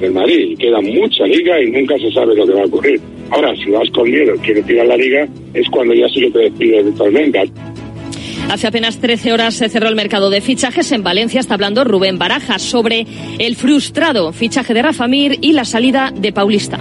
del Madrid. Queda mucha liga y nunca se sabe lo que va a ocurrir. Ahora, si vas con miedo y quieres tirar la liga, es cuando ya sí que te despides totalmente. Hace apenas 13 horas se cerró el mercado de fichajes. En Valencia está hablando Rubén Barajas sobre el frustrado fichaje de Rafa Mir y la salida de Paulista.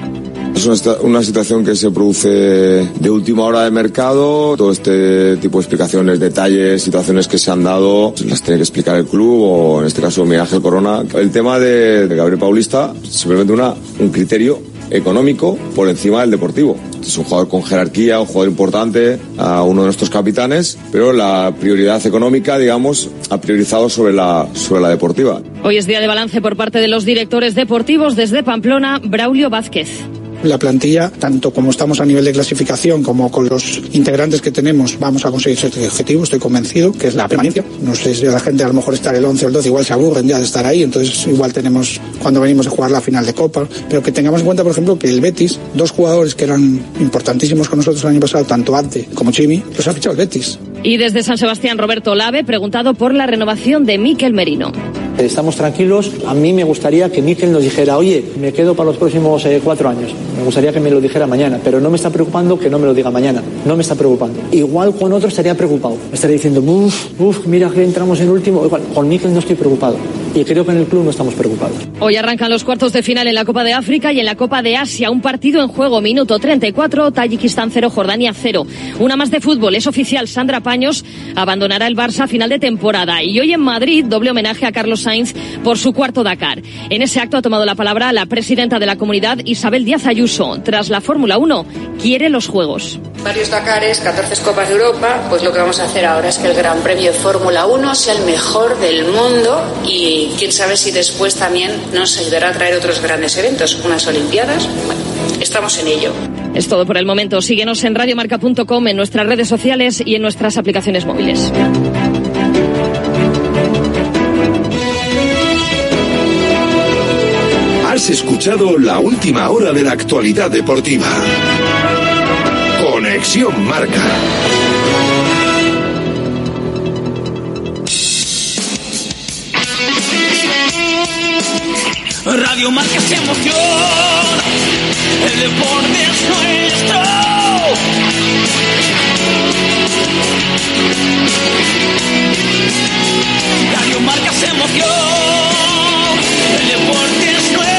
Es una, situación que se produce de última hora de mercado. Todo este tipo de explicaciones, detalles, situaciones que se han dado, las tiene que explicar el club o en este caso Miguel Ángel Corona. El tema de, de Gabriel Paulista, simplemente una, un criterio económico por encima del deportivo. Es un jugador con jerarquía, un jugador importante, a uno de nuestros capitanes, pero la prioridad económica, digamos, ha priorizado sobre la, sobre la deportiva. Hoy es día de balance por parte de los directores deportivos desde Pamplona, Braulio Vázquez la plantilla, tanto como estamos a nivel de clasificación como con los integrantes que tenemos, vamos a conseguir ese objetivo, estoy convencido, que es la permanencia. No sé si la gente a lo mejor estar el 11 o el 12 igual se aburren ya de estar ahí, entonces igual tenemos cuando venimos a jugar la final de Copa, pero que tengamos en cuenta, por ejemplo, que el Betis, dos jugadores que eran importantísimos con nosotros el año pasado, tanto Ante como Chimi, los ha fichado el Betis. Y desde San Sebastián, Roberto Lave, preguntado por la renovación de Miquel Merino. Estamos tranquilos. A mí me gustaría que Miquel nos dijera, oye, me quedo para los próximos eh, cuatro años. Me gustaría que me lo dijera mañana, pero no me está preocupando que no me lo diga mañana. No me está preocupando. Igual con otro estaría preocupado. Estaría diciendo, uff, uff, mira que entramos en último. Igual, con Miquel no estoy preocupado. Y creo que en el club no estamos preocupados. Hoy arrancan los cuartos de final en la Copa de África y en la Copa de Asia. Un partido en juego, minuto 34, Tayikistán 0, Jordania 0. Una más de fútbol, es oficial. Sandra Paños abandonará el Barça a final de temporada. Y hoy en Madrid, doble homenaje a Carlos Sainz por su cuarto Dakar. En ese acto ha tomado la palabra la presidenta de la comunidad, Isabel Díaz Ayuso. Tras la Fórmula 1, quiere los Juegos. Varios Dakares, 14 Copas de Europa, pues lo que vamos a hacer ahora es que el Gran Premio de Fórmula 1 sea el mejor del mundo y quién sabe si después también nos ayudará a traer otros grandes eventos, unas Olimpiadas. Bueno, estamos en ello. Es todo por el momento. Síguenos en radiomarca.com, en nuestras redes sociales y en nuestras aplicaciones móviles. Has escuchado la última hora de la actualidad deportiva. Conexión Marca. Radio Marca se. El deporte es nuestro. Radio Marca se. El deporte es nuestro.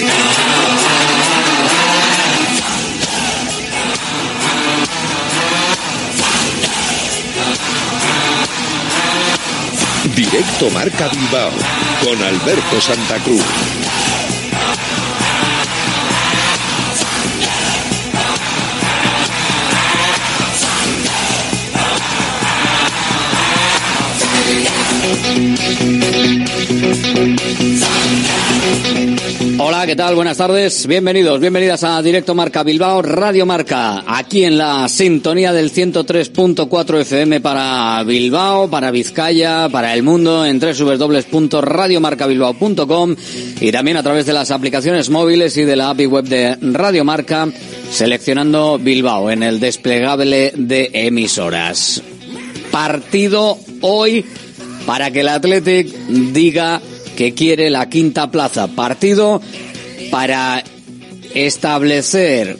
Directo Marca Bilbao con Alberto Santa Cruz. ¿Qué tal? Buenas tardes. Bienvenidos, bienvenidas a Directo Marca Bilbao, Radio Marca, aquí en la sintonía del 103.4 FM para Bilbao, para Vizcaya, para el mundo, en www.radiomarcabilbao.com y también a través de las aplicaciones móviles y de la API web de Radio Marca, seleccionando Bilbao en el desplegable de emisoras. Partido hoy para que el Athletic diga que quiere la quinta plaza. Partido para establecer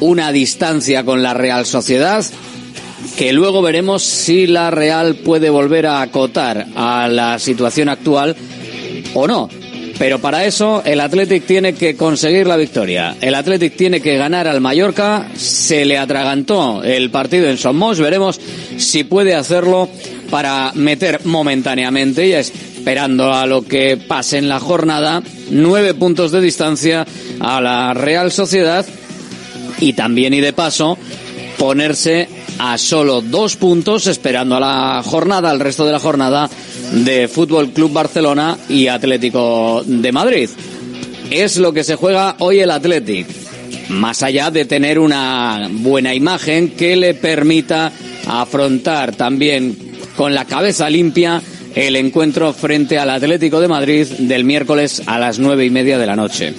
una distancia con la Real Sociedad que luego veremos si la Real puede volver a acotar a la situación actual o no. Pero para eso el Athletic tiene que conseguir la victoria. El Athletic tiene que ganar al Mallorca. Se le atragantó el partido en Somos. Veremos si puede hacerlo para meter momentáneamente, ya es esperando a lo que pase en la jornada, nueve puntos de distancia a la Real Sociedad. Y también y de paso ponerse a solo dos puntos esperando a la jornada, al resto de la jornada de Fútbol Club Barcelona y Atlético de Madrid. Es lo que se juega hoy el Athletic, más allá de tener una buena imagen que le permita afrontar también con la cabeza limpia el encuentro frente al Atlético de Madrid del miércoles a las nueve y media de la noche.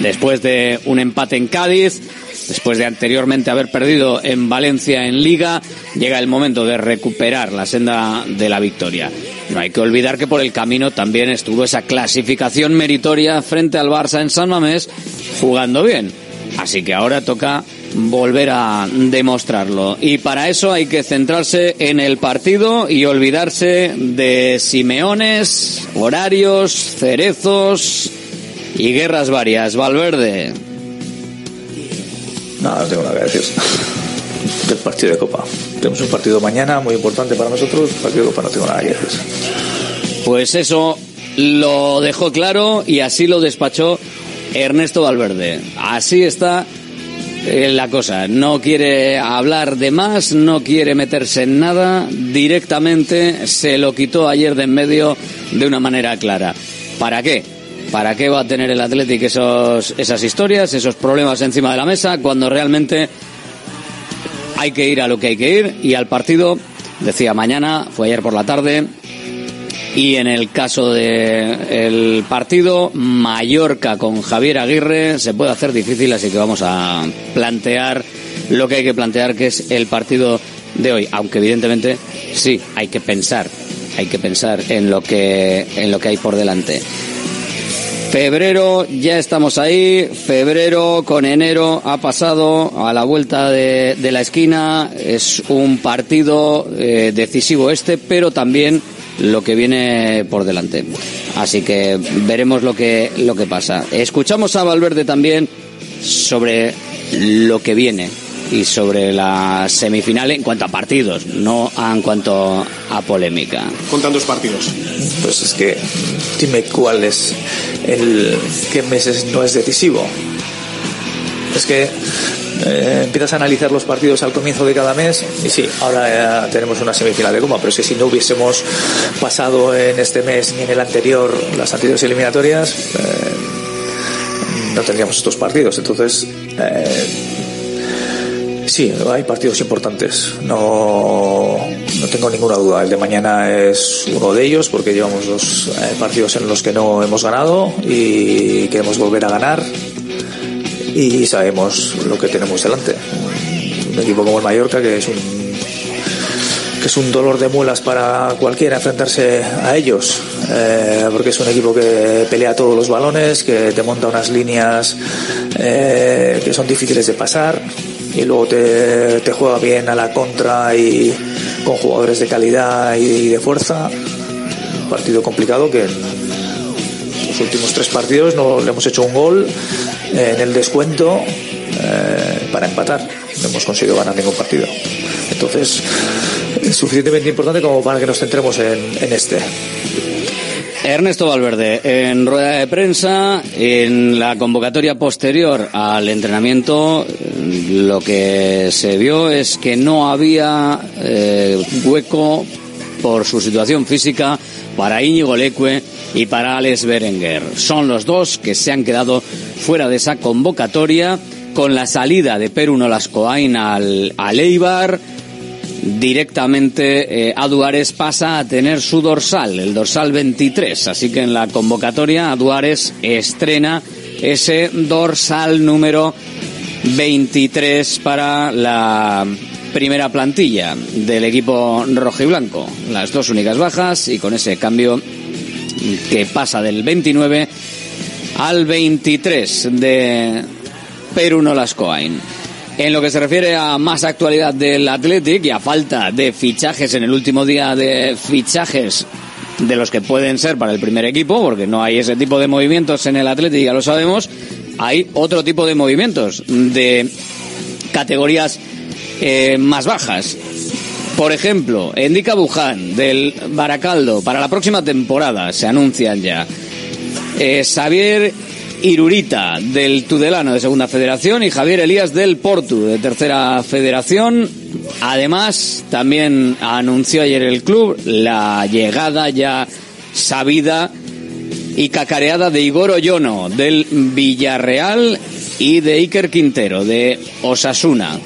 Después de un empate en Cádiz, después de anteriormente haber perdido en Valencia en Liga, llega el momento de recuperar la senda de la victoria. No hay que olvidar que por el camino también estuvo esa clasificación meritoria frente al Barça en San Mamés, jugando bien. Así que ahora toca volver a demostrarlo. Y para eso hay que centrarse en el partido y olvidarse de Simeones, horarios, cerezos y guerras varias. Valverde. Nada, no tengo nada que decir del partido de Copa. Tenemos un partido mañana muy importante para nosotros, partido de Copa no tengo nada que decir. Pues eso lo dejó claro y así lo despachó Ernesto Valverde. Así está la cosa. No quiere hablar de más, no quiere meterse en nada. Directamente se lo quitó ayer de en medio de una manera clara. ¿Para qué? ¿Para qué va a tener el Athletic esos, esas historias, esos problemas encima de la mesa cuando realmente hay que ir a lo que hay que ir y al partido, decía mañana, fue ayer por la tarde, y en el caso del partido, Mallorca con Javier Aguirre se puede hacer difícil, así que vamos a plantear lo que hay que plantear, que es el partido de hoy. Aunque evidentemente sí, hay que pensar, hay que pensar en lo que, en lo que hay por delante. Febrero, ya estamos ahí. Febrero con enero ha pasado a la vuelta de, de la esquina. Es un partido eh, decisivo este, pero también lo que viene por delante. Así que veremos lo que, lo que pasa. Escuchamos a Valverde también sobre lo que viene y sobre la semifinal en cuanto a partidos, no en cuanto a polémica. Con tantos partidos. Pues es que dime cuál es el qué meses no es decisivo. Es que eh, empiezas a analizar los partidos al comienzo de cada mes y sí, ahora ya tenemos una semifinal de Copa, pero es que si no hubiésemos pasado en este mes ni en el anterior las anteriores eliminatorias, eh, no tendríamos estos partidos. Entonces, eh, Sí, hay partidos importantes. No, no tengo ninguna duda. El de mañana es uno de ellos porque llevamos dos eh, partidos en los que no hemos ganado y queremos volver a ganar y sabemos lo que tenemos delante. Un equipo como el Mallorca que es un que es un dolor de muelas para cualquiera enfrentarse a ellos, eh, porque es un equipo que pelea todos los balones, que te monta unas líneas eh, que son difíciles de pasar, y luego te, te, juega bien a la contra y con jugadores de calidad y de fuerza. Un partido complicado que los últimos tres partidos no le hemos hecho un gol en el descuento eh, para empatar. No hemos conseguido ganar ningún partido. Entonces, es suficientemente importante como para que nos centremos en, en este. Ernesto Valverde, en rueda de prensa, en la convocatoria posterior al entrenamiento, lo que se vio es que no había eh, hueco por su situación física para Íñigo Leque y para Alex Berenguer. Son los dos que se han quedado fuera de esa convocatoria con la salida de Perú Nolascoain al, al Eibar directamente eh, pasa a tener su dorsal, el dorsal 23. Así que en la convocatoria Aduares estrena ese dorsal número 23 para la primera plantilla del equipo rojo y blanco. Las dos únicas bajas y con ese cambio que pasa del 29 al 23 de Perú Nolascoain. En lo que se refiere a más actualidad del Athletic y a falta de fichajes en el último día de fichajes de los que pueden ser para el primer equipo, porque no hay ese tipo de movimientos en el Athletic, ya lo sabemos, hay otro tipo de movimientos de categorías eh, más bajas. Por ejemplo, Endica Buján del Baracaldo para la próxima temporada se anuncian ya. Eh, Xavier Irurita del Tudelano de Segunda Federación y Javier Elías del Portu de Tercera Federación. Además, también anunció ayer el club la llegada ya sabida y cacareada de Igor Oyono del Villarreal y de Iker Quintero de Osasuna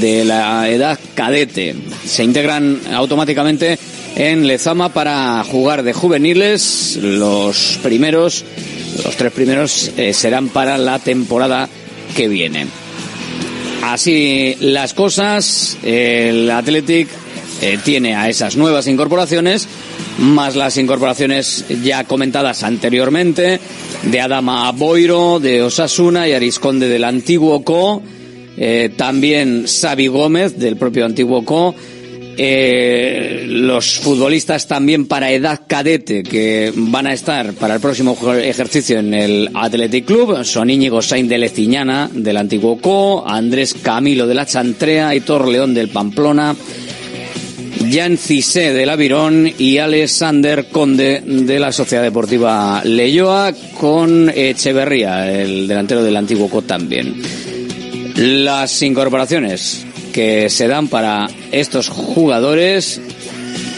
de la edad cadete. Se integran automáticamente en Lezama para jugar de juveniles. Los primeros, los tres primeros eh, serán para la temporada que viene. Así las cosas, el Athletic eh, tiene a esas nuevas incorporaciones, más las incorporaciones ya comentadas anteriormente, de Adama Boiro, de Osasuna y Arisconde del antiguo Co, eh, también Xavi Gómez del propio antiguo Co, eh, los futbolistas también para edad cadete que van a estar para el próximo ejercicio en el Athletic Club son Íñigo Sainz de Leciñana del antiguo Co, Andrés Camilo de la Chantrea, Hitor León del Pamplona, Jan Cisé del Avirón y Alexander Conde de la Sociedad Deportiva Leyoa con Echeverría, el delantero del antiguo Co también. Las incorporaciones que se dan para estos jugadores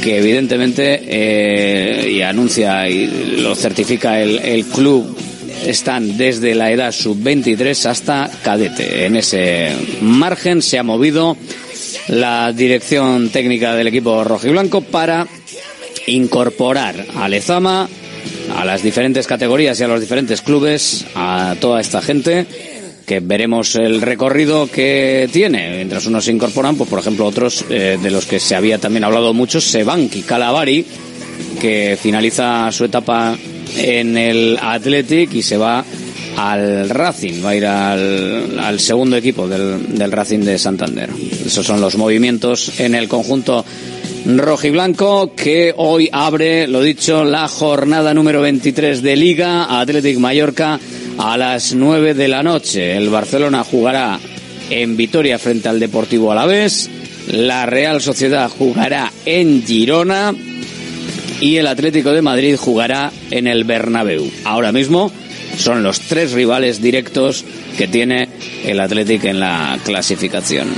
que evidentemente eh, y anuncia y lo certifica el, el club están desde la edad sub-23 hasta cadete. En ese margen se ha movido la dirección técnica del equipo rojiblanco para incorporar a Lezama a las diferentes categorías y a los diferentes clubes, a toda esta gente que veremos el recorrido que tiene. Mientras unos se incorporan, pues por ejemplo otros eh, de los que se había también hablado mucho, Sebanki Calavari, que finaliza su etapa en el Athletic y se va al Racing, va a ir al, al segundo equipo del, del Racing de Santander. Esos son los movimientos en el conjunto rojiblanco que hoy abre, lo dicho, la jornada número 23 de Liga Athletic Mallorca a las 9 de la noche. El Barcelona jugará en Vitoria frente al Deportivo Alavés. La Real Sociedad jugará en Girona y el Atlético de Madrid jugará en el Bernabéu. Ahora mismo son los tres rivales directos que tiene el Atlético en la clasificación.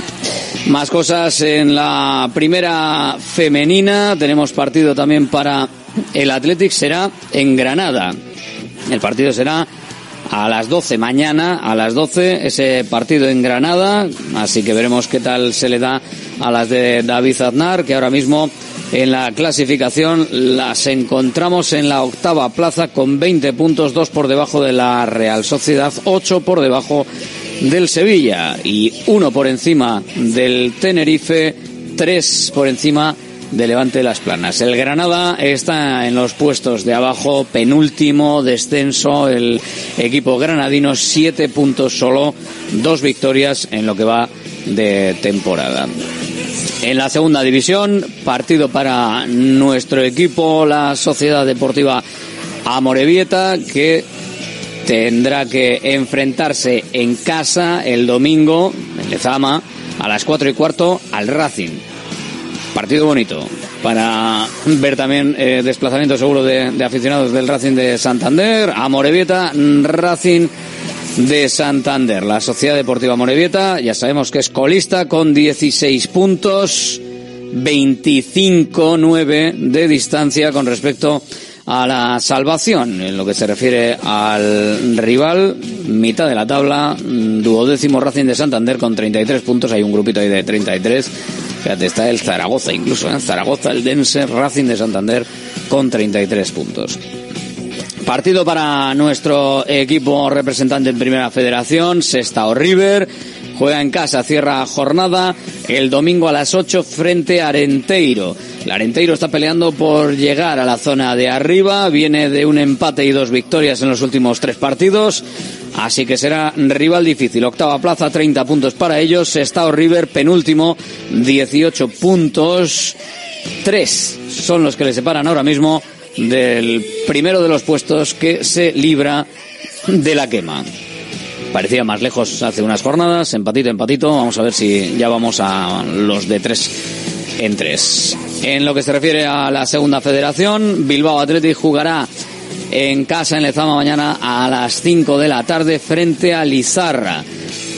Más cosas en la primera femenina. Tenemos partido también para el Atlético. Será en Granada. El partido será a las 12 mañana, a las 12 ese partido en Granada, así que veremos qué tal se le da a las de David Aznar, que ahora mismo en la clasificación las encontramos en la octava plaza con 20 puntos, dos por debajo de la Real Sociedad, ocho por debajo del Sevilla y uno por encima del Tenerife, tres por encima de Levante Las Planas. El Granada está en los puestos de abajo, penúltimo descenso, el equipo granadino, siete puntos solo, dos victorias en lo que va de temporada. En la segunda división, partido para nuestro equipo, la Sociedad Deportiva Amorebieta, que tendrá que enfrentarse en casa el domingo, en Lezama, a las cuatro y cuarto al Racing partido bonito para ver también eh, desplazamiento seguro de, de, aficionados del Racing de Santander, a Morevieta, Racing de Santander. La Sociedad Deportiva Morevieta, ya sabemos que es colista con 16 puntos, 25-9 de distancia con respecto a la salvación. En lo que se refiere al rival, mitad de la tabla, duodécimo Racing de Santander con 33 puntos, hay un grupito ahí de 33 Fíjate, está el Zaragoza incluso, ¿eh? Zaragoza, el Dense, Racing de Santander con 33 puntos. Partido para nuestro equipo representante en Primera Federación, Sestao River. Juega en casa, cierra jornada el domingo a las 8 frente a Arenteiro. El Arenteiro está peleando por llegar a la zona de arriba, viene de un empate y dos victorias en los últimos tres partidos. Así que será rival difícil. Octava plaza, 30 puntos para ellos. Estado River, penúltimo, 18 puntos. Tres son los que le separan ahora mismo del primero de los puestos que se libra de la quema. Parecía más lejos hace unas jornadas, empatito, empatito. Vamos a ver si ya vamos a los de tres en tres. En lo que se refiere a la segunda federación, Bilbao Athletic jugará en casa en Lezama mañana a las 5 de la tarde frente a Lizarra.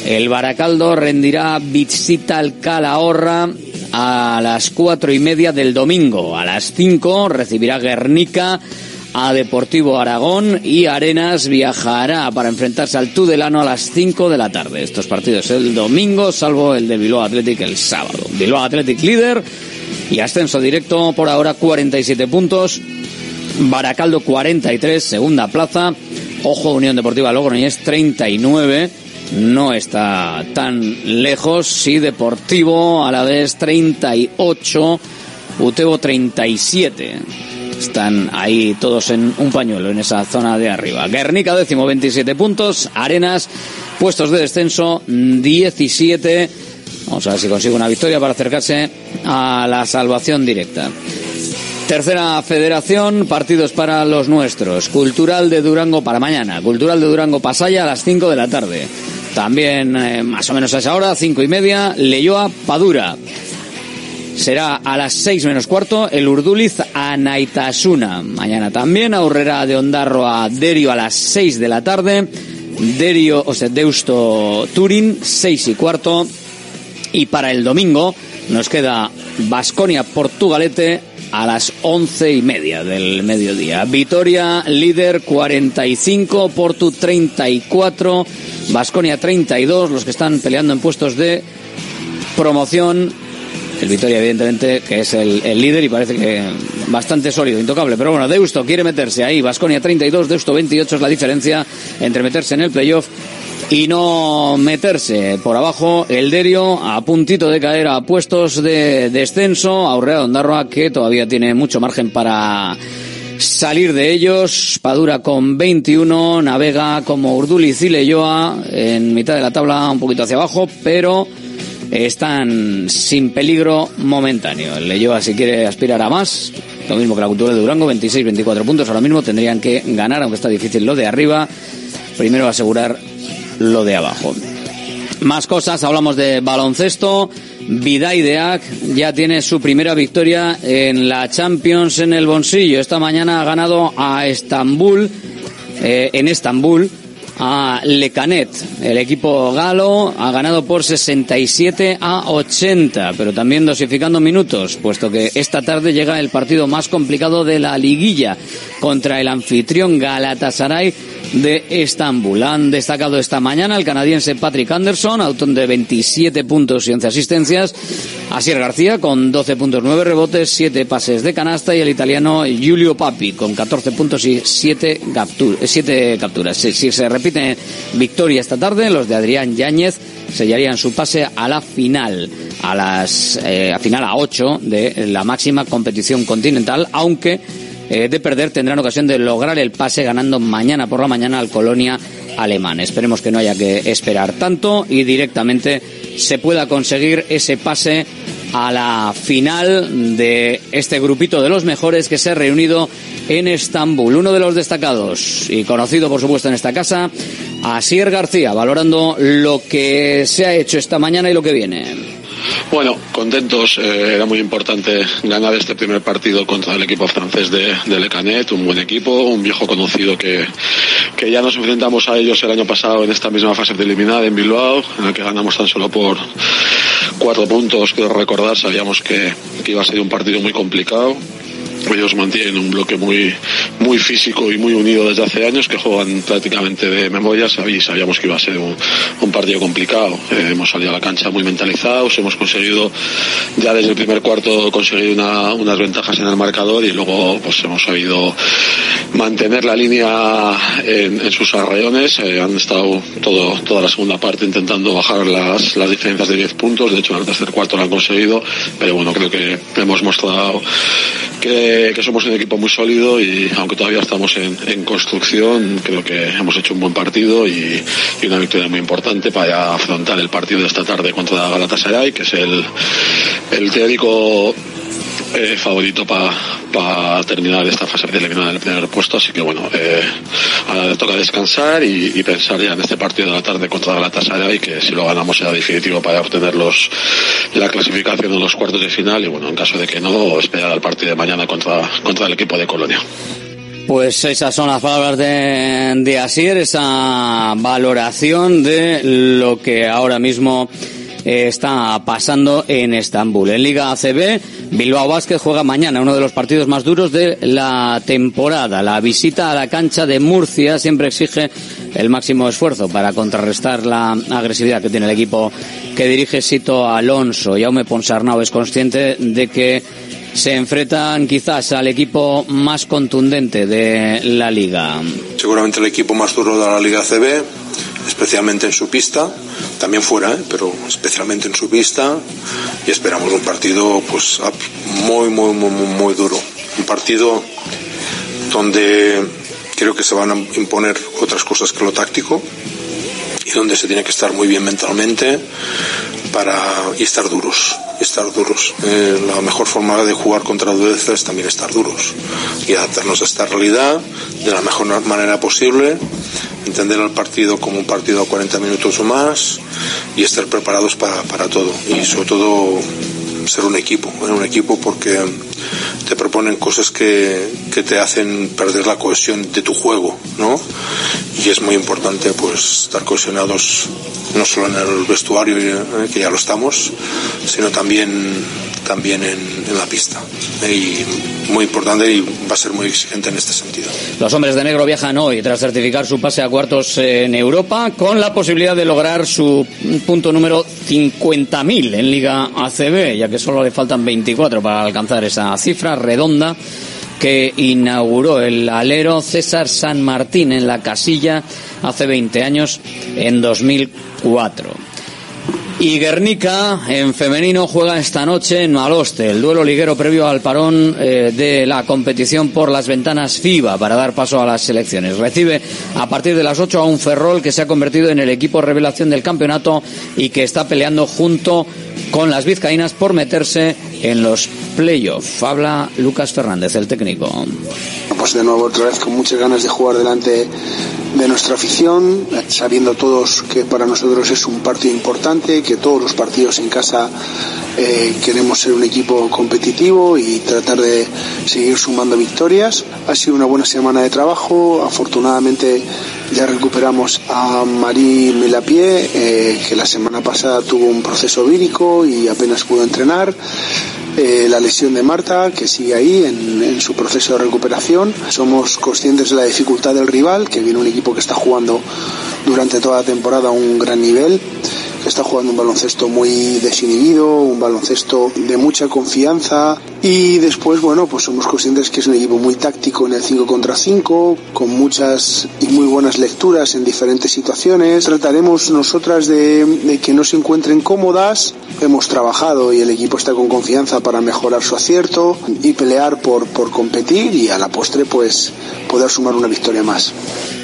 El Baracaldo rendirá visita al Calahorra a las cuatro y media del domingo. A las 5 recibirá Guernica a Deportivo Aragón y Arenas viajará para enfrentarse al Tudelano a las 5 de la tarde. Estos partidos el domingo, salvo el de Bilbao Athletic el sábado. Bilbao Athletic líder y ascenso directo por ahora 47 puntos. Baracaldo 43, segunda plaza. Ojo, Unión Deportiva Logroñés 39. No está tan lejos. Sí, Deportivo a la vez 38. Utebo 37. Están ahí todos en un pañuelo, en esa zona de arriba. Guernica décimo, 27 puntos. Arenas, puestos de descenso, 17. Vamos a ver si consigue una victoria para acercarse a la salvación directa. Tercera federación, partidos para los nuestros. Cultural de Durango para mañana. Cultural de Durango Pasaya a las 5 de la tarde. También eh, más o menos a esa hora, cinco y media, Leyoa Padura. Será a las seis menos cuarto el Urduliz a Naitasuna. Mañana también Aurrera de Ondarro a Derio a las seis de la tarde. Derio, o sea, Deusto Turín, seis y cuarto. Y para el domingo nos queda Basconia Portugalete a las once y media del mediodía. Vitoria líder 45, Portu 34, Basconia 32, los que están peleando en puestos de promoción. El Vitoria, evidentemente, que es el, el líder y parece que bastante sólido, intocable. Pero bueno, Deusto quiere meterse ahí. Basconia 32, Deusto 28 es la diferencia entre meterse en el playoff y no meterse por abajo el Derio a puntito de caer a puestos de descenso, Aurrea Ondarroa que todavía tiene mucho margen para salir de ellos, Padura con 21, navega como Urduliz y Leyoa en mitad de la tabla un poquito hacia abajo, pero están sin peligro momentáneo. El Leyoa si quiere aspirar a más, lo mismo que la cultura de Durango, 26-24 puntos ahora mismo tendrían que ganar, aunque está difícil lo de arriba. Primero asegurar lo de abajo. Más cosas, hablamos de baloncesto. Vidaideak ya tiene su primera victoria en la Champions en el bolsillo. Esta mañana ha ganado a Estambul, eh, en Estambul, a Lecanet. El equipo galo ha ganado por 67 a 80, pero también dosificando minutos, puesto que esta tarde llega el partido más complicado de la liguilla contra el anfitrión Galatasaray de Estambul. Han destacado esta mañana el canadiense Patrick Anderson, autor de 27 puntos y 11 asistencias, Asier García con 12 puntos, 9 rebotes, 7 pases de canasta y el italiano Giulio Papi con 14 puntos y 7, capturas. Si, si se repite victoria esta tarde, los de Adrián Yáñez sellarían su pase a la final, a las eh, a final a 8 de la máxima competición continental, aunque eh, de perder tendrán ocasión de lograr el pase ganando mañana por la mañana al Colonia alemán. Esperemos que no haya que esperar tanto y directamente se pueda conseguir ese pase a la final de este grupito de los mejores que se ha reunido en Estambul. Uno de los destacados y conocido, por supuesto, en esta casa, Asier García, valorando lo que se ha hecho esta mañana y lo que viene. Bueno, contentos. Eh, era muy importante ganar este primer partido contra el equipo francés de, de Le Canet, un buen equipo, un viejo conocido que, que ya nos enfrentamos a ellos el año pasado en esta misma fase preliminar en Bilbao, en la que ganamos tan solo por cuatro puntos. Quiero recordar, sabíamos que, que iba a ser un partido muy complicado ellos mantienen un bloque muy muy físico y muy unido desde hace años que juegan prácticamente de memoria. Sabíamos que iba a ser un, partido complicado. Eh, hemos salido a la cancha muy mentalizados hemos conseguido ya desde el primer cuarto conseguir una, unas ventajas en el marcador y luego pues hemos sabido mantener la línea en, en sus arreones eh, han estado todo, toda la segunda parte intentando bajar las, las diferencias de 10 puntos. De hecho en el tercer cuarto lo han conseguido. Pero bueno creo que hemos mostrado que que somos un equipo muy sólido y aunque todavía estamos en, construcción, creo que hemos hecho un buen partido y, y, una victoria muy importante para afrontar el partido de esta tarde contra Galatasaray, que es el, el teórico eh, favorito para terminar esta fase de eliminar el primer puesto, así que bueno, eh, ahora le toca descansar y, pensar ya en este partido de la tarde contra la Galatasaray que si lo ganamos será definitivo para obtener los, la clasificación en los cuartos de final y bueno, en caso de que no, esperar al partido de mañana contra, contra el equipo de Colonia. Pues esas son las palabras de, de esa valoración de lo que ahora mismo está pasando en Estambul. En Liga ACB, Bilbao Vázquez juega mañana uno de los partidos más duros de la temporada. La visita a la cancha de Murcia siempre exige el máximo esfuerzo para contrarrestar la agresividad que tiene el equipo que dirige Sito Alonso. Jaume Ponsarnau es consciente de que se enfrentan quizás al equipo más contundente de la liga. Seguramente el equipo más duro de la Liga CB, especialmente en su pista, también fuera, ¿eh? pero especialmente en su pista, y esperamos un partido pues muy, muy, muy, muy duro. Un partido donde creo que se van a imponer otras cosas que lo táctico y donde se tiene que estar muy bien mentalmente para y estar duros estar duros. Eh, la mejor forma de jugar contra dureza es también estar duros y adaptarnos a esta realidad de la mejor manera posible entender el partido como un partido a 40 minutos o más y estar preparados para, para todo. Y sobre todo ser un equipo, un equipo porque te proponen cosas que, que, te hacen perder la cohesión de tu juego, ¿no? Y es muy importante pues estar cohesionados no solo en el vestuario, eh, que ya lo estamos, sino también también en, en, la pista. Y muy importante y va a ser muy exigente en este sentido. Los hombres de negro viajan hoy tras certificar su pase a cuartos en Europa con la posibilidad de lograr su punto número 50.000 en Liga ACB, ya solo le faltan 24 para alcanzar esa cifra redonda que inauguró el alero César San Martín en la casilla hace 20 años, en 2004. Y Guernica en femenino juega esta noche en Maloste, el duelo liguero previo al parón eh, de la competición por las ventanas FIBA para dar paso a las selecciones. Recibe a partir de las 8 a un Ferrol que se ha convertido en el equipo revelación del campeonato y que está peleando junto con las vizcaínas por meterse en los playoffs. Habla Lucas Fernández, el técnico. Pues de nuevo otra vez con muchas ganas de jugar delante de nuestra afición, sabiendo todos que para nosotros es un partido importante, que todos los partidos en casa eh, queremos ser un equipo competitivo y tratar de seguir sumando victorias. Ha sido una buena semana de trabajo, afortunadamente ya recuperamos a Marie Melapié, eh, que la semana pasada tuvo un proceso vírico y apenas pudo entrenar. Eh, la lesión de Marta, que sigue ahí en, en, su proceso de recuperación. Somos conscientes de la dificultad del rival, que viene un equipo que está jugando durante toda la temporada a un gran nivel está jugando un baloncesto muy desinhibido, un baloncesto de mucha confianza y después, bueno, pues somos conscientes que es un equipo muy táctico en el 5 contra 5, con muchas y muy buenas lecturas en diferentes situaciones. Trataremos nosotras de, de que no se encuentren cómodas. Hemos trabajado y el equipo está con confianza para mejorar su acierto y pelear por, por competir y a la postre pues poder sumar una victoria más.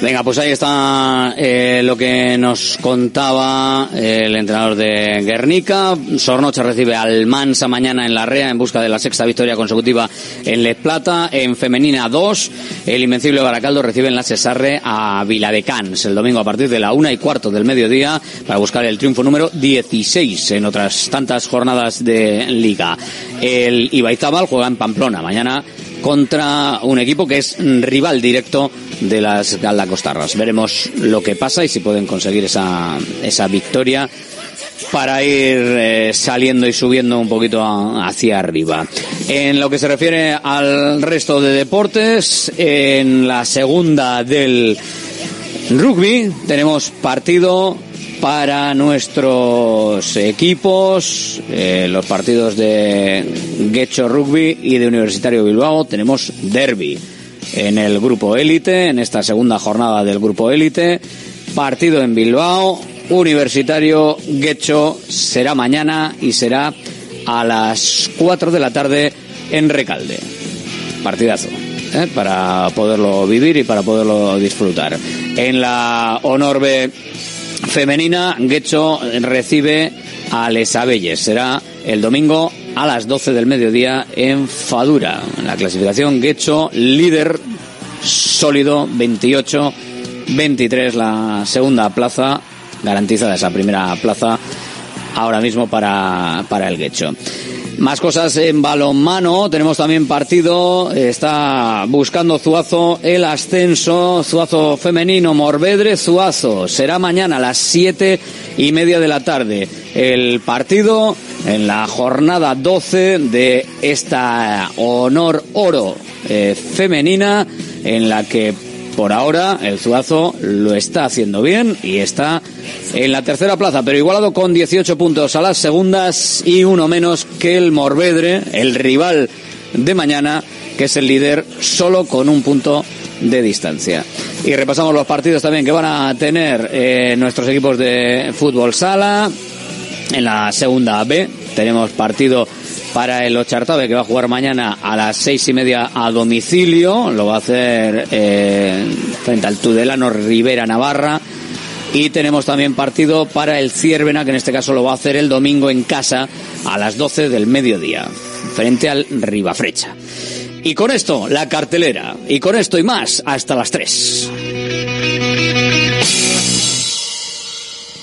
Venga, pues ahí está eh, lo que nos contaba eh, el entrenador de Guernica. Sornocha recibe al Mansa mañana en la REA en busca de la sexta victoria consecutiva en Les Plata. En femenina 2, el Invencible Baracaldo recibe en la Cesarre a Viladecans el domingo a partir de la una y cuarto del mediodía para buscar el triunfo número 16 en otras tantas jornadas de liga. El Ibaizábal juega en Pamplona mañana contra un equipo que es rival directo de las Galacostarras. Veremos lo que pasa y si pueden conseguir esa, esa victoria para ir eh, saliendo y subiendo un poquito a, hacia arriba. En lo que se refiere al resto de deportes, en la segunda del rugby tenemos partido para nuestros equipos, eh, los partidos de Guecho Rugby y de Universitario Bilbao, tenemos derby en el grupo élite, en esta segunda jornada del grupo élite, partido en Bilbao, Universitario Guecho será mañana y será a las 4 de la tarde en Recalde. Partidazo. ¿eh? para poderlo vivir y para poderlo disfrutar. En la Honor B femenina, Guecho recibe a Les Abelles. Será el domingo a las 12 del mediodía en Fadura. La clasificación Guecho, líder sólido, 28, 23 la segunda plaza, garantizada esa primera plaza ahora mismo para, para el Guecho. Más cosas en balonmano. Tenemos también partido. Está buscando Zuazo el ascenso. Zuazo femenino, Morvedre, Zuazo. Será mañana a las siete y media de la tarde. El partido en la jornada 12 de esta honor oro eh, femenina en la que por ahora el Zuazo lo está haciendo bien y está en la tercera plaza, pero igualado con 18 puntos a las segundas y uno menos que el Morvedre, el rival de mañana, que es el líder solo con un punto de distancia. Y repasamos los partidos también que van a tener eh, nuestros equipos de fútbol sala. En la segunda B tenemos partido para el Ochartabe que va a jugar mañana a las seis y media a domicilio. Lo va a hacer eh, frente al Tudelano Rivera Navarra. Y tenemos también partido para el Ciervena, que en este caso lo va a hacer el domingo en casa a las 12 del mediodía, frente al Ribafrecha. Y con esto, la cartelera. Y con esto y más, hasta las 3.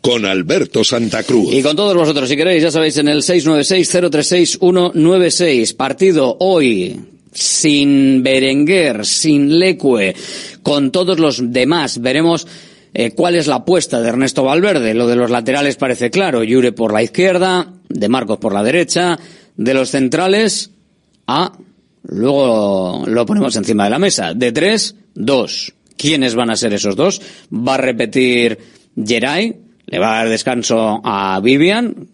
Con Alberto Santa Cruz. Y con todos vosotros, si queréis, ya sabéis, en el 696-036-196. Partido hoy sin Berenguer, sin Lecue, con todos los demás. Veremos eh, cuál es la apuesta de Ernesto Valverde. Lo de los laterales parece claro. Yure por la izquierda, de Marcos por la derecha, de los centrales a... Luego lo ponemos encima de la mesa. De tres, dos. ¿Quiénes van a ser esos dos? Va a repetir Geray, le va a dar descanso a Vivian,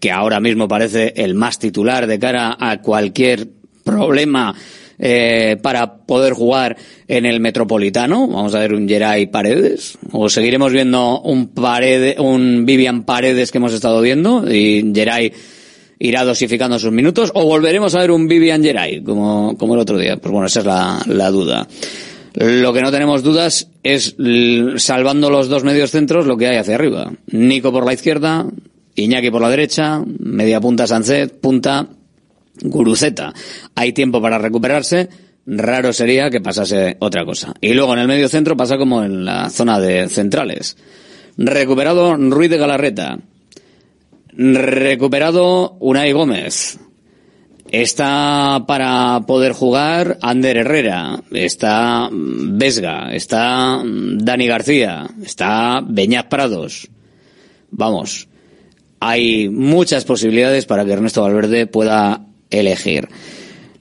que ahora mismo parece el más titular de cara a cualquier problema eh, para poder jugar en el Metropolitano. Vamos a ver un Geray Paredes. O seguiremos viendo un, Parede, un Vivian Paredes que hemos estado viendo y Geray irá dosificando sus minutos o volveremos a ver un Vivian Geray como, como el otro día. Pues bueno, esa es la, la duda. Lo que no tenemos dudas es, salvando los dos medios centros, lo que hay hacia arriba. Nico por la izquierda, Iñaki por la derecha, media punta Sancet, punta Guruceta. Hay tiempo para recuperarse. Raro sería que pasase otra cosa. Y luego en el medio centro pasa como en la zona de centrales. Recuperado Ruiz de Galarreta. Recuperado Unai Gómez. Está para poder jugar Ander Herrera, está Vesga, está Dani García, está Beñat Prados. Vamos, hay muchas posibilidades para que Ernesto Valverde pueda elegir.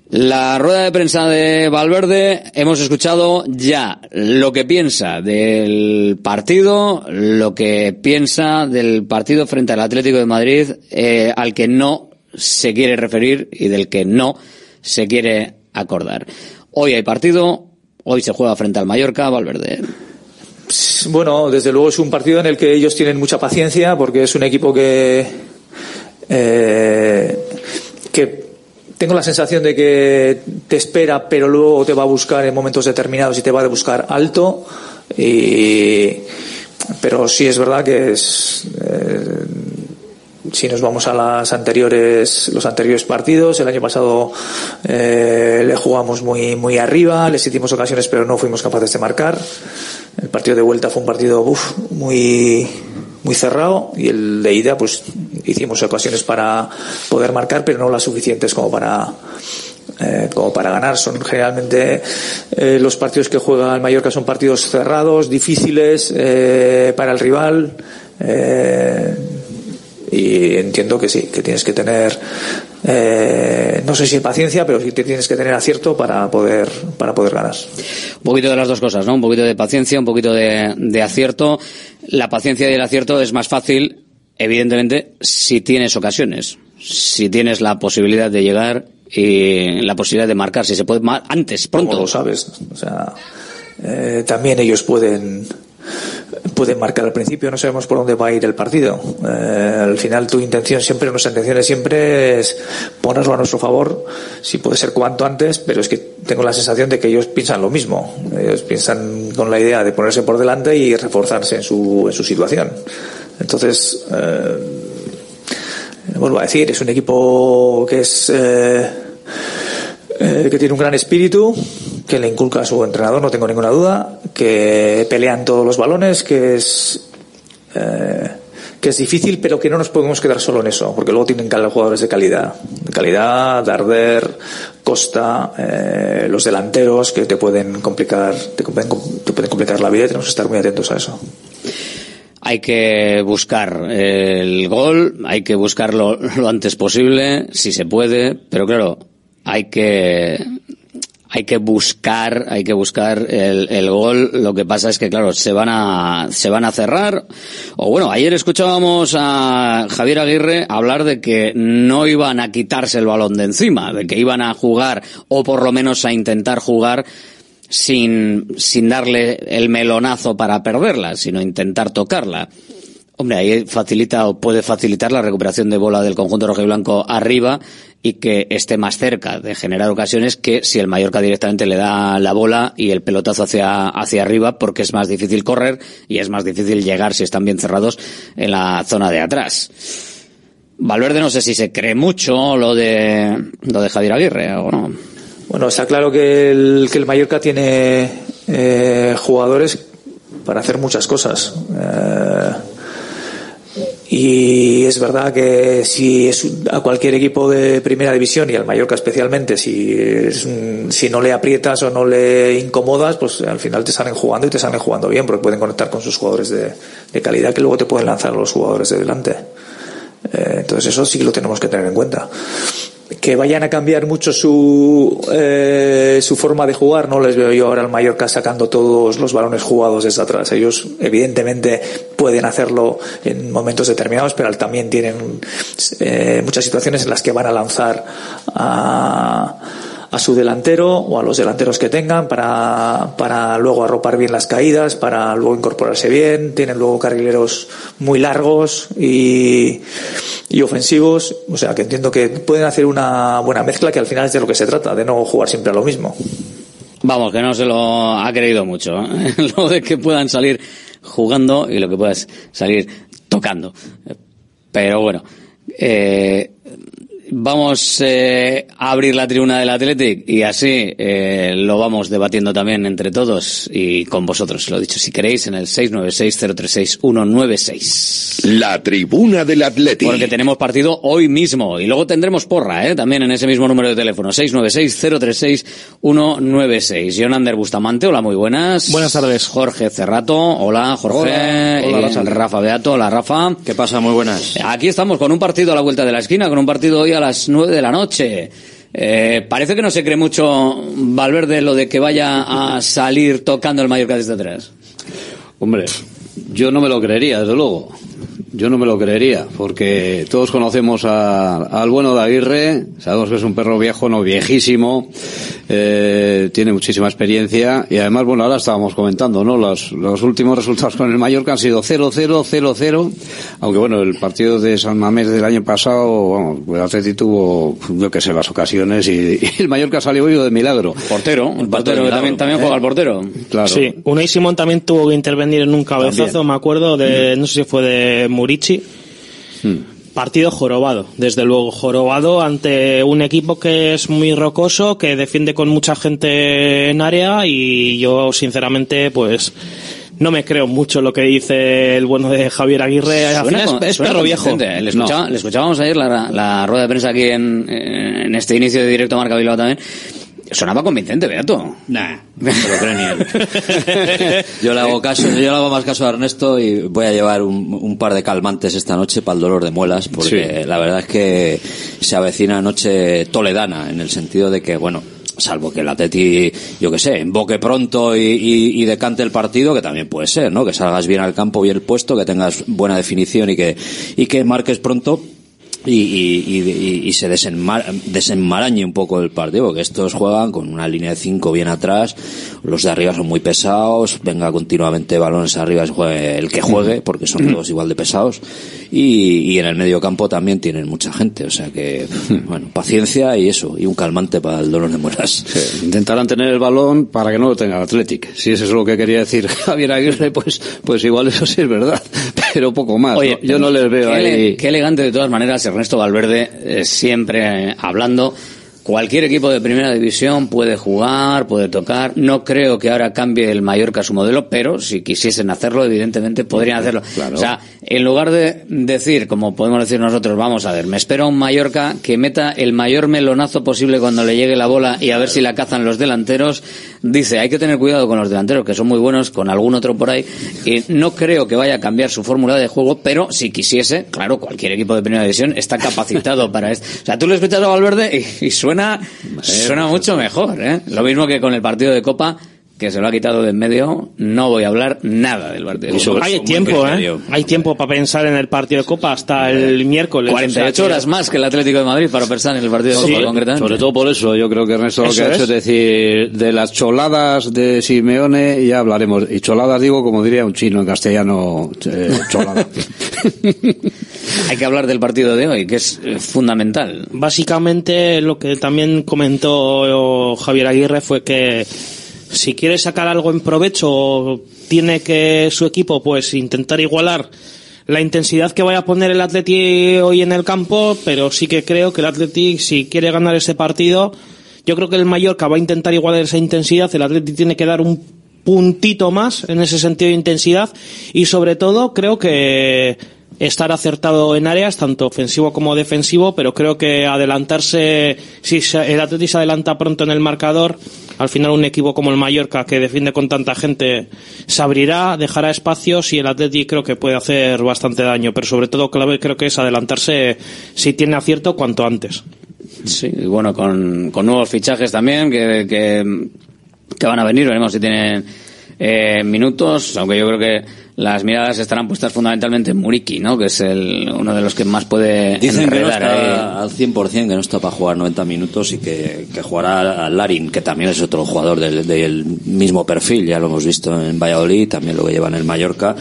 La rueda de prensa de Valverde hemos escuchado ya lo que piensa del partido, lo que piensa del partido frente al Atlético de Madrid, eh, al que no se quiere referir y del que no se quiere acordar. Hoy hay partido, hoy se juega frente al Mallorca, Valverde. Bueno, desde luego es un partido en el que ellos tienen mucha paciencia porque es un equipo que eh, que tengo la sensación de que te espera pero luego te va a buscar en momentos determinados y te va a buscar alto pero sí es verdad que es eh, si nos vamos a las anteriores los anteriores partidos el año pasado eh, le jugamos muy muy arriba les hicimos ocasiones pero no fuimos capaces de marcar. El partido de vuelta fue un partido uf, muy muy cerrado y el de ida pues hicimos ocasiones para poder marcar pero no las suficientes como para eh, como para ganar. Son generalmente eh, los partidos que juega el Mallorca son partidos cerrados difíciles eh, para el rival eh, y entiendo que sí, que tienes que tener, eh, no sé si paciencia, pero sí que tienes que tener acierto para poder, para poder ganar. Un poquito de las dos cosas, ¿no? Un poquito de paciencia, un poquito de, de acierto. La paciencia y el acierto es más fácil, evidentemente, si tienes ocasiones, si tienes la posibilidad de llegar y la posibilidad de marcar, si se puede antes, pronto. Como lo sabes, o sea, eh, también ellos pueden pueden marcar al principio, no sabemos por dónde va a ir el partido. Eh, al final tu intención siempre, nuestra intención siempre es ponerlo a nuestro favor, si puede ser cuanto antes, pero es que tengo la sensación de que ellos piensan lo mismo. Ellos piensan con la idea de ponerse por delante y reforzarse en su, en su situación. Entonces, eh, vuelvo a decir, es un equipo que es eh, eh, que tiene un gran espíritu, que le inculca a su entrenador, no tengo ninguna duda, que pelean todos los balones, que es eh, que es difícil, pero que no nos podemos quedar solo en eso, porque luego tienen jugadores de calidad, de calidad, Darder, Costa, eh, los delanteros que te pueden complicar, te pueden, complicar la vida tenemos que estar muy atentos a eso. Hay que buscar el gol, hay que buscarlo lo antes posible, si se puede, pero claro, hay que hay que buscar, hay que buscar el, el gol. Lo que pasa es que, claro, se van a, se van a cerrar. O bueno, ayer escuchábamos a Javier Aguirre hablar de que no iban a quitarse el balón de encima, de que iban a jugar, o por lo menos a intentar jugar sin, sin darle el melonazo para perderla, sino intentar tocarla. Hombre, ahí facilita o puede facilitar la recuperación de bola del conjunto rojo y blanco arriba y que esté más cerca de generar ocasiones que si el Mallorca directamente le da la bola y el pelotazo hacia, hacia arriba porque es más difícil correr y es más difícil llegar si están bien cerrados en la zona de atrás. Valverde no sé si se cree mucho lo de, lo de Javier Aguirre o no. Bueno, está claro que el, que el Mallorca tiene eh, jugadores para hacer muchas cosas. Eh, y es verdad que si es a cualquier equipo de primera división y al Mallorca especialmente, si, es si no le aprietas o no le incomodas, pues al final te salen jugando y te salen jugando bien porque pueden conectar con sus jugadores de, de calidad que luego te pueden lanzar los jugadores de delante. Eh, entonces eso sí que lo tenemos que tener en cuenta. Que vayan a cambiar mucho su, eh, su forma de jugar, no les veo yo ahora al Mallorca sacando todos los balones jugados desde atrás. Ellos evidentemente pueden hacerlo en momentos determinados, pero también tienen eh, muchas situaciones en las que van a lanzar a, a su delantero o a los delanteros que tengan para, para luego arropar bien las caídas, para luego incorporarse bien. Tienen luego carrileros muy largos y, y ofensivos. O sea que entiendo que pueden hacer una buena mezcla que al final es de lo que se trata, de no jugar siempre a lo mismo. Vamos, que no se lo ha creído mucho. ¿eh? lo de que puedan salir jugando y lo que puedas salir tocando. Pero bueno, eh, vamos eh, a abrir la tribuna del Athletic y así eh, lo vamos debatiendo también entre todos y con vosotros. Lo dicho, si queréis, en el 696-036-196. La tribuna del Athletic. Porque tenemos partido hoy mismo y luego tendremos porra, ¿eh? también en ese mismo número de teléfono, 696-036-196. Jonander Bustamante, hola, muy buenas. Buenas tardes. Jorge Cerrato, hola, Jorge. Hola, hola. Rafa Beato, hola, Rafa. ¿Qué pasa? Muy buenas. Aquí estamos con un partido a la vuelta de la esquina, con un partido hoy a las nueve de la noche. Eh, parece que no se cree mucho Valverde lo de que vaya a salir tocando el Mallorca desde atrás. Hombre, yo no me lo creería, desde luego. Yo no me lo creería, porque todos conocemos a- al bueno de Aguirre, sabemos que es un perro viejo, no viejísimo, eh, tiene muchísima experiencia y además, bueno, ahora estábamos comentando, ¿no? Los, los últimos resultados con el Mallorca han sido 0-0, 0-0, aunque bueno, el partido de San Mamés del año pasado, vamos, el Atleti tuvo, yo qué sé, las ocasiones y, y el Mallorca salió vivo de milagro. Portero, el portero también, también juega el portero. Claro. Sí, Unai Simón también tuvo que intervenir en un cabezazo, También. me acuerdo, de, no sé si fue de Murici. Hmm. Partido jorobado, desde luego, jorobado ante un equipo que es muy rocoso, que defiende con mucha gente en área y yo sinceramente pues no me creo mucho lo que dice el bueno de Javier Aguirre. Al final es, perro viejo. convincente. Le, escuchaba- le escuchábamos ayer la, la rueda de prensa aquí en, en este inicio de directo a Marca Bilbao también. Sonaba convincente, Beato. Nah, no se lo cree ni él. Yo le hago caso, yo le hago más caso a Ernesto y voy a llevar un, un par de calmantes esta noche para el dolor de muelas, porque la verdad es que se avecina noche toledana, en el sentido de que, bueno, salvo que el Atleti, yo que sé, emboque pronto y, y- y decante el partido, que también puede ser, ¿no? Que salgas bien al campo, bien puesto, que tengas buena definición y que, y que marques pronto, y, y, y- y- se desenmar- desenmarañe un poco el partido, porque estos juegan con una línea de cinco bien atrás, los de arriba son muy pesados, venga continuamente balones arriba el que juegue, porque son todos igual de pesados, y, y en el medio campo también tienen mucha gente, o sea que, bueno, paciencia y eso, y un calmante para el dolor de muelas. Intentarán tener el balón para que no lo tenga el Athletic. Si eso es lo que quería decir Javier Aguirre, pues, pues igual eso sí es verdad. Pero poco más. Oye, ¿no? Yo no les veo qué, ahí. qué elegante de todas maneras Ernesto Valverde, eh, siempre eh, hablando. Cualquier equipo de primera división puede jugar, puede tocar. No creo que ahora cambie el Mallorca su modelo, pero si quisiesen hacerlo, evidentemente podrían hacerlo. O sea, en lugar de decir, como podemos decir nosotros, vamos a ver, me espera un Mallorca que meta el mayor melonazo posible cuando le llegue la bola y a ver si la cazan los delanteros, dice, hay que tener cuidado con los delanteros, que son muy buenos, con algún otro por ahí. Y no creo que vaya a cambiar su fórmula de juego, pero si quisiese, claro, cualquier equipo de primera división está capacitado para esto. O sea, tú le escuchas a Valverde y, y suena, suena mucho mejor, ¿eh? Lo mismo que con el partido de Copa, que se lo ha quitado de en medio, no voy a hablar nada del partido de Copa. Hay tiempo, ¿eh? Hay tiempo para pensar en el partido de Copa hasta el miércoles. 48 o sea horas más que el Atlético de Madrid para pensar en el partido de Sí, Copa, concretamente. sobre todo por eso, yo creo que Ernesto lo que ha hecho es. decir, de las choladas de Simeone ya hablaremos. Y choladas digo, como diría un chino en castellano, eh, cholada. Hay que hablar del partido de hoy, que es eh, fundamental. Básicamente lo que también comentó Javier Aguirre fue que si quiere sacar algo en provecho tiene que su equipo pues intentar igualar la intensidad que vaya a poner el Atleti hoy en el campo, pero sí que creo que el Atleti si quiere ganar ese partido, yo creo que el Mallorca va a intentar igualar esa intensidad, el Atleti tiene que dar un puntito más en ese sentido de intensidad y sobre todo creo que estar acertado en áreas, tanto ofensivo como defensivo, pero creo que adelantarse, si el Atleti se adelanta pronto en el marcador, al final un equipo como el Mallorca que defiende con tanta gente se abrirá, dejará espacios y el Atleti creo que puede hacer bastante daño, pero sobre todo clave creo que es adelantarse si tiene acierto cuanto antes. Sí, bueno, con, con nuevos fichajes también que, que, que van a venir, veremos si tienen eh, minutos, aunque yo creo que las miradas estarán puestas fundamentalmente en Muriki, ¿no? Que es el, uno de los que más puede Dicen que no enredar está al 100%, que no está para jugar 90 minutos y que, que jugará a Larin, que también es otro jugador del, del mismo perfil, ya lo hemos visto en Valladolid, también lo que lleva en el Mallorca.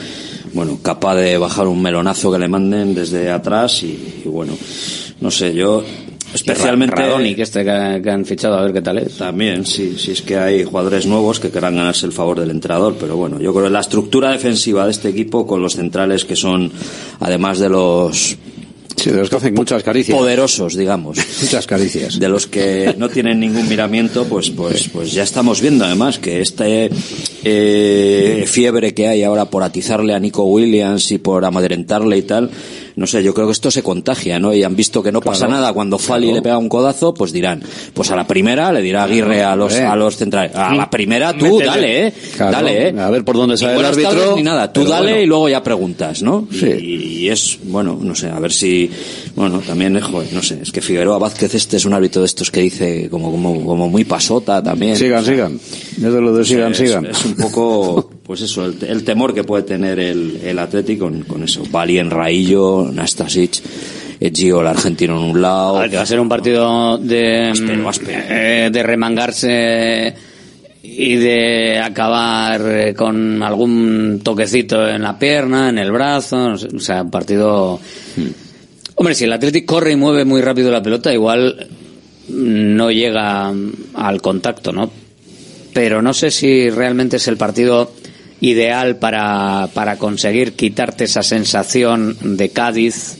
Bueno, capaz de bajar un melonazo que le manden desde atrás y, y bueno, no sé, yo especialmente Radonic, este que, que han fichado, a ver qué tal es. También, sí, sí es que hay jugadores nuevos que querrán ganarse el favor del entrenador, pero bueno, yo creo que la estructura defensiva de este equipo con los centrales que son, además de los Sí, de los que hacen muchas caricias. poderosos, digamos. Muchas caricias. De los que no tienen ningún miramiento, pues, pues, pues ya estamos viendo además que este eh, fiebre que hay ahora por atizarle a Nico Williams y por amedrentarle y tal, no sé, yo creo que esto se contagia, ¿no? Y han visto que no pasa nada cuando Fali le pega un codazo, pues dirán, pues a la primera le dirá Aguirre a los, a los centrales, a la primera tú dale, eh, dale, eh. a ver por dónde sale Ni el árbitro, ni nada, tú dale bueno. y luego ya preguntas, ¿no? Y, y es, bueno, no sé, a ver si, bueno, también, joder, no sé, es que Figueroa Vázquez este es un árbitro de estos que dice como, como, como muy pasota también. Sigan, sigan. Es de lo de sigan, Es- sigan. Es, un poco, pues eso, el, el temor que puede tener el, el Atlético con, con eso. Bali en Raillo, Nastasic, Gio, el argentino en un lado. que va a ser un partido de, eh, de remangarse y de acabar eh, con algún toquecito en la pierna, en el brazo, o sea, un partido... Hombre, si el Atlético corre y mueve muy rápido la pelota, igual no llega al contacto, ¿no? Pero no sé si realmente es el partido ideal para, para conseguir quitarte esa sensación de Cádiz,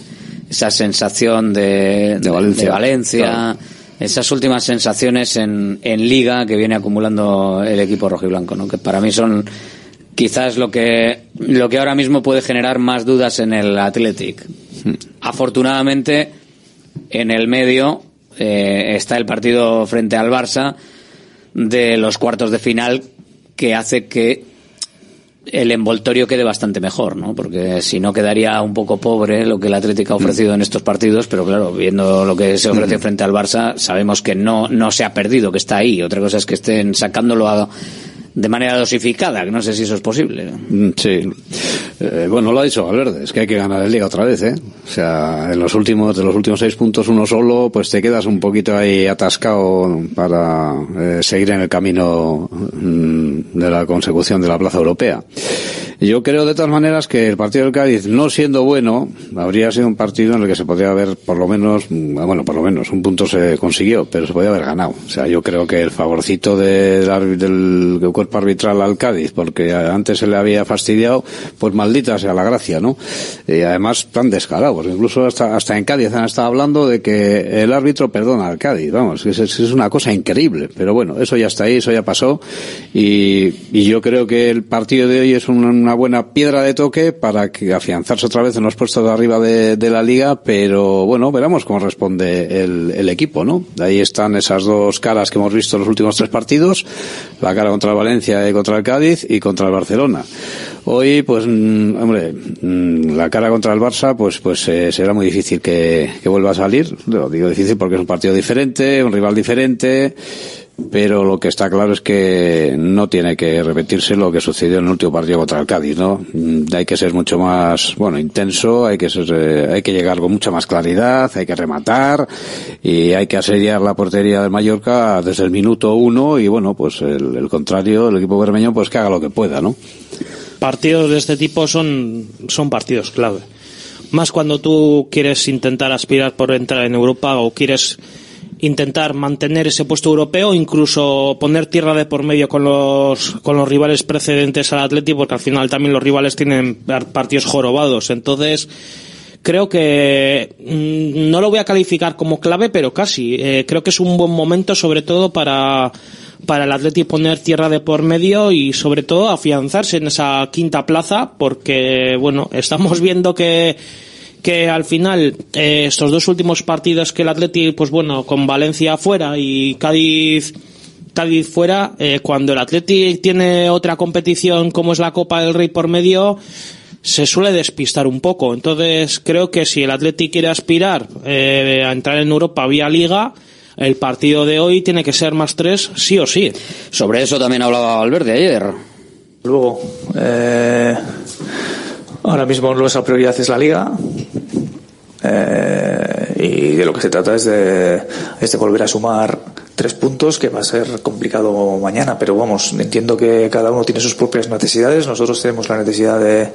esa sensación de, de Valencia. Valencia, Claro. esas últimas sensaciones en, en liga que viene acumulando el equipo rojiblanco, ¿no? Que para mí son quizás lo que, lo que ahora mismo puede generar más dudas en el Athletic. Afortunadamente, en el medio eh, está el partido frente al Barça de los cuartos de final que hace que el envoltorio quede bastante mejor, ¿no? Porque si no quedaría un poco pobre lo que el Atlético ha ofrecido en estos partidos, pero claro, viendo lo que se ofrece frente al Barça, sabemos que no, no se ha perdido, que está ahí. Otra cosa es que estén sacándolo a- de manera dosificada, que no sé si eso es posible. Mm, Sí. Eh, bueno, lo ha dicho Valverde, es que hay que ganar el Liga otra vez, ¿eh? O sea, en los últimos, de los últimos seis puntos, uno solo, pues te quedas un poquito ahí atascado para eh, seguir en el camino mm, de la consecución de la plaza europea. Yo creo de todas maneras que el partido del Cádiz, no siendo bueno, habría sido un partido en el que se podría haber por lo menos, mm, bueno, por lo menos un punto se consiguió, pero se podía haber ganado. O sea, yo creo que el favorcito del, arbi- del cuerpo arbitral al Cádiz, porque antes se le había fastidiado, pues maldita sea la gracia, ¿no? Y además tan descarados. Incluso hasta, hasta en Cádiz han estado hablando de que el árbitro perdona al Cádiz. Vamos, es, es una cosa increíble. Pero bueno, eso ya está ahí, eso ya pasó. Y, y yo creo que el partido de hoy es una, una buena piedra de toque para que afianzarse otra vez en los puestos de arriba de, de la liga. Pero bueno, veremos cómo responde el, el equipo, ¿no? Ahí están esas dos caras que hemos visto en los últimos tres partidos. La cara contra el Valencia y contra el Cádiz y contra el Barcelona. Hoy, pues, mm, hombre, mm, la cara contra el Barça, pues, pues eh, será muy difícil que, que vuelva a salir. Lo digo difícil porque es un partido diferente, un rival diferente, pero lo que está claro es que no tiene que repetirse lo que sucedió en el último partido contra el Cádiz, ¿no? Mm, Hay que ser mucho más, bueno, intenso, hay que ser, eh, hay que llegar con mucha más claridad, hay que rematar y hay que asediar la portería del Mallorca desde el minuto uno y bueno, pues el, contrario, el equipo bermeño, pues que haga lo que pueda, ¿no? partidos de este tipo son, son partidos clave. Más cuando tú quieres intentar aspirar por entrar en Europa o quieres intentar mantener ese puesto europeo, incluso poner tierra de por medio con los, con los rivales precedentes al Atlético, porque al final también los rivales tienen par- partidos jorobados. Entonces, creo que mm, no lo voy a calificar como clave, pero casi. Eh, creo que es un buen momento, sobre todo para, para el Atlético poner tierra de por medio y sobre todo afianzarse en esa quinta plaza, porque bueno, estamos viendo que que al final eh, estos dos últimos partidos que el Atlético, pues bueno, con Valencia fuera y Cádiz Cádiz fuera, eh, cuando el Atlético tiene otra competición como es la Copa del Rey por medio, se suele despistar un poco. Entonces, creo que si el Atlético quiere aspirar eh, a entrar en Europa vía Liga, el partido de hoy tiene que ser más tres, sí o sí. Sobre eso también hablaba Valverde ayer. Luego, eh, Ahora mismo nuestra prioridad es la liga. Eh, y de lo que se trata es de, es de volver a sumar tres puntos que va a ser complicado mañana pero vamos entiendo que cada uno tiene sus propias necesidades nosotros tenemos la necesidad de,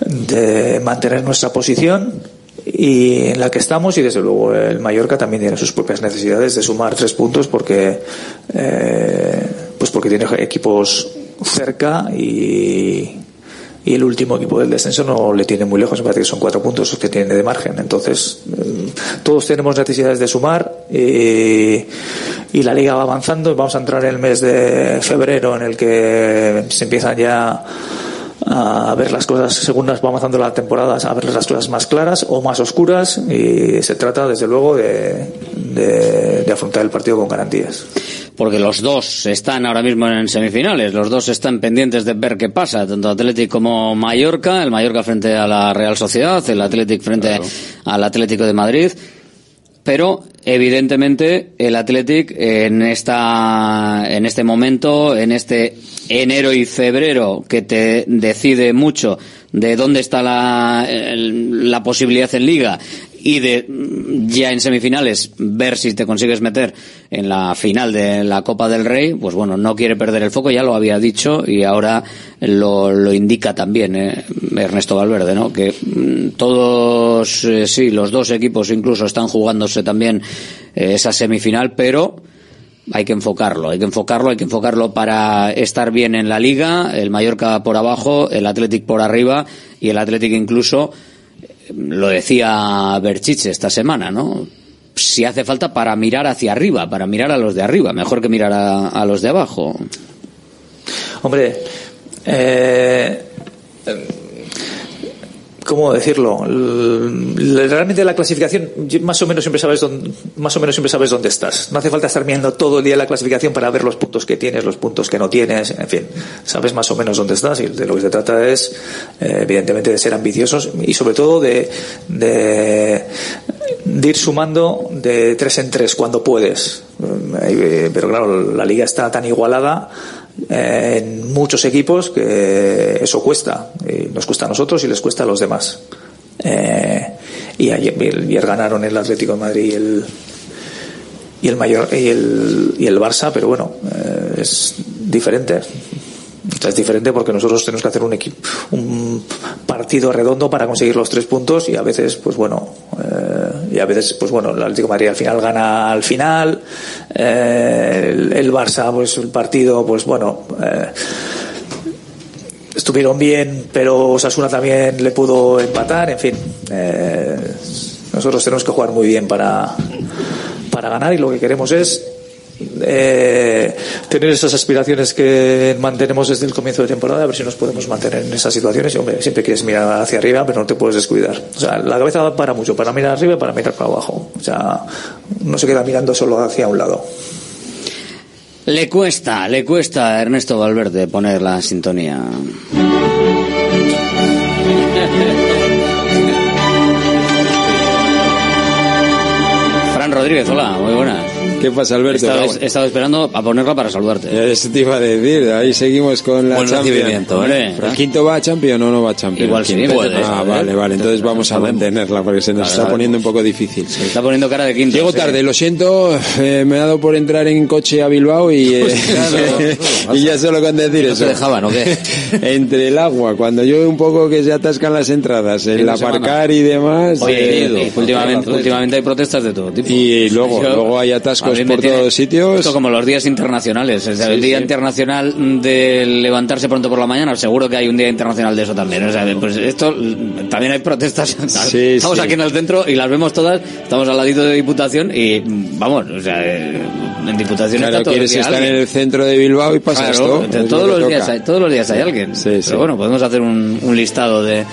de mantener nuestra posición y en la que estamos y desde luego el Mallorca también tiene sus propias necesidades de sumar tres puntos porque eh, pues porque tiene equipos cerca y y el último equipo del descenso no le tiene muy lejos, me parece que son cuatro puntos que tiene de margen. Entonces, eh, todos tenemos necesidades de sumar y, y la liga va avanzando. Vamos a entrar en el mes de febrero en el que se empiezan ya a ver las cosas según va avanzando la temporada, a ver las cosas más claras o más oscuras y se trata desde luego de, de, de afrontar el partido con garantías. Porque los dos están ahora mismo en semifinales, los dos están pendientes de ver qué pasa, tanto Atlético como Mallorca, el Mallorca frente a la Real Sociedad, el Atlético frente al Atlético de Madrid, pero evidentemente el Athletic en esta en este momento, en este enero y febrero que te decide mucho de dónde está la, la posibilidad en liga y de ya en semifinales ver si te consigues meter en la final de la Copa del Rey, pues bueno, no quiere perder el foco, ya lo había dicho y ahora lo, lo indica también eh, Ernesto Valverde, ¿no? Que mm, todos, eh, sí, los dos equipos incluso están jugándose también eh, esa semifinal, pero hay que enfocarlo, hay que enfocarlo, hay que enfocarlo para estar bien en la liga, el Mallorca por abajo, el Athletic por arriba y el Athletic incluso lo decía Berchiche esta semana, ¿no? Si hace falta para mirar hacia arriba, para mirar a los de arriba, mejor que mirar a, los de abajo. Hombre, eh, ¿cómo decirlo? Realmente la clasificación más o menos siempre sabes dónde, más o menos siempre sabes dónde estás. No hace falta estar mirando todo el día la clasificación para ver los puntos que tienes, los puntos que no tienes, en fin, sabes más o menos dónde estás y de lo que se trata es eh, evidentemente de ser ambiciosos y sobre todo de, de, de ir sumando de tres en tres cuando puedes. Eh, pero claro, la liga está tan igualada en muchos equipos que eso cuesta. Y nos cuesta a nosotros y les cuesta a los demás. Eh, y ayer, ayer, ganaron el Atlético de Madrid y el, y el, mayor, y el, y el Barça, pero bueno, eh, es diferente. Es diferente porque nosotros tenemos que hacer un equipo, un partido redondo para conseguir los tres puntos y a veces, pues bueno, eh, y a veces, pues bueno, el Atlético de Madrid al final gana al final, eh, el, el, Barça, pues el partido, pues bueno, eh, estuvieron bien, pero Osasuna también le pudo empatar, en fin, eh, nosotros tenemos que jugar muy bien para, para ganar y lo que queremos es eh, tener esas aspiraciones que mantenemos desde el comienzo de temporada, a ver si nos podemos mantener en esas situaciones. Y siempre quieres mirar hacia arriba, pero no te puedes descuidar. O sea, la cabeza para mucho, para mirar arriba y para mirar para abajo. O sea, no se queda mirando solo hacia un lado. Le cuesta, le cuesta a Ernesto Valverde poner la sintonía. Fran Rodríguez, hola, muy buenas. ¿Qué pasa, Alberto? Estaba, estaba, esperando a ponerla para saludarte. Eso te iba a decir, ahí seguimos con la Buen Champions. ¿eh? ¿El quinto va a Champions o no va a Champions? Igual sí, puede. Ah, vale, vale, entonces vamos a mantenerla porque se nos Claro, está claro. poniendo un poco difícil. Se está poniendo cara de quinto. Llego sí. tarde, lo siento, eh, me ha dado por entrar en coche a Bilbao y, eh, y ya solo con decir ¿No eso. te dejaban o qué? Entre el agua, cuando llueve un poco que se atascan las entradas, el de semana. aparcar y demás. Oye, eh, y últimamente, últimamente hay protestas de todo tipo. Y luego, luego hay atascos por todos sitios. Esto como los días internacionales. O sea, el Día sí. Internacional de levantarse pronto por la mañana, seguro que hay un Día Internacional de eso también. O sea, pues esto también hay protestas. Sí, estamos aquí en el centro y las vemos todas. Estamos al ladito de Diputación y vamos, o sea, eh, en Diputación Claro, está todo el quieres día estar alguien. en el centro de Bilbao y pasa Claro, esto. de- es todos los días hay, todos los días hay alguien. Pero bueno, podemos hacer un, un listado de,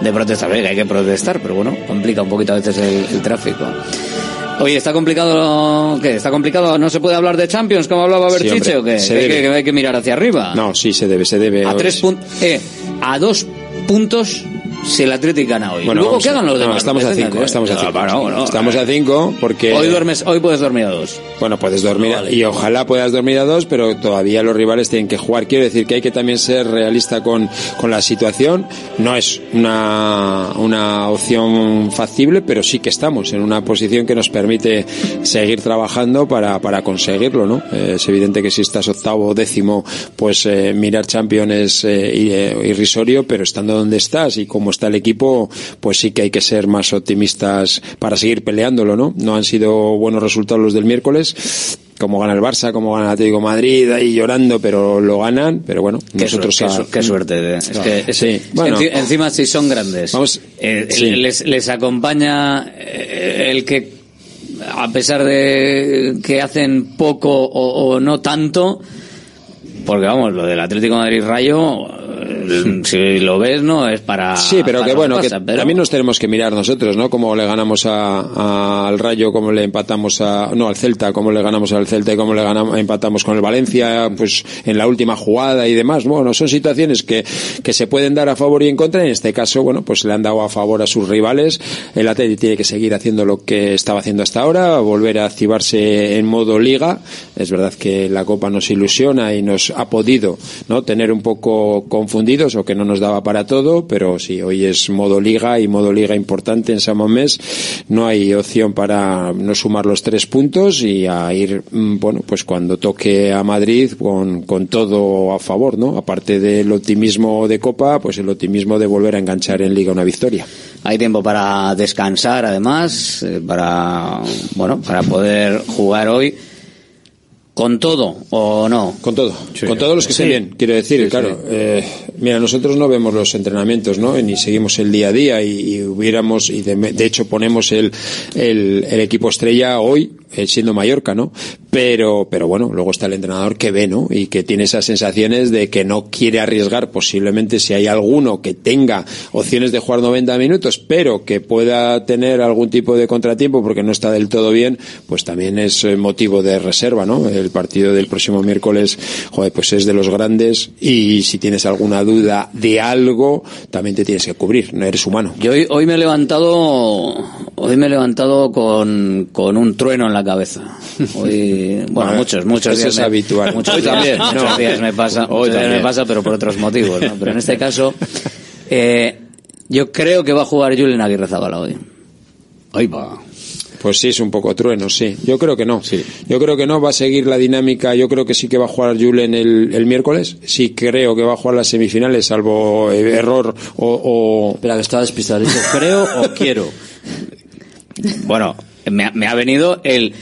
de protestas. Venga, hay que protestar, pero bueno, complica un poquito a veces el, el tráfico. Oye, ¿está complicado qué? ¿Está complicado? ¿No se puede hablar de Champions como hablaba Berchiche o qué? se ¿Hay debe. que, que hay que mirar hacia arriba. No, sí, se debe, se debe. A tres puntos, eh, a dos puntos si el Atlético gana hoy. Bueno, Luego, ¿qué hagan los no, demás? estamos a cinco, que- estamos a No, cinco. bueno, bueno, Estamos a cinco porque... Hoy, duermes, hoy puedes dormir a dos. Bueno, puedes dormir y ojalá puedas dormir a dos, pero todavía los rivales tienen que jugar. Quiero decir que hay que también ser realista con, con la situación. No es una, una opción factible, pero sí que estamos en una posición que nos permite seguir trabajando para, para conseguirlo, ¿no? Eh, es evidente que si estás octavo o décimo, pues eh, mirar Champions es eh, eh, irrisorio, pero estando donde estás y como está el equipo, pues sí que hay que ser más optimistas para seguir peleándolo, ¿no? No han sido buenos resultados los del miércoles como gana el Barça, como gana el Atlético Madrid, ahí llorando, pero lo ganan, pero bueno, Qué, nosotros suerte, qué a- qué suerte. de- es que, es- Sí, es bueno. enci- encima si son grandes. eh, sí. les, les acompaña eh, el que, a pesar de que hacen poco o, o no tanto, porque vamos, lo del Atlético de Madrid Rayo, eh, si lo ves, no es para. Sí, pero para que bueno, que pero- también nos tenemos que mirar nosotros, ¿no? Como le ganamos a- a- al Rayo, como le empatamos a, no, al Celta, como le ganamos al Celta y como le ganamos, empatamos con el Valencia, pues en la última jugada y demás. Bueno, son situaciones que, que se pueden dar a favor y en contra. En este caso, bueno, pues le han dado a favor a sus rivales. El Atleti tiene que seguir haciendo lo que estaba haciendo hasta ahora, volver a activarse en modo liga. Es verdad que la Copa nos ilusiona y nos ha podido, ¿no? Tener un poco confundidos o que no nos daba para todo, pero sí, hoy es modo liga y modo liga importante en San Mamés. No hay opción para no sumar los tres puntos y a ir, mm, bueno, pues cuando toque a Madrid con, con todo a favor, ¿no? Aparte del optimismo de Copa, pues el optimismo de volver a enganchar en liga una victoria. Hay tiempo para descansar, además, eh, para bueno, para poder jugar hoy con todo o no. Con todo, con todos los que estén Sí. bien, quiero decir, Sí, claro. sí. eh, mira, nosotros no vemos los entrenamientos, ¿no? Ni seguimos el día a día y, y hubiéramos, y de, de hecho ponemos el, el, el equipo estrella hoy, siendo Mallorca, ¿no? Pero, pero bueno, luego está el entrenador que ve, ¿no? Y que tiene esas sensaciones de que no quiere arriesgar posiblemente si hay alguno que tenga opciones de jugar 90 minutos, pero que pueda tener algún tipo de contratiempo porque no está del todo bien, pues también es eh, motivo de reserva, ¿no? El partido del próximo miércoles, joder, pues es de los grandes y si tienes alguna duda de algo, también te tienes que cubrir, no eres humano. Yo hoy, hoy me he levantado, hoy me he levantado con, con un trueno en la cabeza. Hoy, bueno, muchos, muchos eso días. es me- habitual. Muchos Hoy días, también, muchos no. días me pasa, Hoy también. me pasa, pero por otros motivos, ¿no? Pero en este caso, eh, yo creo que va a jugar Julen Aguirre Zabala hoy. Ahí va. Pues sí, es un poco trueno, sí. Yo creo que no. Yo creo que no. Va a seguir la dinámica. Yo creo que sí que va a jugar Julen el, el miércoles. Sí creo que va a jugar las semifinales, salvo eh, error o... o... Espera, que estaba despistado. Creo o quiero. Bueno, me, ha- me ha venido el.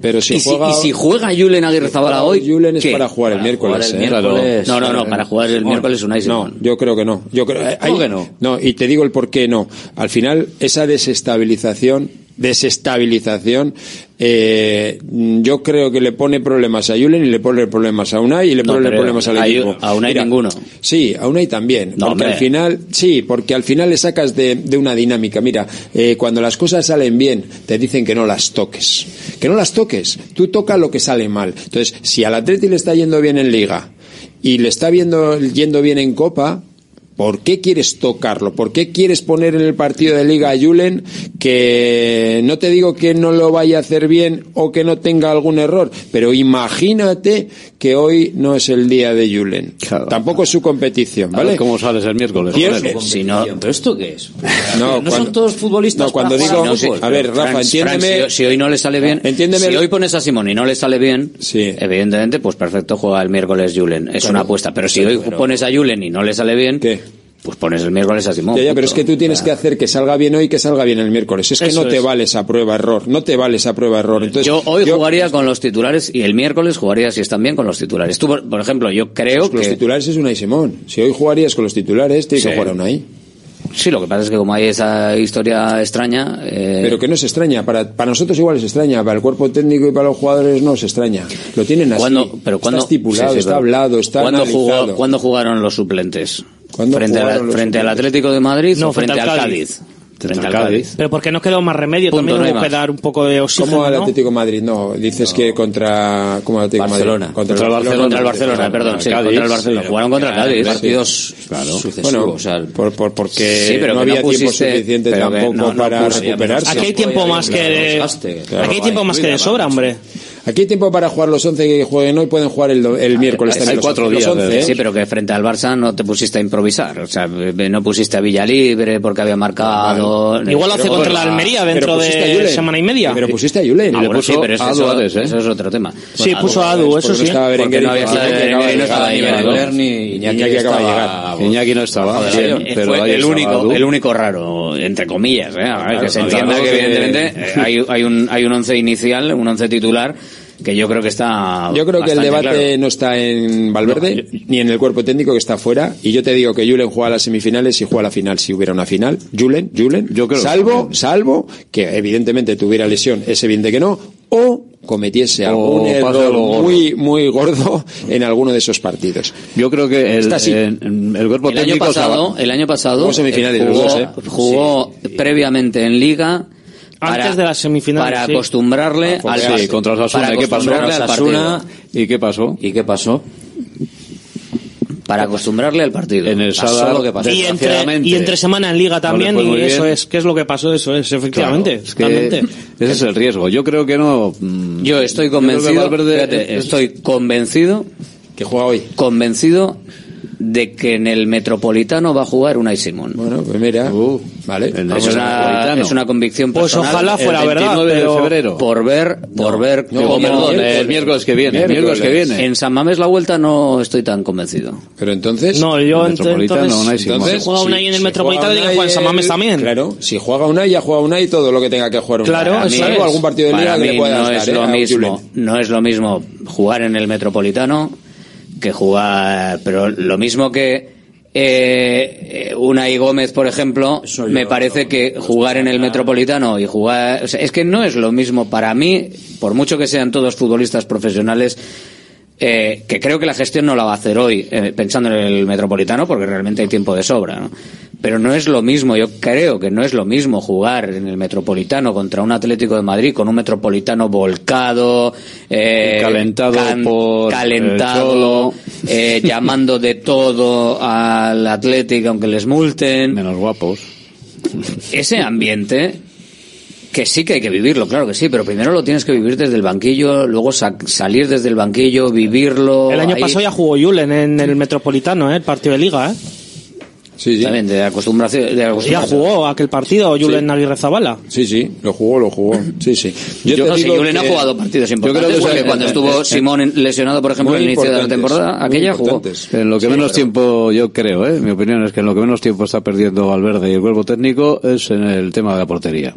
Pero si ¿Y, si, juega- y si juega Julen Aguirre Zabala hoy. Julen es ¿qué? para jugar el miércoles. jugar el ¿eh? miércoles. No, no, no, para jugar el miércoles Unai No, yo creo que no. Yo creo, hay- que no? No, y te digo el por qué no. Al final, esa desestabilización, desestabilización, eh, yo creo que le pone problemas a Julen y le pone problemas a Unai y le No pone problemas al equipo. a Unai Mira, ninguno. Sí, a Unai también. No, porque hombre. al final, sí, porque al final le sacas de, de una dinámica. Mira, eh, cuando las cosas salen bien, te dicen que no las toques. Que no las toques. Tú toca lo que sale mal. Entonces, si al Atleti le está yendo bien en Liga y le está viendo, yendo bien en Copa, ¿Por qué quieres tocarlo? ¿Por qué quieres poner en el partido de Liga a Julen que no te digo que no lo vaya a hacer bien o que no tenga algún error, pero imagínate que hoy no es el día de Julen. Tampoco es su competición, A ver ¿vale? cómo sales el miércoles. Si no, ¿Pero esto qué es? No, No, cuando- son todos futbolistas no, cuando para digo- no, sí, a ver, Rafa, entiéndeme- si, si hoy no le sale bien, Entiéndeme- si hoy pones a Simón y no le sale bien, evidentemente, pues perfecto, juega el miércoles Julen. Es Claro. una apuesta. Pero si hoy Pero- pones a Julen y no le sale bien, pues pones el miércoles a Simón. Ya, ya, pero es que tú tienes que hacer que salga bien hoy y que salga bien el miércoles. Es que no te es. vale esa prueba error. No te vale esa prueba error. Entonces, yo hoy jugaría con los titulares y el miércoles jugaría, si están bien, con los titulares. Tú, por, ejemplo, yo creo Pues que... los titulares es Unai Simón. Si hoy jugarías con los titulares, tienes Sí. que jugar a Unai. Sí, lo que pasa es que como hay esa historia extraña... eh, Pero que no es extraña. Para, para nosotros igual es extraña. Para el cuerpo técnico y para los jugadores no es extraña. Lo tienen así. ¿Cuándo, pero cuándo, está estipulado, sí, sí, está pero hablado, está ¿cuándo, analizado. jugó- ¿cuándo jugaron los suplentes? ¿Cuándo ¿Frente, a frente al? Atlético de Madrid No, o frente, frente al al Cádiz? Frente al Cádiz. Pero porque no quedó más remedio, Punto, también no que dar un poco de oxígeno, ¿Cómo al ¿no? Atlético de Madrid? No, dices que contra. ¿Cómo al Atlético Barcelona. Madrid? Contra el Barcelona, contra el Barcelona, perdón, sí, contra el Barcelona. Jugaron contra el Cádiz. Partidos Bueno, sucesivos. o sea, por, por- porque Sí, pero no no había tiempo pusiste- suficiente pero que tampoco no- no para recuperarse. Aquí hay tiempo más que de, claro. aquí hay tiempo más que de sobra, hombre. Aquí hay tiempo para jugar los 11 que jueguen hoy, pueden jugar el, el miércoles Hay cuatro los días. 11, ¿eh? Sí, pero que frente al Barça no te pusiste a improvisar. O sea, eh, no pusiste a Villalibre porque había marcado. Igual hace contra la Almería dentro de Julen. semana y media. Pero pusiste a Julen. Ah, bueno, sí, pero a eso, ¿eh? eso es otro tema. Sí, puso a Adu, eso no sí. estaba Berenguer Porque no y- había Berenguer no ni Iñaki acaba de llegar. Iñaki no estaba. Eh, pero el único, el único raro, entre comillas, ¿eh? Que se entienda que, evidentemente eh, hay, hay un hay un once inicial, un once titular que yo creo que está. Yo creo que el debate claro. no está en Valverde ni en el cuerpo técnico que está fuera. Y yo te digo que Julen juega las semifinales y juega la final si hubiera una final. Julen, Julen. Yo creo salvo, también. salvo que evidentemente tuviera lesión, es evidente que no, o cometiese algún error muy, muy gordo en alguno de esos partidos. Yo creo que el, Está así. en- el cuerpo El año técnico pasado, estaba- el año pasado Jugó semifinales eh, los jugó, dos, ¿eh? jugó previamente en Liga Antes de las semifinales, para sí. acostumbrarle al Sí, contra Osasuna. ¿Y qué pasó? al. ¿Y qué pasó? ¿Y qué pasó? para acostumbrarle al partido. En el lo que pasó. Y entre, desgraciadamente, y entre semana en Liga también, no fue y eso bien. es, ¿qué es lo que pasó? Eso es, efectivamente. Claro, es que ese es el riesgo. Yo creo que no. mm, Yo estoy convencido, Valverde fíjate, es- estoy convencido, Que juega hoy. convencido de que en el Metropolitano va a jugar Unai Simón. Bueno, pues mira. Uh, vale. el es, una, es una convicción Pues personal. ojalá el fuera verdad, 29 de pero febrero. Por ver, por ver no, perdón, Perdón, el miércoles que viene. El miércoles que viene. En San Mamés la vuelta no estoy tan convencido. Pero entonces. No, yo El Metropolitano, entonces, Unai Simón. Entonces, si juega Unai en el si Metropolitano, juega tiene que jugar en San Mamés el- también. Claro, si juega Unai, ya juega Unai todo lo que tenga que jugar Unai. Claro, salvo algún partido de liga que le pueda no dar, es ¿eh? lo mismo, no es lo mismo jugar en el Metropolitano que jugar, pero lo mismo que eh, Unai Gómez, por ejemplo, me parece que jugar en el Metropolitano y jugar, o sea, es que no es lo mismo para mí, por mucho que sean todos futbolistas profesionales. eh, que creo que la gestión no la va a hacer hoy eh, pensando en el Metropolitano porque realmente hay tiempo de sobra, ¿no? Pero no es lo mismo, yo creo que no es lo mismo jugar en el Metropolitano contra un Atlético de Madrid con un Metropolitano volcado, eh, Calentado por el calentado, eh, llamando de todo al Atlético aunque les multen. Menos guapos. Ese ambiente que sí que hay que vivirlo, claro que sí, pero primero lo tienes que vivir desde el banquillo, luego sa- salir desde el banquillo, vivirlo. El año ahí. pasado ya jugó Julen en el Metropolitano, ¿eh? el partido de Liga. ¿eh? Sí, sí. También de acostumbración. De Ya acostumbración. jugó aquel partido Julen Aguirre Zabala. Sí, sí, lo jugó, lo jugó. Sí, sí. Yo, te no, digo Julen ha que- jugado partidos importantes, creo que porque cuando eh, estuvo eh, Simón lesionado, por ejemplo, el inicio de la temporada, aquella jugó. En lo que Sí, menos pero- tiempo, yo creo, ¿eh? mi opinión es que en lo que menos tiempo está perdiendo Valverde y el cuerpo técnico es en el tema de la portería.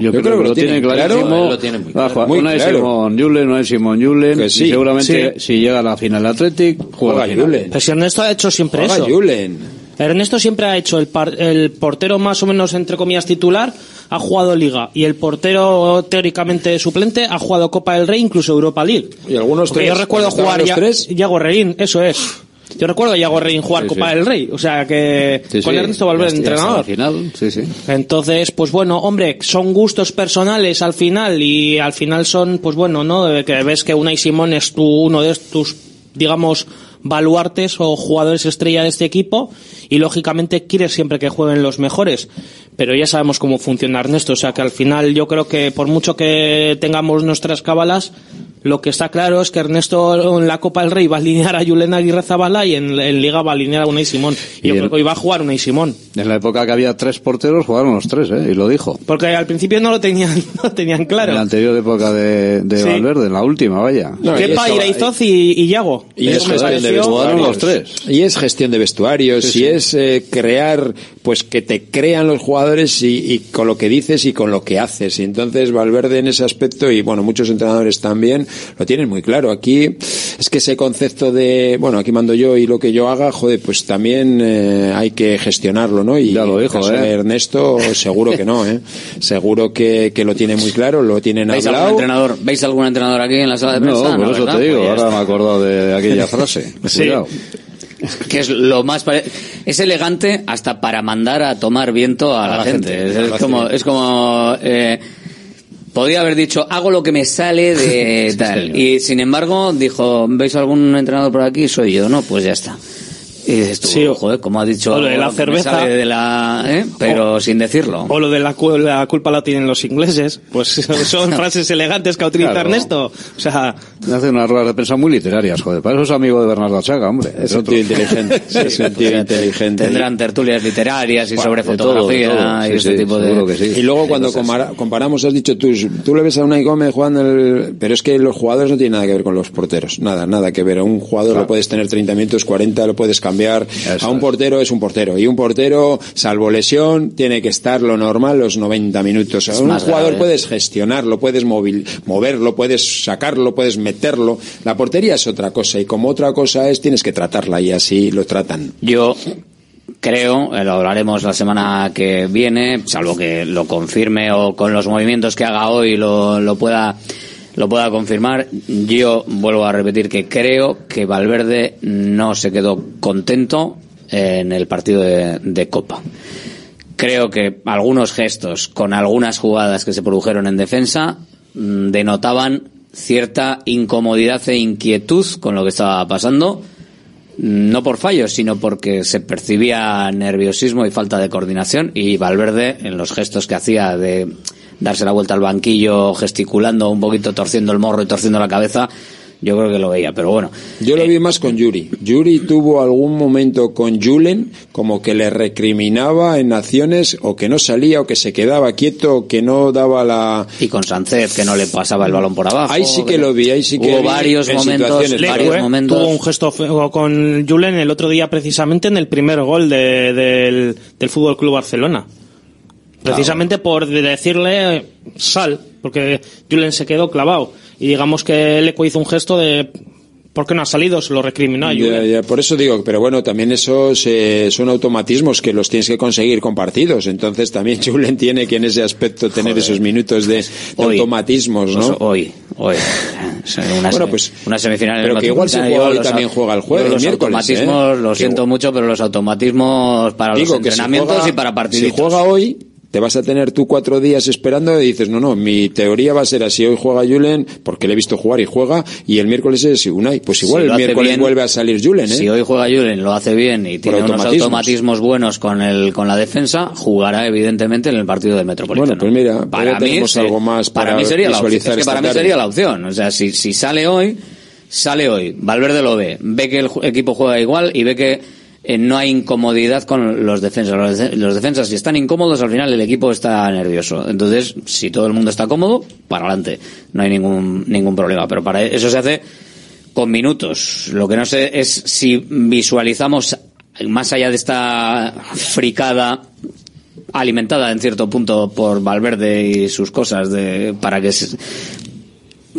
yo, creo, que lo tiene clarísimo. claro, lo tiene muy claro. Muy claro. Simón Julen, Unai Simón Julen, Que y sí, seguramente si llega a la final Athletic, juega Juega la final. Julen. Pero si Ernesto ha hecho siempre Juega eso. Julen. Ernesto siempre ha hecho el, par- el portero más o menos entre comillas titular, ha jugado Liga y el portero teóricamente suplente ha jugado Copa del Rey, incluso Europa League. Y algunos tres. yo recuerdo jugar ya. Yago Reín, eso es. Yo recuerdo a Yago Reín jugar Sí, Copa sí. del Rey, o sea que Sí, con Ernesto Valverde entrenador. al final, sí, sí. Entonces, pues bueno, hombre, son gustos personales al final y al final son, pues bueno, ¿no? Que ves que Unai Simón es tu, uno de tus, digamos, baluartes o jugadores estrella de este equipo y lógicamente quieres siempre que jueguen los mejores. Pero ya sabemos cómo funciona Ernesto, o sea que al final yo creo que por mucho que tengamos nuestras cábalas, lo que está claro es que Ernesto en la Copa del Rey va a alinear a Julen Aguirre Zabala y en, en Liga va a alinear a Unai Simón. Y yo el- creo que hoy va a jugar Unai Simón. En la época que había tres porteros, jugaron los tres, ¿eh? y lo dijo. Porque al principio no lo tenían, no lo tenían claro. En la anterior época de, de Sí. Valverde, en la última, vaya. No, y Kepa, Iraizoz y, y Yago. Y es gestión de los vestuarios. tres. Y es gestión de vestuarios, y es eh, crear, pues que te crean los jugadores y, y con lo que dices y con lo que haces. Y entonces Valverde en ese aspecto, y bueno, muchos entrenadores también, lo tienen muy claro. Aquí es que ese concepto de, bueno, aquí mando yo y lo que yo haga, joder, pues también eh, hay que gestionarlo, ¿no? Y Ya lo dijo, ¿eh? Ernesto, seguro que no, ¿eh? Seguro que, que lo tiene muy claro, lo tienen ¿Veis algún hablado. entrenador? ¿Veis algún entrenador aquí en la sala de No, prensa? por eso ¿verdad? te digo, Pues ahora está. me he acordado de aquella frase. Sí. Cuidado. que es lo más pare- es elegante hasta para mandar a tomar viento a, A la, la gente, gente, Es, es como es como eh, podía haber dicho hago lo que me sale de Sí, tal señor. y sin embargo dijo veis algún entrenador por aquí soy yo no pues ya está y dices tú, joder, como ha dicho, o lo de la cerveza. sale de la, ¿eh? pero sin decirlo. O lo de la, cu- la culpa la tienen los ingleses. Pues son frases elegantes que utiliza Claro. Ernesto. O sea, Hace unas ruedas de prensa muy literarias, joder. Para eso es amigo de Bernardo Chaga, hombre. Es un tío inteligente. es un tío inteligente. Tendrán tertulias literarias y Bueno, sobre de todo, fotografía de todo. y Sí, este sí, tipo de... sí. Y luego cuando compara- comparamos, has dicho tú, tú le ves a Unai Gómez jugando el... Pero es que los jugadores no tienen nada que ver con los porteros. Nada, nada que ver. A un jugador lo puedes tener 30 minutos, 40, lo puedes cambiar. A un portero es un portero. Y un portero, salvo lesión, tiene que estar lo normal los 90 minutos. Es un jugador grave. puedes gestionarlo, puedes móvil, moverlo, puedes sacarlo, puedes meterlo. La portería es otra cosa. Y como otra cosa es, tienes que tratarla y así lo tratan. Yo creo, eh, lo hablaremos la semana que viene, salvo que lo confirme o con los movimientos que haga hoy lo, lo pueda lo pueda confirmar. Yo vuelvo a repetir que creo que Valverde no se quedó contento en el partido de, Copa. Creo que algunos gestos con algunas jugadas que se produjeron en defensa mm, denotaban cierta incomodidad e inquietud con lo que estaba pasando no por fallos, sino porque se percibía nerviosismo y falta de coordinación y Valverde en los gestos que hacía de darse la vuelta al banquillo gesticulando un poquito, torciendo el morro y torciendo la cabeza, yo creo que lo veía, pero bueno. Yo lo vi más con Yuri. Yuri tuvo algún momento con Julen como que le recriminaba en acciones o que no salía o que se quedaba quieto o que no daba la... Y con Sánchez que no le pasaba el balón por abajo. Ahí sí que lo vi, ahí sí que Hubo vi varios en momentos, varios Leque, momentos. tuvo un gesto feo con Julen el otro día precisamente en el primer gol de- del, del Fútbol Club Barcelona. Precisamente por decirle eh, sal, porque Julen se quedó clavado. Y digamos que Leco hizo un gesto de ¿por qué no ha salido? Se lo recriminó a Ya, Julen. ya, por eso digo, pero bueno, también esos eh, son automatismos que los tienes que conseguir con partidos. Entonces también Julen tiene que en ese aspecto tener esos minutos de, de Hoy. automatismos, ¿no? Pues hoy, hoy. Una, Bueno, pues, una semifinal en pero el que igual Metropolitano, juega hoy también juega el jueves, los el miércoles, automatismos, ¿eh? lo siento mucho, pero los automatismos para Digo los que si entrenamientos juega- y para partidos. Si juega hoy, te vas a tener tú cuatro días esperando y dices, no, no, mi teoría va a ser así. Hoy juega Julen, porque le he visto jugar y juega, y el miércoles es Unai. Pues igual Si el miércoles bien, vuelve a salir Julen, ¿eh? Si hoy juega Julen, lo hace bien y tiene unos automatismos. buenos con el con la defensa, jugará evidentemente en el partido del Metropolitano. Bueno, pues mira, para mí tenemos sí, algo más para mí sería la opción. visualizar Es que esta para mí sería la opción. O sea, si, si sale hoy, sale hoy. Valverde lo ve, ve que el equipo juega igual y ve que eh, no hay incomodidad con los defensas. Los, de- los defensas, si están incómodos, al final el equipo está nervioso. Entonces, si todo el mundo está cómodo, para adelante. No hay ningún, ningún problema. Pero para eso se hace con minutos. Lo que no sé es si visualizamos más allá de esta fricada alimentada en cierto punto por Valverde y sus cosas de para que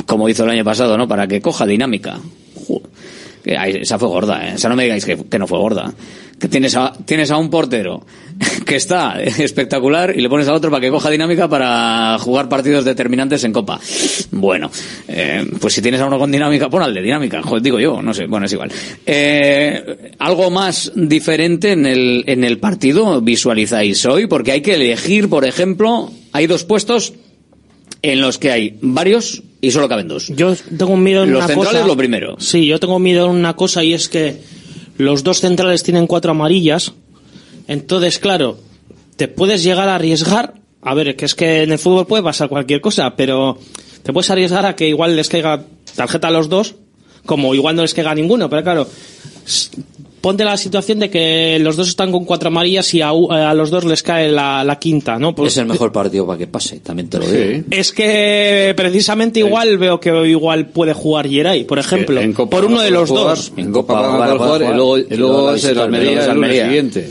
como hizo el año pasado, ¿no? Para que coja dinámica. Que ahí- esa fue gorda, ¿eh? Esa no me digáis que, que no fue gorda. Que tienes a, tienes a un portero que está espectacular y le pones a otro para que coja dinámica para jugar partidos determinantes en Copa. Bueno, eh, pues si tienes a uno con dinámica, pon al de dinámica, digo yo, no sé, bueno, es igual. Eh, algo más diferente en el, en el partido visualizáis hoy, porque hay que elegir, por ejemplo, hay dos puestos en los que hay varios y solo caben dos. Yo tengo miedo en Los una centrales cosa. lo primero. Sí, yo tengo miedo en una cosa y es que los dos centrales tienen cuatro amarillas. Entonces, claro, te puedes llegar a arriesgar. A ver, que es que en el fútbol puede pasar cualquier cosa, pero te puedes arriesgar a que igual les caiga tarjeta a los dos, como igual no les caiga a ninguno. Pero claro, ponte la situación de que los dos están con cuatro amarillas y a, u- a los dos les cae la, la quinta, ¿no? Pues- Es el mejor partido para que pase, también te lo digo. es que precisamente igual veo que igual puede jugar Geray, por ejemplo, En Copa por uno a de los jugar, dos. En Copa Copa van a a jugar y luego, y jugar. luego Y es el luego Almería el lunes siguiente.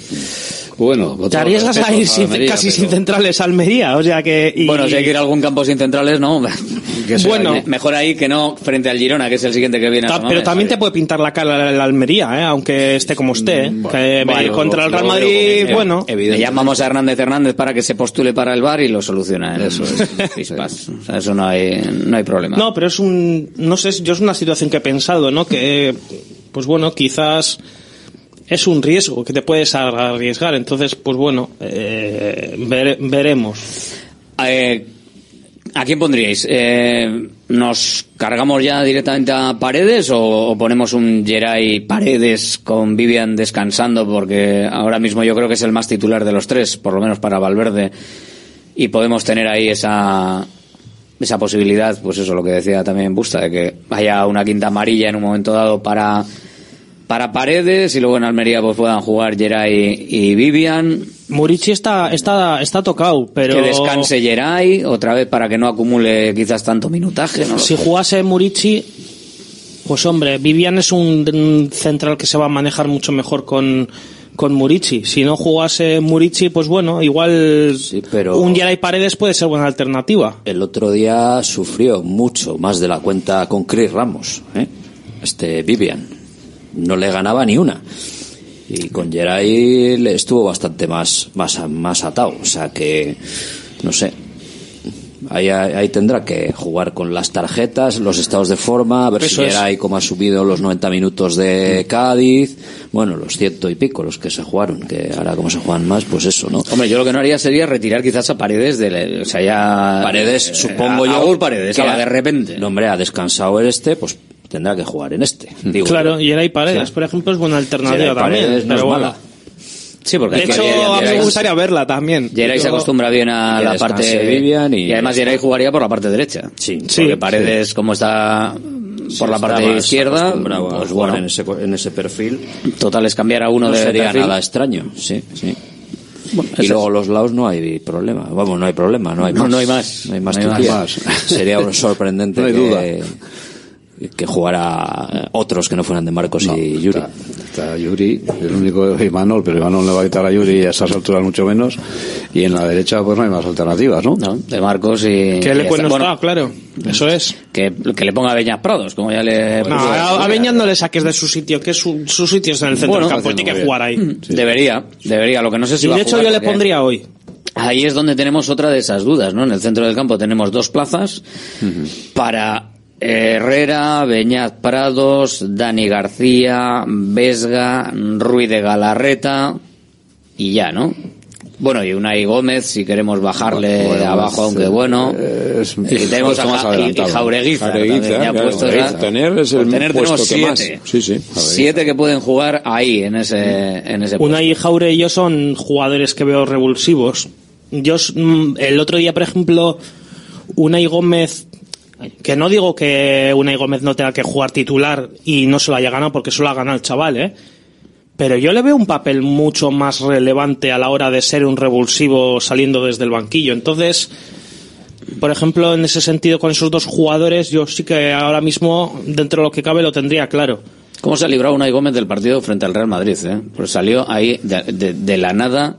Bueno, Te arriesgas a ir a sin- Almería, casi pero- sin centrales a Almería, o sea que... y- Bueno, si hay que ir a algún campo sin centrales, no. Que sea, Bueno. Me- mejor ahí que no frente al Girona, que es el siguiente que viene. a Ta- San pero también te puede pintar la cara la Almería, ¿eh? aunque esté como esté. ¿eh? que Bueno, contra el Real Madrid, bueno. Le llamamos a Hernández Hernández para que se postule para el bar y lo soluciona. ¿eh? Eso es. O sea, eso no hay, no hay problema. No, pero es un, no sé, yo es una situación que he pensado, ¿no? Que, pues bueno, quizás es un riesgo que te puedes arriesgar. Entonces, pues bueno, eh, vere- veremos. Eh, ¿A quién pondríais? Eh, ¿Nos cargamos ya directamente a Paredes o, ponemos un Geray Paredes con Vivian descansando? Porque ahora mismo yo creo que es el más titular de los tres, por lo menos para Valverde. Y podemos tener ahí esa, esa posibilidad, pues eso, lo que decía también Busta, de que haya una quinta amarilla en un momento dado para, para Paredes y luego en Almería pues puedan jugar Geray y Vivian. Murici está, está, está tocado, pero... Que descanse Geray otra vez para que no acumule quizás tanto minutaje. Si jugase Murici, pues hombre, Vivian es un, un central que se va a manejar mucho mejor con, con Murici. Si no jugase Murici, pues bueno, igual pero- un Geray Paredes puede ser buena alternativa. El otro día sufrió mucho más de la cuenta con Chris Ramos, ¿eh? este Vivian. No le ganaba ni una. Y con Geray le estuvo bastante más, más, más atado. O sea que, no sé. Ahí, ahí tendrá que jugar con las tarjetas, los estados de forma, a ver Eso si. Geray como ha subido los 90 minutos de Cádiz. Bueno, los ciento y pico, los que se jugaron, que ahora como se juegan más, pues eso, ¿no? Hombre, yo lo que no haría sería retirar quizás a Paredes de, o sea, ya Paredes, eh, supongo a- yo. a Paredes, que ahora de repente. No, hombre, ha descansado en este, pues tendrá que jugar en este. Digo claro, yo. Geray Paredes, Sí. por ejemplo, es buena alternativa también. Paredes no pero es bueno. mala. Sí, porque De hecho, Geray- a mí me gustaría verla también. Geray se acostumbra bien a la descanse parte Vivian y- además Geray jugaría por la parte derecha. Sí, porque Paredes como está por la parte izquierda, pues bueno, en ese, en ese perfil. total es cambiar a uno no de sería perfil. nada extraño, sí, sí. y luego los lados no hay problema. Vamos, no hay problema, no hay No, más. no hay más. No hay más No hay más. Sería sorprendente No hay duda. que jugara otros que no fueran de Marcos y Yuri. Está, está Yuri, el único es Imanol, pero Imanol le va a quitar a Yuri a esas alturas mucho menos. Y en la derecha, pues no hay más alternativas, ¿no? No, de Marcos y... Que le no bueno, está, claro. Eso es. que, que le ponga a Beñas Prados, como ya le... No, a, a Beñat no le saques de su sitio, que su, su sitio es en el centro Bueno, del campo, tiene que jugar ahí. Debería, debería. Lo que no sé si Y va de a hecho jugar yo le pondría hoy. Ahí es donde tenemos otra de esas dudas, ¿no? En el centro del campo tenemos dos plazas para Herrera, Beñat Prados, Dani García, Vesga, Ruiz de Galarreta y ya, ¿no? Bueno, y Unai Gómez, si queremos bajarle Bueno, abajo, es, aunque eh, bueno. es- y tenemos a más y- y. Jaureguiza. Jaureguiza, también, ya claro, puestos Jaureguiza. a- Tener es el por tener puesto tenemos que más. siete. Sí, sí. Siete que pueden jugar ahí, en ese, en ese puesto. Unai y Jaure y yo son jugadores que veo revulsivos. Yo, s- mm, el otro día, por ejemplo, Unai Gómez, que no digo que Unai Gómez no tenga que jugar titular y no se lo haya ganado porque se lo ha ganado el chaval, ¿eh? Pero yo le veo un papel mucho más relevante a la hora de ser un revulsivo saliendo desde el banquillo. Entonces, por ejemplo, en ese sentido con esos dos jugadores, yo sí que ahora mismo, dentro de lo que cabe, lo tendría claro. ¿Cómo se ha librado Unai Gómez del partido frente al Real Madrid? Eh? Pues salió ahí de, de- de la nada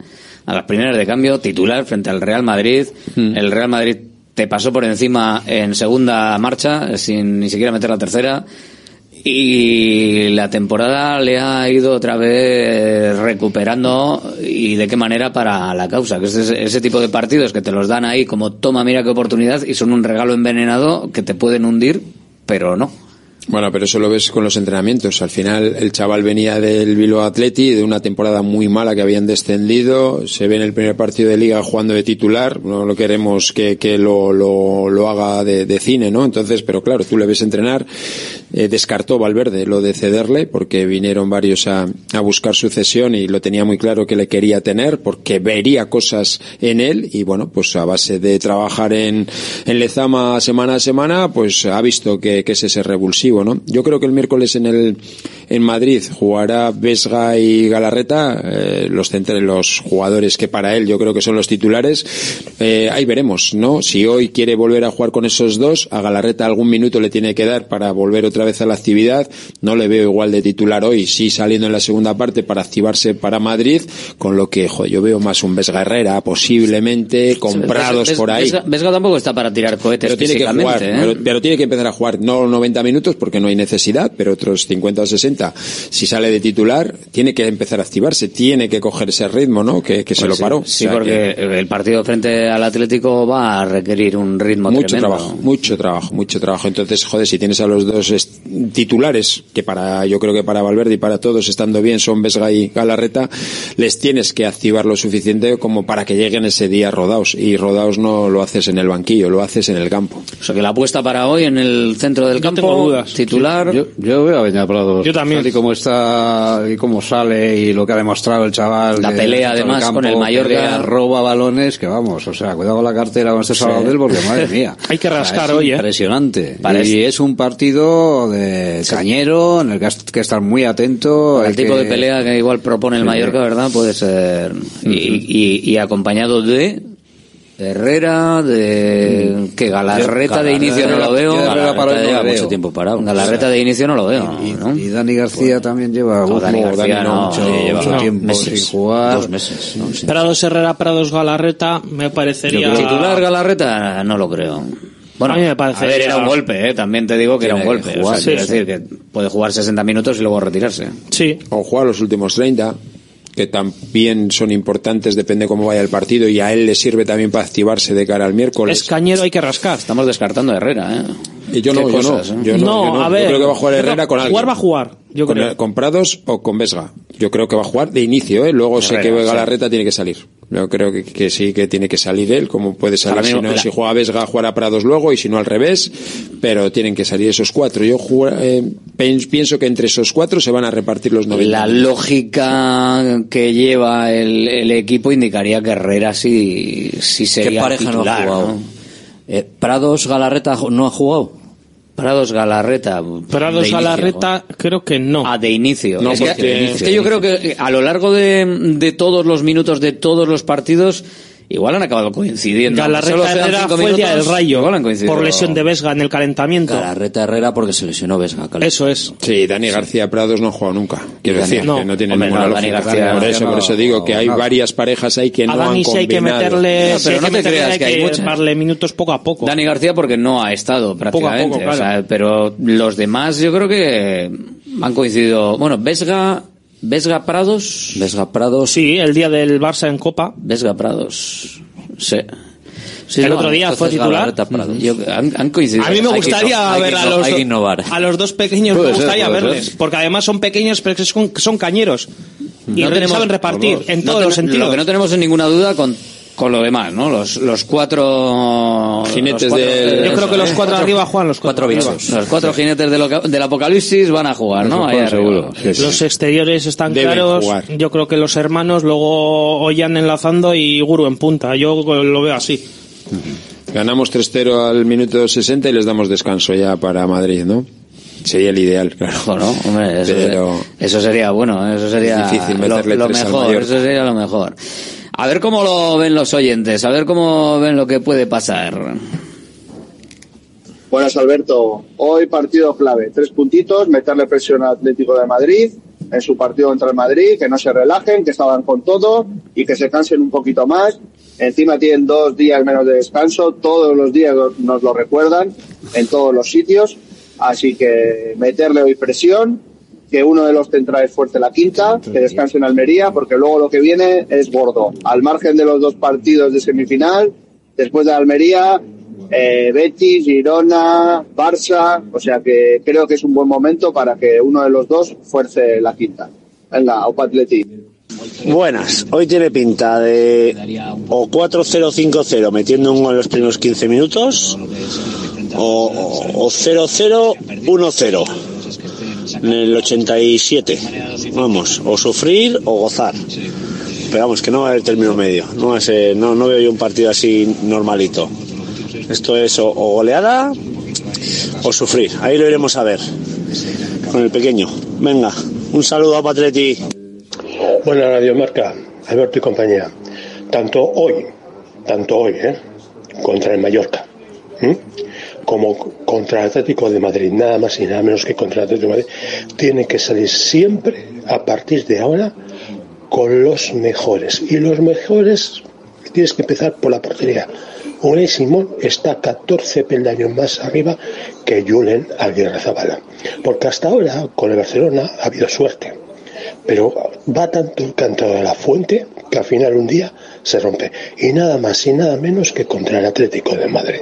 a las primeras de cambio, titular frente al Real Madrid. El Real Madrid te pasó por encima en segunda marcha, sin ni siquiera meter la tercera. Y la temporada le ha ido otra vez recuperando y de qué manera para la causa. Que es ese, ese tipo de partidos que te los dan ahí como toma, mira qué oportunidad y son un regalo envenenado que te pueden hundir, pero no. Bueno, pero eso lo ves con los entrenamientos. Al final el chaval venía del Bilbao Atleti, de una temporada muy mala que habían descendido. Se ve en el primer partido de liga jugando de titular. No lo queremos que, que lo, lo, lo haga de, de cine, ¿no? Entonces, pero claro, tú le ves entrenar. Eh, descartó Valverde lo de cederle porque vinieron varios a, buscar sucesión y lo tenía muy claro que le quería tener porque vería cosas en él y bueno, pues a base de trabajar en, en Lezama semana a semana, pues ha visto que, que es ese revulsivo, ¿no? Yo creo que el miércoles en el en Madrid jugará Vesga y Galarreta, eh, los centros, los jugadores que para él yo creo que son los titulares. Eh, ahí veremos, ¿no? Si hoy quiere volver a jugar con esos dos, a Galarreta algún minuto le tiene que dar para volver otra vez a la actividad. No le veo igual de titular hoy, sí saliendo en la segunda parte para activarse para Madrid, con lo que jo, yo veo más un Vesga Herrera, posiblemente comprados Ves- por ahí. Vesga, tampoco está para tirar cohetes Pero tiene que jugar, ¿eh? pero, pero tiene que empezar a jugar, no 90 minutos, porque no hay necesidad, pero otros 50 o 60, si sale de titular, tiene que empezar a activarse, tiene que coger ese ritmo, ¿no? Que, que se Pues lo sí, paró. Sí, O sea, porque el partido frente al Atlético va a requerir un ritmo mucho tremendo. trabajo, mucho trabajo, mucho trabajo. Entonces, joder, si tienes a los dos titulares, que para, yo creo que para Valverde y para todos estando bien son Vesga y Galarreta, les tienes que activar lo suficiente como para que lleguen ese día rodados. Y rodados no lo haces en el banquillo, lo haces en el campo. O sea que la apuesta para hoy en el centro del campo, tengo dudas. titular. Yo, yo veo a Beñat Prados. Yo también. Tal y como está y cómo sale y lo que ha demostrado el chaval. La pelea, además, con el Mallorca. pelea, roba balones, que vamos, o sea, cuidado con la cartera con este Sí. Sabadell porque madre mía. Hay que O sea, rascar es hoy, ¿eh? Impresionante. Y es un partido de cañero en el que hay que estar muy atento. el tipo que- de pelea que igual propone el Sí. Mallorca, ¿verdad? Puede ser. Y, y- y acompañado de Herrera, de. que Galarreta de inicio no lo veo. Galarreta lleva mucho tiempo parado. Galarreta de inicio no lo veo. ¿no? Y Dani García también lleva No, Dani García no, no, mucho, lleva mucho no, tiempo meses, sin jugar. Dos meses. ¿no? Sí. Prados Herrera, Prados Galarreta, me parecería. Titular Galarreta, no lo creo. Bueno, A mí me parece a ver, era un golpe, ¿eh? también te digo que era un golpe. que o jugar, sea, quiero sí. decir que puede jugar 60 minutos y luego retirarse. Sí. O jugar los últimos 30, que también son importantes, depende cómo vaya el partido, y a él le sirve también para activarse de cara al miércoles. Es cañero, hay que rascar. Estamos descartando a Herrera, ¿eh? Y yo no, yo cosas, no, ¿eh? yo no, No, yo no. a ver, Yo creo que va a jugar Herrera con alguien. jugar va a jugar, yo con, creo. con Prados o con Vesga. Yo creo que va a jugar de inicio, ¿eh? Luego sé que Herrera, sí. Tiene que salir. Yo creo que, que sí que tiene que salir él, como puede salir si, no, si juega Vesga, jugará Prados luego y si no al revés, pero tienen que salir esos cuatro. Yo eh, pienso que entre esos cuatro se van a repartir los 90. La lógica que lleva el, el equipo indicaría que Herrera sí, sí ¿Qué sería pareja titular, no ha jugado? ¿no? Eh, Prados Galarreta no ha jugado. Prados Galarreta. Prados inicio. Galarreta, creo que no. Ah, de inicio. No, es, que, porque- es que yo creo que a lo largo de, de todos los minutos de todos los partidos, igual han acabado coincidiendo. Solo Galarreta Herrera fue el día del rayo. Por lesión de Vesga en el calentamiento. Galarreta Herrera porque se lesionó Vesga. Eso es. Sí, Dani García Prados no ha jugado nunca. Quiero Dani- decir no. que no tiene Hombre, ninguna no, Dani lógica. García por eso, no, por eso digo que hay varias parejas ahí que A no Dani han sí hay que combinado. meterle, pero hay no te meterle, creas hay que hay que muchas. darle minutos poco a poco. Dani García porque no ha estado a prácticamente. poco, claro. o sea, pero los demás yo creo que han coincidido. Bueno, Vesga, Vesga Prados. Vesga Prados. Sí, el día del Barça en Copa. Vesga Prados. Sí. Sí, El no, otro día fue titular. Yo- han, han coincidido. A mí me gustaría ver a los, a los dos pequeños, Puede me ser, gustaría puede verles. ser. Porque además son pequeños, pero que son, son cañeros. Y No re- tenemos- saben repartir en No todos los ten- sentidos. Lo que no tenemos es ninguna duda con, con lo demás, ¿no? Los, los cuatro... Jinetes los cuatro- del- Yo creo que los cuatro arriba juegan los cuatro, cuatro bichos. Los cuatro jinetes del, oca- del apocalipsis van a jugar, ¿no? Ahí seguro. Sí, sí. Los exteriores están Deben claros. jugar. Yo creo que los hermanos luego Oyan enlazando y Guru en punta. Yo lo veo así. Ganamos 3-0 al minuto 60 y les damos descanso ya para Madrid, ¿no? Sería el ideal, claro. Hombre, eso, Pero- eso sería bueno, eso sería Es difícil lo, meterle lo al mejor, eso sería lo mejor. A ver cómo lo ven los oyentes, a ver cómo ven lo que puede pasar. Buenas, Alberto. Hoy partido clave. Tres puntitos, meterle presión al Atlético de Madrid en su partido contra el Madrid, que no se relajen, que estaban con todo y que se cansen un poquito más. Encima tienen dos días menos de descanso, todos los días nos lo recuerdan en todos los sitios. Así que meterle hoy presión, que uno de los centrales fuerte la quinta, que descanse en Almería, porque luego lo que viene es gordo. Al margen de los dos partidos de semifinal, después de Almería, eh, Betis, Girona, Barça, o sea que creo que es un buen momento para que uno de los dos fuerce la quinta. Venga, Opa Atleti. Buenas, hoy tiene pinta de o 4-0-5-0 metiendo un gol en los primeros 15 minutos o, o 0-0-1-0 en el 87. Vamos, o sufrir o gozar. Pero vamos, que no va a haber término medio. No, a ser- no, no veo yo un partido así normalito. Esto es o, goleada o sufrir. Ahí lo iremos a ver con el pequeño. Venga, un saludo a Patreti. Buena Radio Marca, Alberto y compañía. Tanto hoy, tanto hoy, ¿eh? contra el Mallorca, ¿m? Como contra Atlético de Madrid, nada más y nada menos que contra Atlético de Madrid, tiene que salir siempre, a partir de ahora, con los mejores. Y los mejores tienes que empezar por la portería. Unai Simón está 14 peldaños más arriba que Julen Aguirre Zabala. Porque hasta ahora con el Barcelona ha habido suerte. Pero va tanto el canto de la fuente que al final un día se rompe. Y nada más y nada menos que contra el Atlético de Madrid.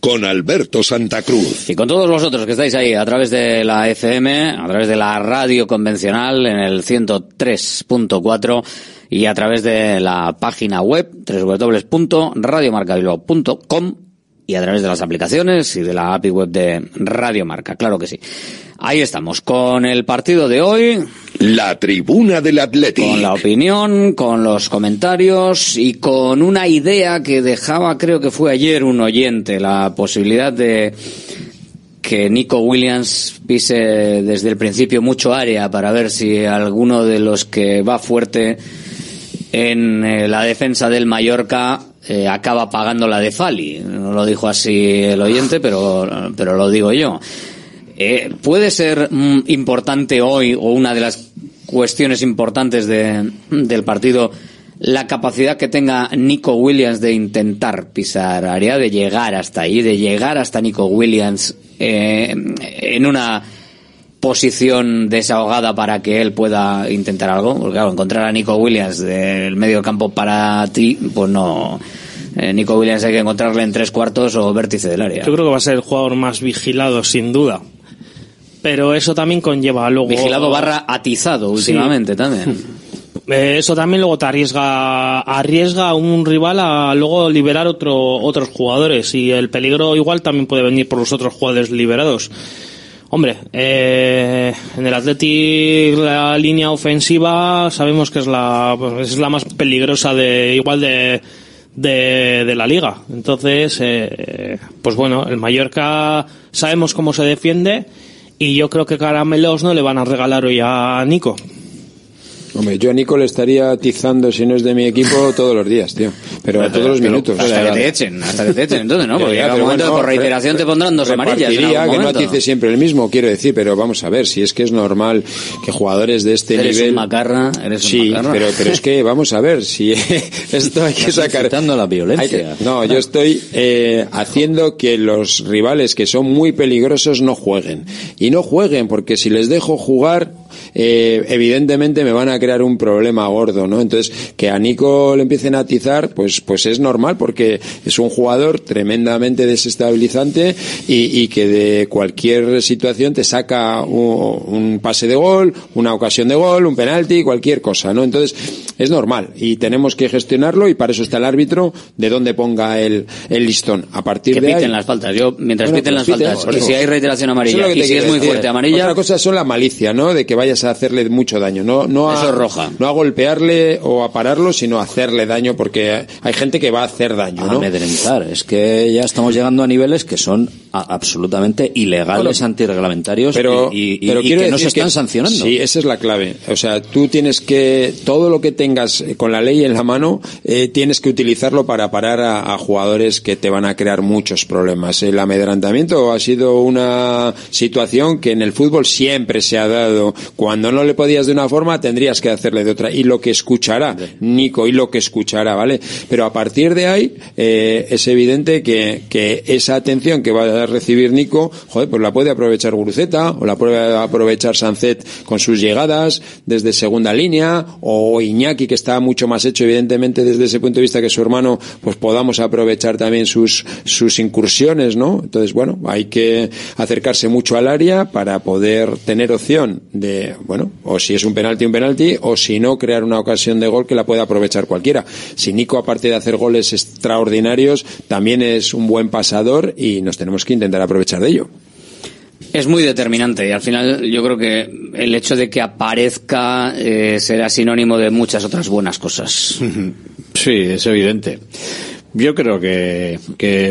con Alberto Santa Cruz. Y con todos vosotros que estáis ahí a través de la FM, a través de la radio convencional en el 103.4 y a través de la página web www.radiomarcabilbao.com y a través de las aplicaciones y de la API web de Radio Marca, claro que sí. Ahí estamos, con el partido de hoy. La tribuna del Atlético. Con la opinión, con los comentarios y con una idea que dejaba, creo que fue ayer un oyente, la posibilidad de que Nico Williams pise desde el principio mucho área para ver si alguno de los que va fuerte en eh, la defensa del Mallorca eh, acaba pagando la de Fali. No lo dijo así el oyente, pero, pero lo digo yo. Eh, ¿Puede ser mm, importante hoy o una de las cuestiones importantes de, del partido la capacidad que tenga Nico Williams de intentar pisar área, de llegar hasta ahí, de llegar hasta Nico Williams eh, en una posición desahogada para que él pueda intentar algo? Porque claro, encontrar a Nico Williams del medio campo para ti, pues no... Eh, Nico Williams hay que encontrarle en tres cuartos o vértice del área. Yo creo que va a ser el jugador más vigilado, sin duda. Pero eso también conlleva luego... Vigilado barra atizado últimamente también. Eh, Eso también luego te arriesga, arriesga a un rival a luego liberar otro, otros jugadores y el peligro igual también puede venir por los otros jugadores liberados. Hombre, eh, en el Athletic la línea ofensiva sabemos que es la, pues, es la más peligrosa de igual de, de, de la liga. Entonces, eh, pues bueno, el Mallorca sabemos cómo se defiende y yo creo que caramelos no le van a regalar hoy a Nico. Hombre, yo a Nico le estaría atizando, si no es de mi equipo, todos los días, tío. Pero, a todos los minutos. Hasta que te echen, hasta que te echen, entonces, ¿no? Porque llega un momento bueno, por reiteración te pondrán dos amarillas. en repartiría, algún que no atice siempre el mismo, quiero decir, pero vamos a ver, si es que es normal que jugadores de este Eres nivel... un macarra, eres un sí, macarra. pero, pero es que, vamos a ver, si esto hay que sacar... la violencia. Que- no, yo estoy eh, haciendo que los rivales que son muy peligrosos no jueguen. Y no jueguen, porque si les dejo jugar, eh, evidentemente me van a crear un problema gordo, ¿no? Entonces, que a Nico le empiecen a atizar, pues, pues es normal, porque es un jugador tremendamente desestabilizante y, y que de cualquier situación te saca un, un pase de gol, una ocasión de gol, un penalti, cualquier cosa, ¿no? Entonces, es normal y tenemos que gestionarlo y para eso está el árbitro de dónde ponga el, el listón. A partir Que de piten ahí, las faltas. Yo, mientras Bueno, piten pues las piten, faltas, y si hay reiteración es amarilla, y si es muy fuerte amarilla, Otra cosa son la malicia, ¿no? De que vayas a hacerle mucho daño. No, no a, Eso es roja. No a golpearle o a pararlo, sino a hacerle daño porque hay gente que va a hacer daño, ¿no? Amedrentar. Es que ya estamos llegando a niveles que son a- absolutamente ilegales, Bueno, antirreglamentarios pero, y, y- pero y que no se están sancionando. Sí, esa es la clave. O sea, tú tienes que, todo lo que tengas eh, con la ley en la mano, eh, tienes que utilizarlo para parar a, a jugadores que te van a crear muchos problemas. El amedrentamiento ha sido una situación que en el fútbol siempre se ha dado. Cuando no le podías de una forma, tendrías que hacerle de otra. Y lo que escuchará, Nico, y lo que escuchará, ¿vale? Pero a partir de ahí, eh, es evidente que, que esa atención que va a recibir Nico, joder, pues la puede aprovechar Guruceta, o la puede aprovechar Sancet con sus llegadas desde segunda línea, o Iñaki, que está mucho más hecho, evidentemente, desde ese punto de vista que su hermano, pues podamos aprovechar también sus, sus incursiones, ¿no? Entonces, bueno, hay que acercarse mucho al área para poder tener opción de, bueno, o si es un penalti, un penalti, o si no, crear una ocasión de gol que la pueda aprovechar cualquiera. Si Nico, aparte de hacer goles extraordinarios, también es un buen pasador y nos tenemos que intentar aprovechar de ello. Es muy determinante y al final yo creo que el hecho de que aparezca eh, será sinónimo de muchas otras buenas cosas. Sí, es evidente. Yo creo que, que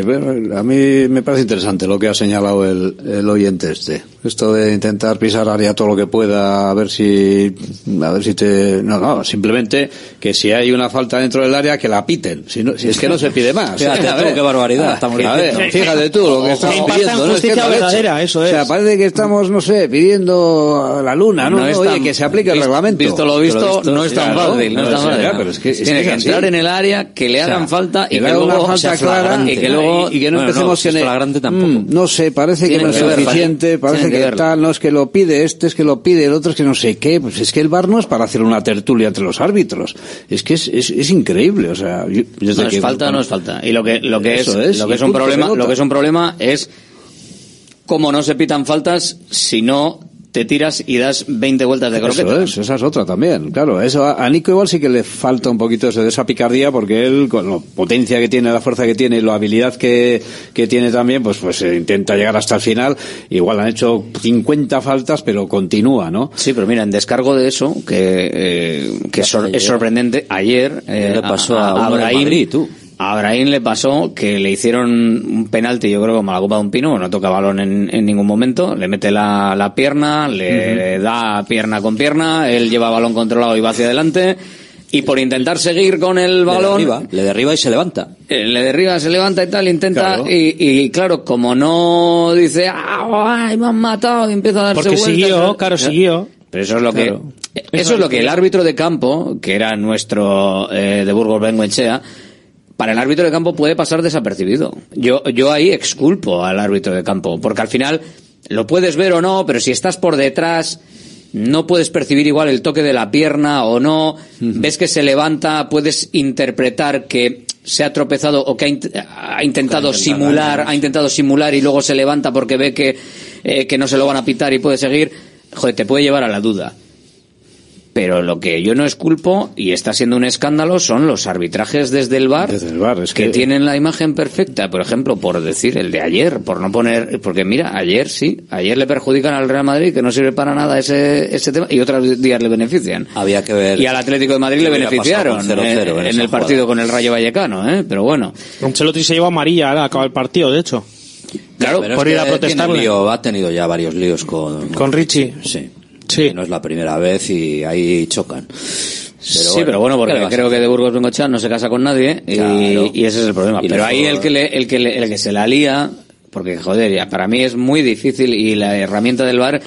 a mí me parece interesante lo que ha señalado el, el oyente este. Esto de intentar pisar área todo lo que pueda, a ver si, a ver si te, no, no, simplemente que si hay una falta dentro del área que la piten. Si, no, si es que no se pide más. Fíjate A tú, ver. qué barbaridad Ah, estamos a ver, fíjate tú lo que estamos pidiendo. ¿no? Es que es verdadera, eso O sea, es. parece que estamos, no sé, pidiendo a la luna, ¿no? No es Oye, tan- que se aplique el reglamento. Visto lo visto, no es tan fácil. No es tan fácil. es es Tiene que es entrar en el área, que le hagan falta y que luego una falta clara y que luego y que no Bueno, no, empecemos en el- tampoco. Mm, no sé, parece que no es suficiente, parece que tal, no es que lo pide este, es que lo pide el otro, es que no sé qué, pues es que el VAR no es para hacer una tertulia entre los árbitros. Es que es, es, es increíble, o sea, yo- desde No es que- falta, no es falta. Y lo que, lo que es, lo que es un problema, lo que es un problema es cómo no se pitan faltas si no te tiras y das 20 vueltas de croqueta. Eso es, esa es otra también, claro. Eso a, a Nico igual sí que le falta un poquito de esa picardía porque él, con la potencia que tiene, la fuerza que tiene y la habilidad que, que tiene también, pues, pues eh, intenta llegar hasta el final. Igual han hecho 50 faltas, pero continúa, ¿no? Sí, pero mira, en descargo de eso, que, eh, que sor- ayer- es sorprendente, ayer eh, le pasó a uno de Abraham, Madrid, tú. A Abraham le pasó que le hicieron un penalti, yo creo, como la copa de un pino, no toca balón en, en ningún momento, le mete la, la pierna, le da pierna con pierna, él lleva balón controlado y va hacia adelante, y por intentar seguir con el Le balón, derriba, le derriba y se levanta. eh, le derriba, se levanta y tal, intenta, Claro. y, y claro, como no dice, "Ah, ay, me han matado, y empieza a darse Porque vueltas, siguió, claro, siguió. Pero eso es lo Claro. que eso es lo que el árbitro de campo, que era nuestro eh, de Burgos Bengoechea, para el árbitro de campo puede pasar desapercibido. Yo yo ahí exculpo al árbitro de campo, porque al final lo puedes ver o no, pero si estás por detrás no puedes percibir igual el toque de la pierna o no, ves que se levanta, puedes interpretar que se ha tropezado o que ha, ha intentado simular, ha intentado simular y luego se levanta porque ve que, eh, que no se lo van a pitar y puede seguir, joder, te puede llevar a la duda. Pero lo que yo no esculpo, y está siendo un escándalo, son los arbitrajes desde el bar, Desde el VAR, es que, que- tienen la imagen perfecta. Por ejemplo, por decir el de ayer, por no poner, porque mira, ayer sí, ayer le perjudican al Real Madrid, que no sirve para nada ese, ese tema, y otros días le benefician. Había que ver. Y al Atlético de Madrid le beneficiaron pasado con 0-0 eh, en el partido jugada. con el Rayo Vallecano, ¿eh? Pero bueno. Ancelotti se lleva amarilla ahora, acaba el partido, de hecho. Claro, Pero por ir a lío, ha tenido ya varios líos con, Con Richie. Sí. Sí. Que No es la primera vez y ahí chocan. sí, pero bueno, porque ¿qué le vas a creo que de Burgos Bengochea no se casa con nadie y, Claro. y ese es el problema. Y Pero ahí el que, le, el, que le- el que se la lía, porque joder, ya, para mí es muy difícil y la herramienta del VAR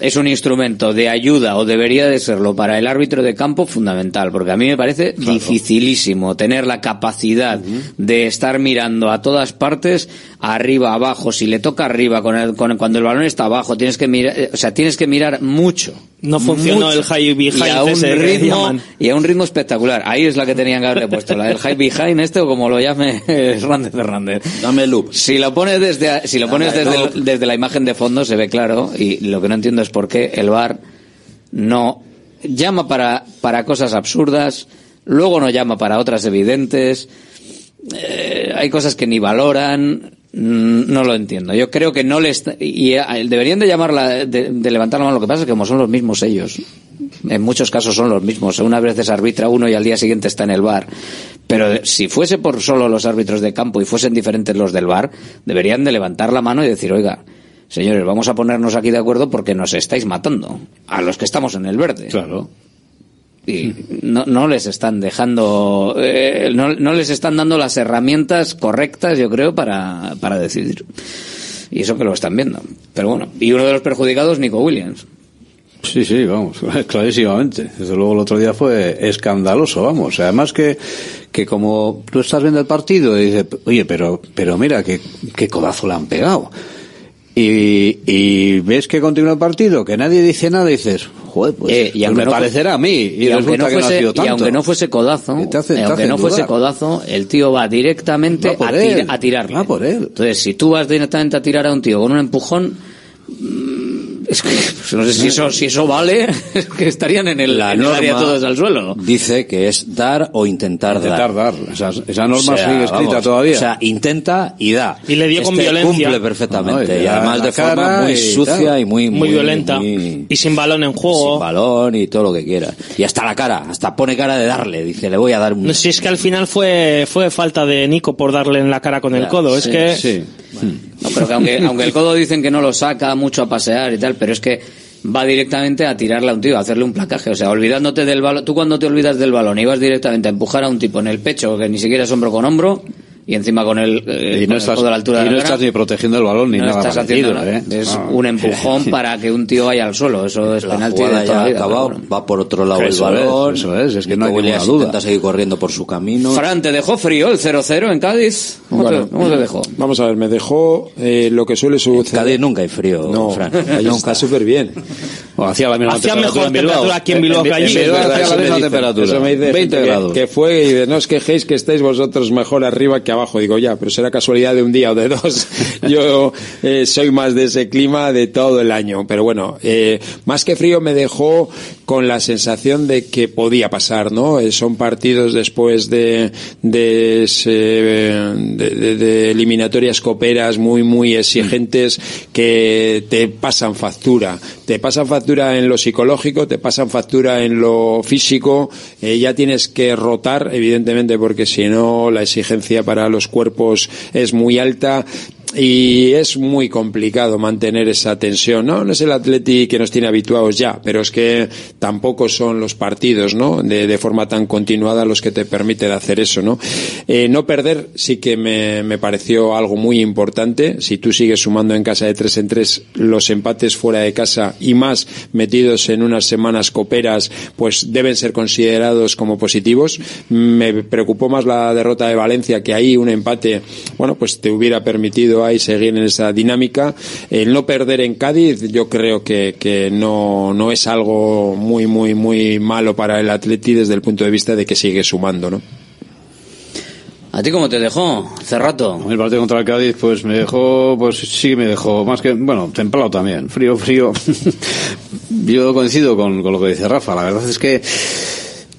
es un instrumento de ayuda o debería de serlo para el árbitro de campo fundamental, porque a mí me parece dificilísimo tener la capacidad de estar mirando a todas partes, arriba, abajo, si le toca arriba, con el, con, cuando el balón está abajo, tienes que mirar, eh, o sea, tienes que mirar mucho, No funcionó mucho. el high behind y a un ese que ritmo y a un ritmo espectacular. Ahí es la que tenían que haberle puesto, la del high behind este o como lo llame Hernández Fernández. Dame loop. Si lo pones desde si lo Dame pones desde, la imagen de fondo se ve claro y lo que no entiendo es por qué el VAR no llama para para cosas absurdas, luego no llama para otras evidentes. Eh, hay cosas que ni valoran, no lo entiendo. Yo creo que no les y eh, deberían de llamarla de, de levantar la mano. Lo que pasa es que como son los mismos ellos, en muchos casos son los mismos. Unas veces arbitra uno y al día siguiente está en el bar. Pero si fuese por solo los árbitros de campo y fuesen diferentes los del bar, deberían de levantar la mano y decir, oiga, señores, vamos a ponernos aquí de acuerdo porque nos estáis matando a los que estamos en el verde. Claro. Y no, no les están dejando, eh, no, no les están dando las herramientas correctas, yo creo, para, para decidir. Y eso que lo están viendo. Pero bueno, y uno de los perjudicados, Nico Williams. Sí, sí, vamos, clarísimamente. Desde luego el otro día fue escandaloso, vamos. Además que, que como tú estás viendo el partido y dices, oye, pero, pero mira, qué, qué codazo le han pegado. Y, y ves que continúa el partido, que nadie dice nada y dices, joder, pues, Eh, y pues aunque me no fu- parecerá a mí. Y, y aunque resulta no que no ha fuese, y aunque no fuese codazo, Y te hace- eh, te aunque no fuese codazo, el tío va directamente Va a, él. a tirarle. Va por él. Entonces, si tú vas directamente a tirar a un tío con un empujón, es que pues, no sé si eso, si eso vale, es que estarían en el, La en el área norma todos al suelo. dice que es dar o intentar, Intentar dar. Esa, esa norma O sea, sigue escrita vamos, todavía. O sea, intenta y da. Y le dio con Este violencia. cumple perfectamente. No, y y además de forma cara muy y sucia tal. y muy, Muy violenta. muy- Y sin balón en juego. sin balón y todo lo que quiera. Y hasta la cara, hasta pone cara de darle. Dice, le voy a dar un... No si es que al final fue, fue falta de Nico por darle en la cara con el codo. Es que Sí. No, pero que aunque, aunque el codo dicen que no lo saca mucho a pasear y tal, pero es que va directamente a tirarle a un tío, a hacerle un placaje. O sea, olvidándote del balón. Tú cuando te olvidas del balón y vas directamente a empujar a un tipo en el pecho, que ni siquiera es hombro con hombro, y encima con el, eh, y con no el estás, codo a la altura y de la no cara, estás ni protegiendo el balón ni no nada estás parecido, haciendo nada. ¿eh? Es No. un empujón para que un tío vaya al suelo. Eso es la penalti de toda ya la vida. acabado, bueno. va por otro lado Eso el es, balón. eso es, es que no hay ninguna duda. intenta seguir corriendo por su camino. Fran, ¿te dejó frío el 0-0 en Cádiz? ¿Cómo, Bueno, te, cómo te dejó? Vamos a ver, me dejó eh, lo que suele En suceder. Cádiz nunca hay frío, No, Fran. ahí Nunca. está súper bien. O hacía la misma Hacía temperatura mejor en Bilbao. temperatura aquí en Bilbao que allí. En Bilbao hacía la misma temperatura. eso me dice 20 gente que- grados. Que, fue y de, no os quejéis que estáis vosotros mejor arriba que abajo. Digo, ya, pero será casualidad de un día o de dos. Yo eh, soy más de ese clima de todo el año. Pero bueno, eh, más que frío me dejó con la sensación de que podía pasar, ¿no? Eh, son partidos después de, de, ese- de, de- de eliminatorias coperas muy, muy exigentes que te pasan factura. Te pasan factura en lo psicológico, te pasan factura en lo físico. Eh, ya tienes que rotar, evidentemente, porque si no la exigencia para los cuerpos es muy alta y es muy complicado mantener esa tensión. No, no es el Atleti que nos tiene habituados ya, pero es que tampoco son los partidos, ¿no? De, de forma tan continuada los que te permiten hacer eso, ¿no? Eh, no perder sí que me, me pareció algo muy importante. Si tú sigues sumando en casa de tres en tres los empates fuera de casa y más metidos en unas semanas coperas, pues deben ser considerados como positivos. Me preocupó más la derrota de Valencia que ahí un empate, bueno, pues te hubiera permitido ahí seguir en esa dinámica. El no perder en Cádiz, yo creo que, que no, no es algo muy, muy, muy malo para el Atleti desde el punto de vista de que sigue sumando, ¿no? ¿A ti cómo te dejó, Cerrato? El partido contra el Cádiz, pues me dejó, pues sí me dejó, más que, bueno, templado también, frío, frío. yo coincido con, con lo que dice Rafa, la verdad es que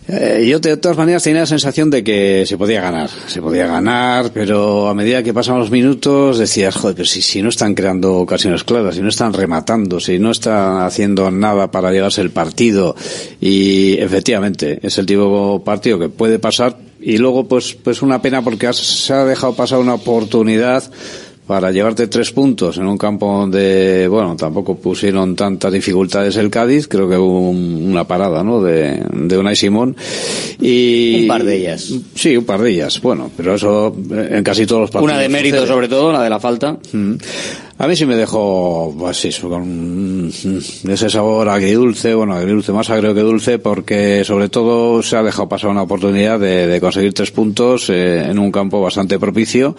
eh, yo de todas maneras tenía la sensación de que se podía ganar, se podía ganar, pero a medida que pasaban los minutos decías, joder, pero si, si no están creando ocasiones claras, si no están rematando, si no están haciendo nada para llevarse el partido, y efectivamente es el tipo de partido que puede pasar, y luego pues, pues una pena porque se ha dejado pasar una oportunidad para llevarte tres puntos en un campo donde, bueno, tampoco pusieron tantas dificultades el Cádiz, creo que hubo un- una parada, ¿no?, de, de Unai Simón. Y, Un par de ellas. Sí, un par de ellas, bueno, pero eso eh, en casi todos los partidos. Una de mérito sucede. sobre todo, la de la falta. Mm. A mí sí me dejó, pues eso, con ese sabor agridulce, bueno, agridulce más agrio que dulce, porque sobre todo se ha dejado pasar una oportunidad de, de conseguir tres puntos eh, en un campo bastante propicio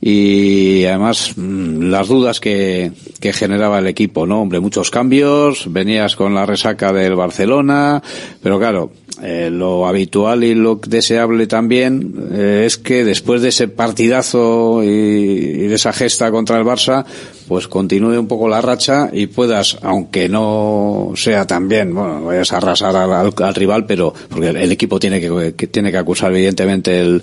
y además mm, las dudas que, generaba el equipo, ¿no? Hombre, muchos cambios, venías con la resaca del Barcelona, pero claro, eh, lo habitual y lo deseable también eh, es que después de ese partidazo y, de esa gesta contra el Barça, pues continúe un poco la racha y puedas, aunque no sea tan bien, bueno, vayas a arrasar al, al- al rival, pero porque el, equipo tiene que, tiene que acusar evidentemente el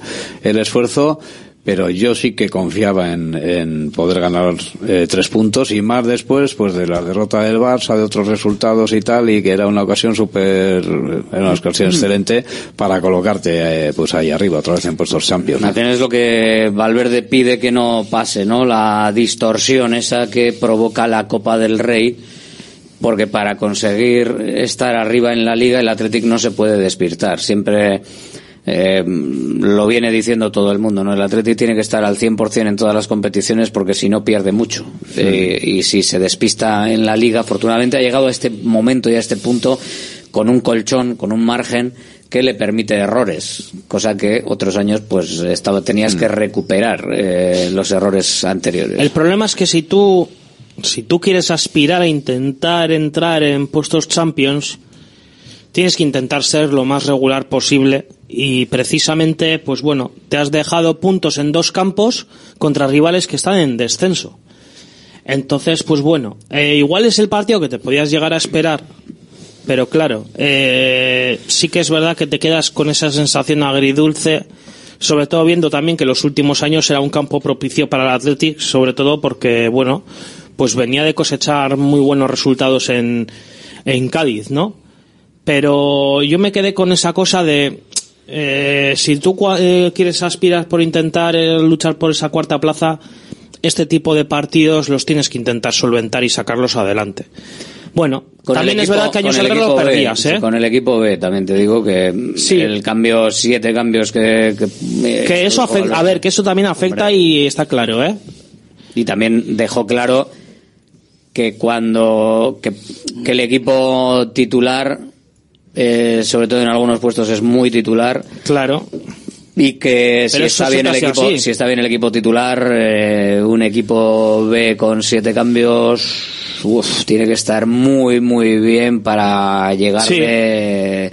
esfuerzo, pero yo sí que confiaba en, en poder ganar eh, tres puntos y más después pues de la derrota del Barça, de otros resultados y tal, y que era una ocasión súper, era una ocasión excelente para colocarte eh, pues ahí arriba, otra vez en puestos champions. Es lo que Valverde pide que no pase, ¿no? La distorsión esa que provoca la Copa del Rey, porque para conseguir estar arriba en la liga el Athletic no se puede despirtar. Siempre eh, lo viene diciendo todo el mundo, ¿no? El Athletic tiene que estar al 100% en todas las competiciones porque si no pierde mucho. Eh, y si se despista en la liga, afortunadamente ha llegado a este momento y a este punto con un colchón, con un margen que le permite errores, cosa que otros años pues estaba, tenías que recuperar eh, los errores anteriores. El problema es que si tú, si tú quieres aspirar a intentar entrar en puestos champions, tienes que intentar ser lo más regular posible y precisamente, pues bueno, te has dejado puntos en dos campos contra rivales que están en descenso. Entonces, pues bueno, eh, igual es el partido que te podías llegar a esperar, pero claro, eh, sí que es verdad que te quedas con esa sensación agridulce, sobre todo viendo también que los últimos años era un campo propicio para el Athletic, sobre todo porque, bueno, pues venía de cosechar muy buenos resultados en, en Cádiz, ¿no? Pero yo me quedé con esa cosa de, eh, si tú eh, quieres aspirar por intentar eh, luchar por esa cuarta plaza, este tipo de partidos los tienes que intentar solventar y sacarlos adelante. Bueno, Con también es equipo- verdad que años atrás B, perdías, sí, ¿eh? Con el equipo B también te digo que el cambio, siete cambios que... Que, eh, Que eso afecta, a ver, que eso también afecta y está claro, ¿eh? Y también dejó claro que cuando que, que el equipo titular, eh, sobre todo en algunos puestos, es muy titular. Claro. Y que si está bien el equipo, así. si está bien el equipo titular, eh, un equipo B con siete cambios, uf, tiene que estar muy muy bien para llegar Sí. de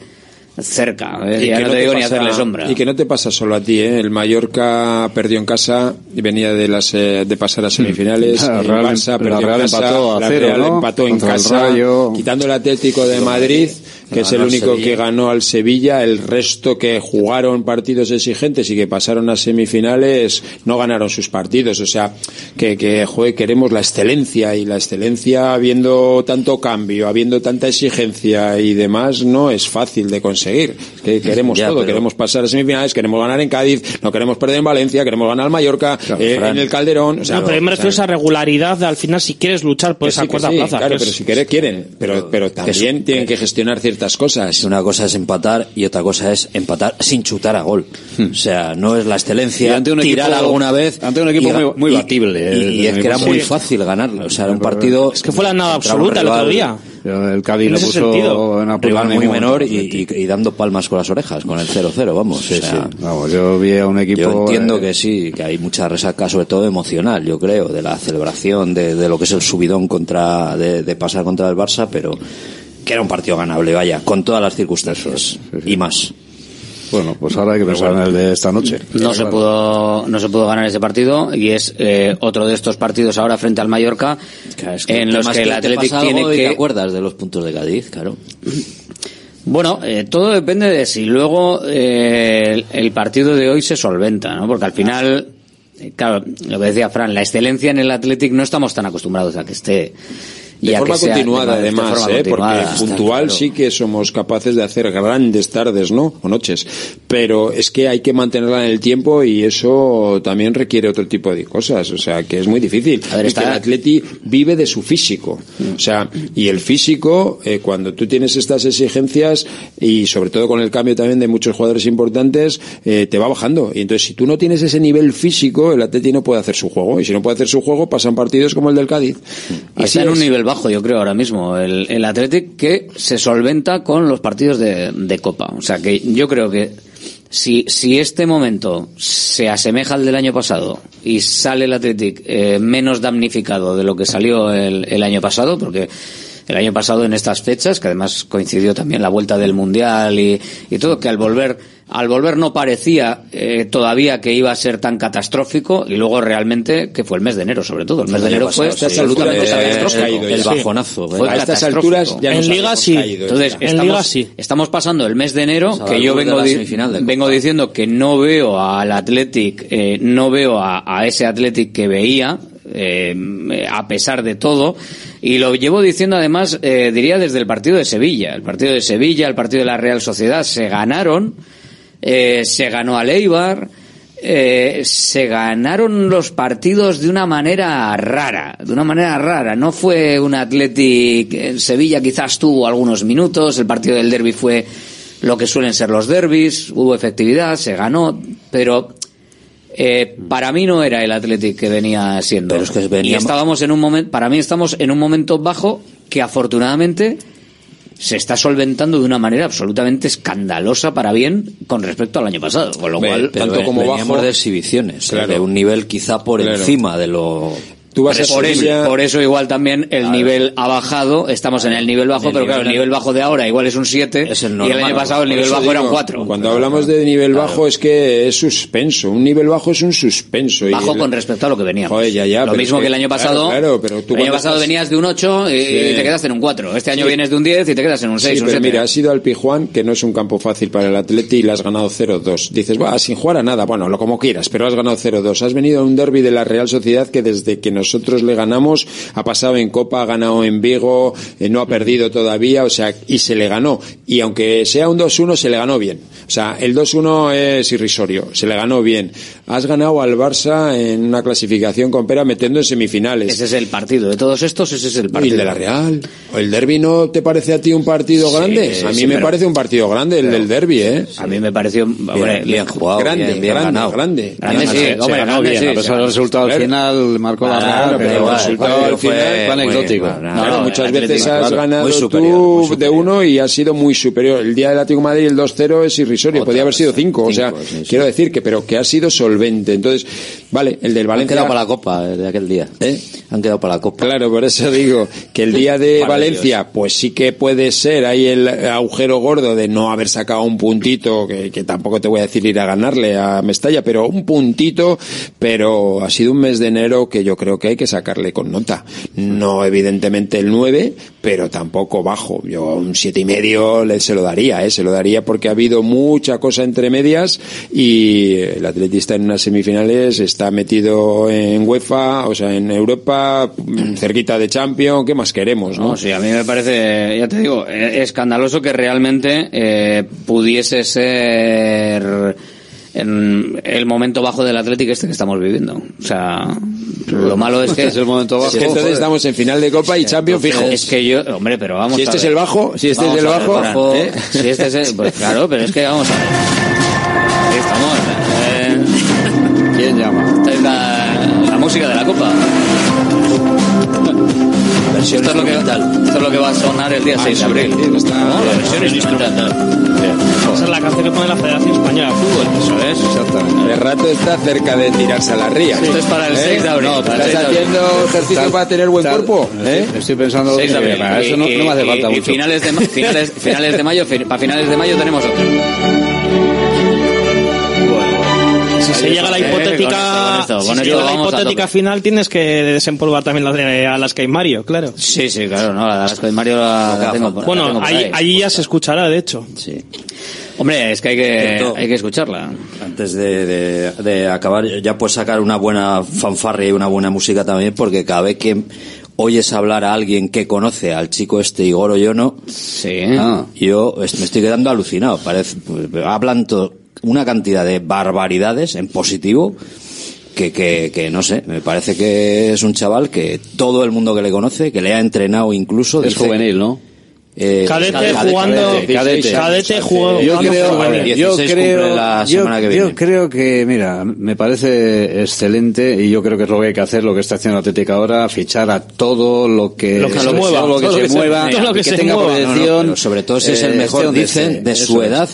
cerca. eh, Y ya que no te te digo ni pasa- hacerle sombra. Y que no te pasa solo a ti, ¿eh? El Mallorca perdió en casa y venía de las eh, de pasar a semifinales. La el Real- Barça la Real en casa, empató a la cero, Real ¿no? empató en Contra el casa, Rayo. quitando el Atlético de Madrid, que es el único Sevilla. que ganó al Sevilla. El resto que jugaron partidos exigentes y que pasaron a semifinales no ganaron sus partidos. O sea, que, que joder, queremos la excelencia y la excelencia habiendo tanto cambio, habiendo tanta exigencia y demás, no es fácil de conseguir. Que queremos Ya, todo, pero- queremos pasar a semifinales, queremos ganar en Cádiz, no queremos perder en Valencia, queremos ganar al Mallorca, eh, Fran. en el Calderón. O sea, no, pero me refiero a esa regularidad de, al final si quieres luchar por que esa sí, cuarta sí, plaza. Claro, que pero es- si quieren, quieren. Pero, pero también tienen que gestionar ciertas cosas. Una cosa es empatar y otra cosa es empatar sin chutar a gol. O sea, no es la excelencia ante un tirar equipo- alguna vez. ante un equipo y muy- muy y- batible, Y, eh, es mi que era muy fácil ganarlo. O sea, era un partido. Es que fue la nada absoluta el otro día. El Cádiz lo puso en aprieto rival muy menor y, y- y dando palmas con las orejas, con el 0-0, vamos. Sí, o sea, sí. Vamos, yo vi a un equipo. Yo entiendo eh, que sí, que hay mucha resaca, sobre todo emocional, yo creo, de la celebración, de, de lo que es el subidón contra, de, de pasar contra el Barça, pero que era un partido ganable, vaya, con todas las circunstancias y más. Bueno, pues ahora hay que pensar en el de esta noche. No se pudo no se pudo ganar ese partido y es eh, otro de estos partidos ahora frente al Mallorca en los que el pasa tiene que te acuerdas de los puntos de Cádiz, claro. Bueno, eh, todo depende de si luego eh, el, el partido de hoy se solventa, ¿no? Porque al final, eh, claro, lo que decía Fran, la excelencia en el Athletic no estamos tan acostumbrados a que esté. De a forma continuada, de- de además, forma ¿eh? continuada, porque puntual claro. sí que somos capaces de hacer grandes tardes, ¿no? O noches. Pero es que hay que mantenerla en el tiempo y eso también requiere otro tipo de cosas. O sea, que es muy difícil. ver, y está- que el atleti vive de su físico. O sea, y el físico, eh, cuando tú tienes estas exigencias y sobre todo con el cambio también de muchos jugadores importantes, eh, te va bajando. Y entonces, si tú no tienes ese nivel físico, el atleti no puede hacer su juego. Y si no puede hacer su juego, pasan partidos como el del Cádiz. Y Así está en un nivel bajo, yo creo, ahora mismo, el, el Athletic que se solventa con los partidos de, de Copa. O sea que yo creo que si, si este momento se asemeja al del año pasado y sale el Athletic eh, menos damnificado de lo que salió el, el año pasado, porque el año pasado en estas fechas, que además coincidió también la vuelta del Mundial y, y todo, que al volver, al volver no parecía eh, todavía que iba a ser tan catastrófico y luego realmente que fue el mes de enero sobre todo. El mes de enero fue absolutamente catastrófico. el bajonazo. Fue ¿eh? A estas catastrófico. alturas ya nos habíamos caído. Entonces, En estamos, Liga sí. estamos pasando el mes de enero, que yo vengo, di- vengo diciendo que no veo al Athletic, eh, no veo a, a ese Athletic que veía, eh, a pesar de todo, y lo llevo diciendo además, eh, diría desde el partido de Sevilla. El partido de Sevilla, el partido de la Real Sociedad se ganaron, eh, se ganó al Eibar, eh, se ganaron los partidos de una manera rara, de una manera rara. No fue un Athletic, en Sevilla quizás tuvo algunos minutos, el partido del derby fue lo que suelen ser los derbis, hubo efectividad, se ganó, pero eh, para mí no era el Athletic que venía siendo. Pero es que venía- Y estábamos en un momento, para mí estamos en un momento bajo que afortunadamente se está solventando de una manera absolutamente escandalosa para bien con respecto al año pasado. Con lo cual, Pero tanto como veníamos bajo- de exhibiciones, Claro. de un nivel quizá por Claro. encima de lo... Tú vas a por, eso, Sevilla- por eso igual también el nivel ha bajado, estamos en el nivel bajo, El pero claro, el nivel- nivel bajo de ahora igual es un 7 Es el y el normal, año pasado el nivel bajo era un digo, 4. Cuando hablamos de nivel bajo es que es suspenso. Un nivel bajo es un suspenso. y Bajo el- con respecto a lo que veníamos. Joder, ya, ya, lo mismo es que, el año claro, pasado. claro, pero tú el año pasado estás- venías de un 8 y, Sí. y te quedas en un 4. Este año Sí. vienes de un 10 y te quedas en un 6, Sí, pero 7. mira, has ido al Pijuán, que no es un campo fácil para el Atleti y le has ganado 0-2. Dices, va, sin jugar a nada, bueno, lo como quieras, pero has ganado 0-2. Has venido a un derby de la Real Sociedad que desde que nosotros le ganamos ha pasado en Copa, ha ganado en Vigo, eh, no ha perdido todavía, o sea, y se le ganó. Y aunque sea un 2-1, se le ganó bien. O sea, el 2-1 es irrisorio, se le ganó bien. Has ganado al Barça en una clasificación con pera metiendo en semifinales. Ese es el partido. De todos estos, ese es el ¿Y partido. el de la Real? ¿O el derby no te parece a ti un partido Sí, grande? A mí sí, me pero- parece un partido grande el del derby, ¿eh? A mí me pareció. hombre, bien jugado, grande, bien, bien grande, ganado. grande. Grande, sí, hombre, ganó grande, bien, sí, a pesar del resultado final marcó la Claro, Real, pero pero el resultado al final fue, anecdótico. no, Claro, muchas veces has claro, ganado tú superior, superior. de uno y has sido muy superior. El día del Atlético de Madrid el 2-0 es irrisorio, Otra podía haber sido 5, o sea, sí, sí. quiero decir que pero que ha sido solvente. Entonces, vale, el del Han Valencia quedado para la Copa eh, de aquel día. ¿Eh? Han quedado para la Copa. Claro, por eso digo que el día de Valencia, pues sí que puede ser ahí el agujero gordo de no haber sacado un puntito, que, que tampoco te voy a decir ir a ganarle a Mestalla, pero un puntito, pero ha sido un mes de enero que yo creo que hay que sacarle con nota. No evidentemente el 9, pero tampoco bajo. Yo un siete y medio le, se lo daría, ¿eh? se lo daría porque ha habido mucha cosa entre medias y el atletista en unas semifinales está metido en UEFA, o sea, en Europa, cerquita de Champions, ¿qué más queremos, no? Sí, a mí me parece, ya te digo, eh, escandaloso que realmente eh, pudiese ser en el momento bajo del Atlético este que estamos viviendo. O sea, lo malo es que Es el momento bajo. Es que entonces estamos en final de Copa y Champions fijo. Es que yo, hombre, pero vamos Si a este es ver. el bajo, si este Vamos es el a ver, bajo, ¿eh? Si este es el, pues claro, pero es que vamos a ver. Estamos. eh, ¿Quién llama? esta es la, la música de la Copa. Versión Esto es, lo que, instrumental. esto es lo que va a sonar el día 6 de abril. No, la versión instrumental. Esa es la canción que pone la Federación Española de Fútbol. Eso es, exactamente. El rato está cerca de tirarse a la ría. Esto es para el 6 de abril. No, ¿tú para el estás 6 de abril. haciendo ejercicio para tener buen cuerpo? ¿eh? Estoy pensando 6 de que abril. para eso no, Y- no me hace falta y mucho. finales de, ma- finales, finales de mayo, para finales de mayo tenemos otro llega la hipotética, si llega la hipotética final, tienes que desempolvar también las de Alaska Mario, claro. Sí, sí, claro, no, la de Alaska y Mario la, la tengo por, Bueno, tengo por ahí, ahí, ahí ya se escuchará, de hecho. Sí. Hombre, es que hay que, hay que escucharla. Antes de, acabar, ya puedes sacar una buena fanfarria y una buena música también, porque cada vez que oyes hablar a alguien que conoce al chico este Igor Oyono, sí. Ah, yo me estoy quedando alucinado. Parece, pues, hablan todo una cantidad de barbaridades en positivo que, que, que, no sé, me parece que es un chaval que todo el mundo que le conoce, que le ha entrenado incluso... Es juvenil, ¿no? Eh, cadete, jugando cadete, jugando yo creo yo creo, la semana que viene. yo creo que mira me parece excelente y yo creo que es lo que hay que hacer lo que está haciendo Atlética ahora fichar a todo lo que lo se, mueva, todo lo que, se, mueva sobre todo si es el eh, mejor dicen de, su edad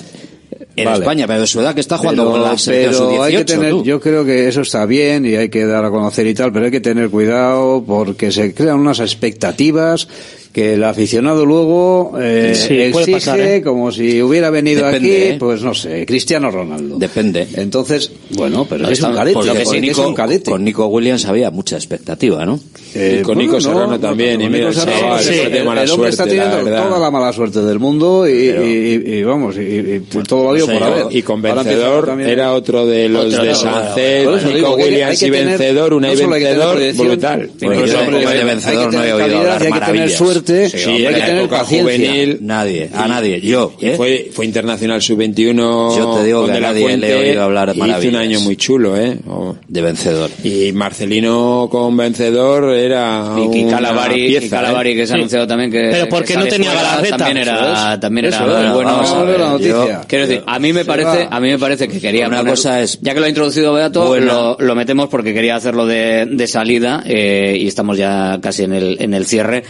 en. España, pero de su edad que está jugando con la selección pero 18, hay que tener. Yo creo que eso está bien y hay que dar a conocer y tal, pero hay que tener cuidado porque se crean unas expectativas que el aficionado luego eh, sí, exige pasar, ¿eh? como si hubiera venido Depende, aquí, pues no sé, Cristiano Ronaldo. Depende. Entonces, bueno, pero no, es, un cadete, pues que Nico, es, un cadete, Con Nico Williams había mucha expectativa, ¿no? Eh, y con Nico Serrano no, también. y mira, el, chaval, sí, el, el, mala el hombre suerte, está teniendo la toda la mala suerte del mundo y, pero, y, y, y vamos, y, todo lo digo pues por haber. Y con convencedor era otro de los otro, de Sancet, no, Nico Williams y vencedor, una y vencedor, brutal. Incluso de vencedor no he oído hablar maravillas sí, hombre, hay que tener paciencia. Juvenil, nadie, a nadie, yo. ¿eh? Fue, fue internacional sub-21. Yo te digo que a nadie le he oído hablar maravillas. Hizo un año muy chulo, ¿eh? Oh. De vencedor. Y Marcelino con vencedor era Y, y Calavari, pieza, y ¿eh? que se ha anunciado sí. también que... Pero porque no tenía galarreta. También era, también era bueno. bueno yo, quiero decir, a mí me parece, a mí me parece que quería Una poner, cosa es... Ya que lo ha introducido Beato, bueno. lo, lo, metemos porque quería hacerlo de, de salida eh, y estamos ya casi en el, en el cierre.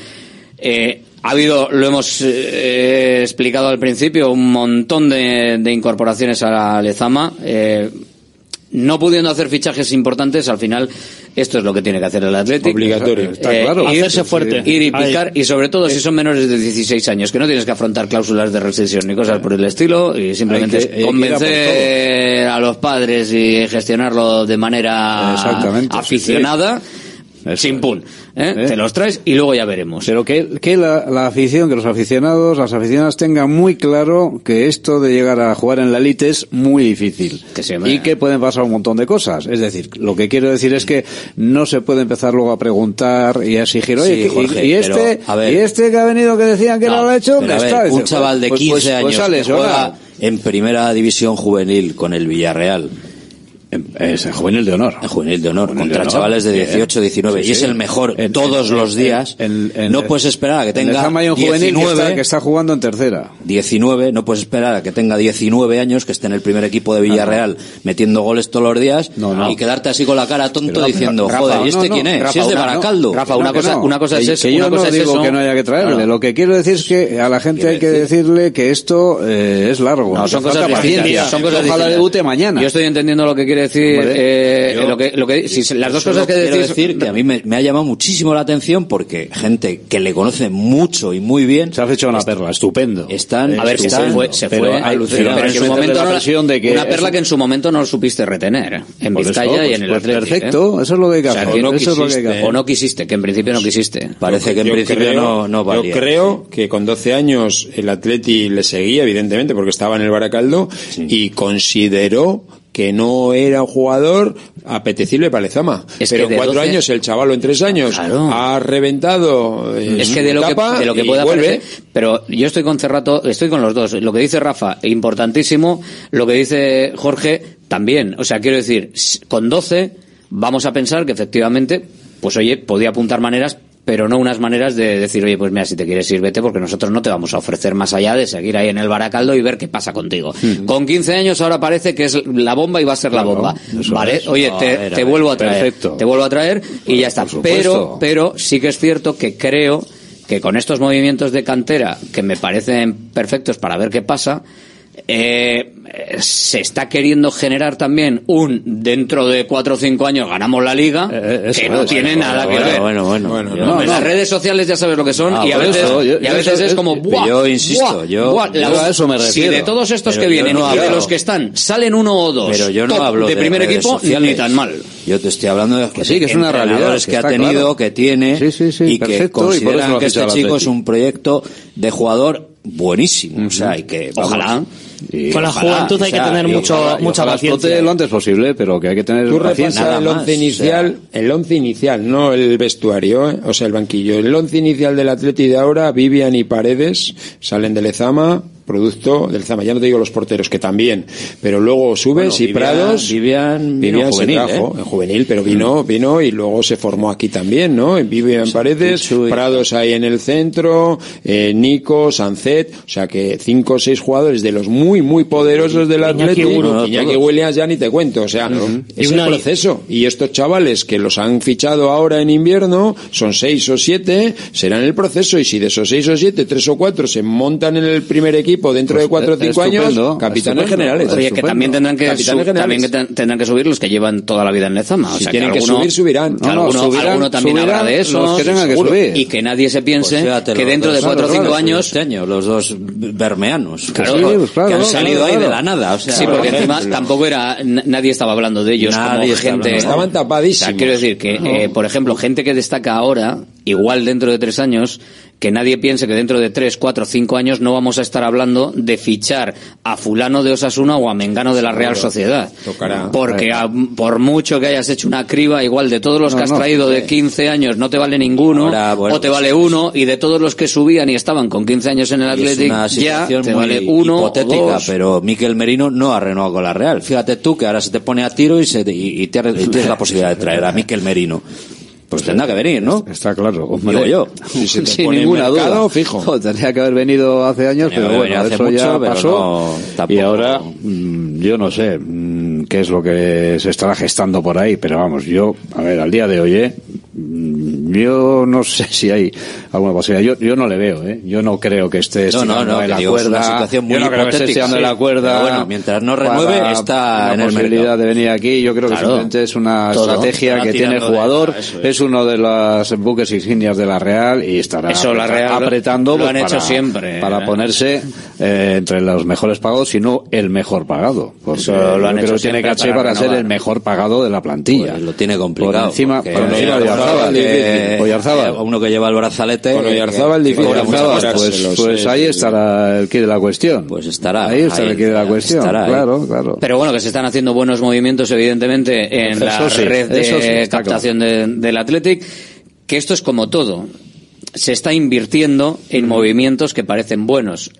Eh, ha habido, lo hemos eh, explicado al principio, un montón de, incorporaciones a la Lezama. Eh, no pudiendo hacer fichajes importantes, al final esto es lo que tiene que hacer el Atlético. Obligatorio, eh, está claro. Hacerse fuerte. Ir y picar, y sobre todo si eh. son menores de 16 años, que no tienes que afrontar cláusulas de rescisión ni cosas por el estilo, y simplemente que, eh, convencer a los padres y gestionarlo de manera aficionada. Sí eso sin pun. ¿eh? ¿eh? Te los traes y luego ya veremos. Pero que, que la, la, afición, que los aficionados, las aficionadas tengan muy claro que esto de llegar a jugar en la elite es muy difícil. Y que pueden pasar un montón de cosas. Es decir, lo que quiero decir es que no se puede empezar luego a preguntar y a exigir, oye, Jorge, y, este, y este que ha venido que decían que no, lo ha hecho, está, Un chaval de pues, pues, 15 pues años pues que juega en primera división juvenil con el Villarreal es en juvenil de honor. En juvenil de honor, juvenil contra de honor. chavales de 18, 19. Sí, sí. Y es el mejor en, todos en, los días. En, no puedes esperar a que tenga. En el 19, que está, que está, jugando en tercera. 19, no puedes esperar a que tenga 19 años, que esté en el primer equipo de Villarreal ah, metiendo goles todos los días no, no. y quedarte así con la cara tonto pero, diciendo, pero, joder, ¿y este quién es? Rafa, si es de Baracaldo. Rafa, una cosa, una cosa es eso. Que yo no digo que no haya que traerle. Lo que quiero decir es que a la gente hay que decirle que esto eh, es largo. son cosas distintas. Ojalá debute mañana. Yo estoy entendiendo lo que quiere quiero decir, eh, lo que, las dos cosas que decís, decir que a mí me, ha llamado muchísimo la atención porque gente que le conoce mucho y muy bien. Se ha hecho una perla, estupendo. Están, eh, a ver, se fue, se pero, fue. Pero, de que una perla que en su momento no supiste retener en Vizcaya y en el pues, Atlético. ¿eh? Perfecto, eso es lo que cazó, o, no quisiste, o no quisiste, que en principio no pues quisiste. Parece que en principio no, no valía. Yo creo que con 12 años el Atleti le seguía, evidentemente, porque estaba en el Baracaldo y consideró que no era un jugador apetecible para Lezama. Pero en cuatro años, el chaval en tres años ha reventado. Eh, es que de lo que, de lo que pueda parecer, Pero yo estoy con Cerrato, estoy con los dos. Lo que dice Rafa, importantísimo. Lo que dice Jorge, también. O sea, quiero decir, con 12 vamos a pensar que efectivamente, pues oye, podía apuntar maneras pero no unas maneras de decir, oye, pues mira, si te quieres ir, vete, porque nosotros no te vamos a ofrecer más allá de seguir ahí en el baracaldo y ver qué pasa contigo. Con 15 años ahora parece que es la bomba y va a ser la bomba. Vale, oye, te, te, vuelvo a traer. Perfecto. Te vuelvo a traer y ya está. Pero, pero sí que es cierto que creo que con estos movimientos de cantera, que me parecen perfectos para ver qué pasa, eh, eh, se está queriendo generar también un dentro de cuatro o cinco años ganamos la liga eh, eh, que no tiene nada que ver. Bueno, bueno, bueno no. Las redes sociales ya sabes lo que son ah, y a veces, es como buah, yo insisto, yo, a eso me refiero. Si de todos estos que vienen de los que están salen uno o dos, pero yo no hablo de, primer equipo ni tan mal. Yo te estoy hablando de que sí, que es una realidad que, ha tenido, que tiene y que consideran que este chico es un proyecto de jugador buenísimo, o sea, y que ojalá y Con la ojalá, juventud hay que tener y mucho- ojalá- mucha ojalá paciencia. lo antes posible, pero que hay que tener Tú paciencia. repasa el once inicial, el once inicial, no el vestuario, ¿eh? o sea, el banquillo. El once inicial del Atleti de ahora, Vivian y Paredes salen de Lezama, producto del Lezama. Ya no te digo los porteros, que también, pero luego subes Bueno, y Vivian- Prados. Vivian vino Vivian juvenil, se trajo, ¿eh? en juvenil, pero vino, vino y luego se formó aquí también, ¿no? En Vivian Paredes, Prados ahí en el centro, eh, Nico, Sancet, o sea que cinco o seis jugadores de los muy, muy poderosos del Iñaki. Uro, Iñaki todos. Williams ya ni te cuento, o sea, Y es el proceso. Y estos chavales que los han fichado ahora en invierno, son seis o siete, serán el proceso. Y si de esos seis o siete, tres o cuatro se montan en el primer equipo dentro de cuatro o cinco años, capitanes generales. Oye, que también tendrán que, también que ten- tendrán que subir los que llevan toda la vida en Lezama. O Si sea, tienen que alguno- subir, subirán. que No, no, alguno, subirán, alguno también subirán habrá de esos. que tengan que seguro. subir. Y que nadie se piense Pues fíjate, que dentro de cuatro o cinco años este año, los dos bermeanos. Claro, que, pues claro, que han claro, salido ahí claro. de la nada. O sea, sí, porque por encima tampoco era, nadie estaba hablando de ellos Nadie como gente. hablando. Estaban tapadísimos. Quiero decir que, eh, por ejemplo, gente que destaca ahora, igual dentro de tres años, que nadie piense que dentro de tres, cuatro, cinco años no vamos a estar hablando de fichar a fulano de Osasuna o a Mengano de la Real. Sociedad. Tocará. Porque a- por mucho que hayas hecho una criba, igual de todos los No, que has no, traído de 15 años no te vale ninguno, Ahora, bueno, o te pues- vale uno, y de todos los que subían y estaban con 15 años en el Athletic, ya te vale uno hipotética, o dos. pero Miquel Merino no ha renovado con la Real. Fíjate tú que ahora se te pone a tiro y, se, y, y tienes, y tienes la posibilidad de traer a Miquel Merino. Pues tendrá que venir, ¿no? Está claro. Digo yo. Si se te Sin pone ninguna mercado, duda. fijo. Jo, tendría que haber venido hace años, Tenía pero bueno, hace eso ya mucho, pasó. no, y ahora, mm, yo no sé mm, qué es lo que se estará gestando por ahí, pero vamos, yo, a ver, al día de hoy, ¿eh? Yo no sé si hay alguna posibilidad. Yo, yo no le veo, ¿eh? Yo no creo que esté No, estirando no, no, de que la digo, es cuerda. una situación muy yo no creo que esté de sí. la cuerda. Pero bueno, mientras no renueve, está en el posibilidad de venir aquí. Yo creo que Claro. simplemente es una Todo. estrategia Estará que tiene el de- jugador. eso es. es. uno de los buques insignias de la Real y estará Eso, la apreta- Real apretando lo pues, han hecho para, siempre. para ponerse eh, entre los mejores pagados, si no el mejor pagado. Porque Eso lo han hecho tiene caché para para, ser el mejor pagado de la plantilla. Pues lo tiene complicado. Por encima, porque por encima de Oyarzábal. que- Oyarzábal. eh, Uno que lleva el brazalete. Con que- Oyarzábal que difícil. pasta. pues, pues ahí estará el quid de la cuestión. Pues estará. Ahí está el quid de la cuestión. estará ahí. Claro, claro. Pero bueno, que se están haciendo buenos movimientos, evidentemente, en Eso la sí, red de sí, captación de- del Athletic, que esto es como todo. Se está invirtiendo en movimientos que parecen buenos.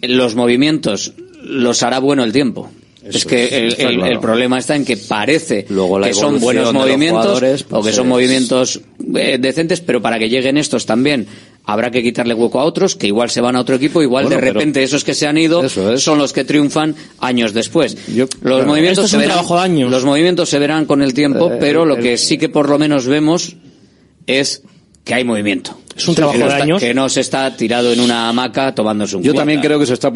Los movimientos los hará bueno el tiempo. Es que es, el, está el- claro. el problema está en que parece Luego que son buenos movimientos o pues que son es- movimientos eh, decentes, pero para que lleguen estos también habrá que quitarle hueco a otros que igual se van a otro equipo, igual Bueno, de repente esos que se han ido son los que triunfan años después. los claro. movimientos se verán, años. los movimientos se verán con el tiempo, Eh, pero lo el- que sí que por lo menos vemos es que hay movimiento. Es un trabajo que no de está- años. que no se está tirado en una hamaca tomándose un Yo también creo que se está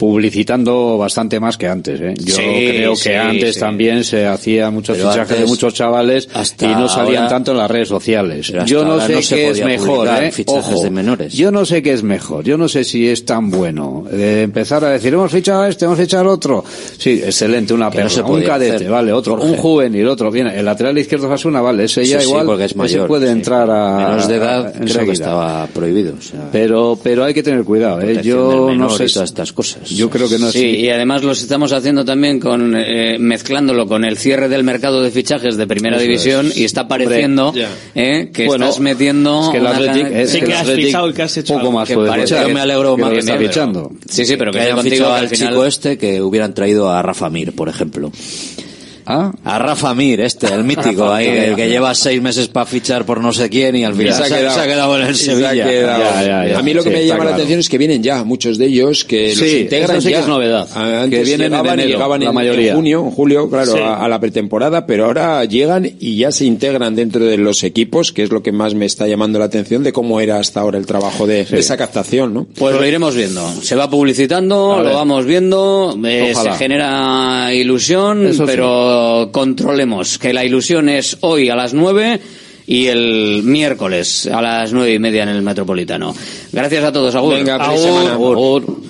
publicitando bastante más que antes. ¿eh? Yo Sí, creo que sí, antes sí. también se hacía muchos Pero fichajes de muchos chavales hasta y no salían ahora- tanto en las redes sociales. Yo no sé no qué es mejor. ¿eh? Ojo, de menores. Yo no sé qué es mejor. Yo no sé si es tan bueno eh, empezar a decir hemos fichado a este, hemos fichado al otro. Sí, excelente, una no persona, un cadete, hacer, vale, otro, Jorge. un juvenil, otro. Bien, el lateral izquierdo Fasuna, vale, ese ya sí, igual porque es ese puede sí. entrar a Menos de edad, a- creo que estaba prohibido. O sea, Pero, pero hay que tener cuidado, ¿eh? Yo no sé. todas estas cosas. Yo creo que no es Sí, y además los estamos haciendo también con eh, mezclándolo con el cierre del mercado de fichajes de primera Eso división es. y está pareciendo eh, que Bueno, estás metiendo es que el una Athletic- es Sí que que el has Athletic fichado y que has hecho poco más que parece. Yo me alegro más que está fichando. Sí, sí, pero que, hayan contigo al al final- chico este que hubieran traído a Rafa Mir, por ejemplo. ¿Ah? A Rafa Mir, este, el mítico, ahí, el que lleva seis meses para fichar por no sé quién y al final se, ha- se ha quedado en el se Sevilla. quedado. Ya, ya, ya. A mí lo que Sí, me llama la atención es que vienen ya muchos de ellos que los Sí, integran eso sí que ya. es novedad. Antes Que vienen en llegaban enero, llegaban la en, mayoría. en junio, en julio, claro, a, a la pretemporada, pero ahora llegan y ya se integran dentro de los equipos, que es lo que más me está llamando la atención de cómo era hasta ahora el trabajo de, de esa captación, ¿no? Pues lo iremos viendo. Se va publicitando, lo vamos viendo, eh, se genera ilusión, Eso sí. Controlemos que la ilusión es hoy a las nueve y el miércoles a las nueve y media en el Metropolitano. Gracias a todos, Agur. Venga, Agur. semana. Agur.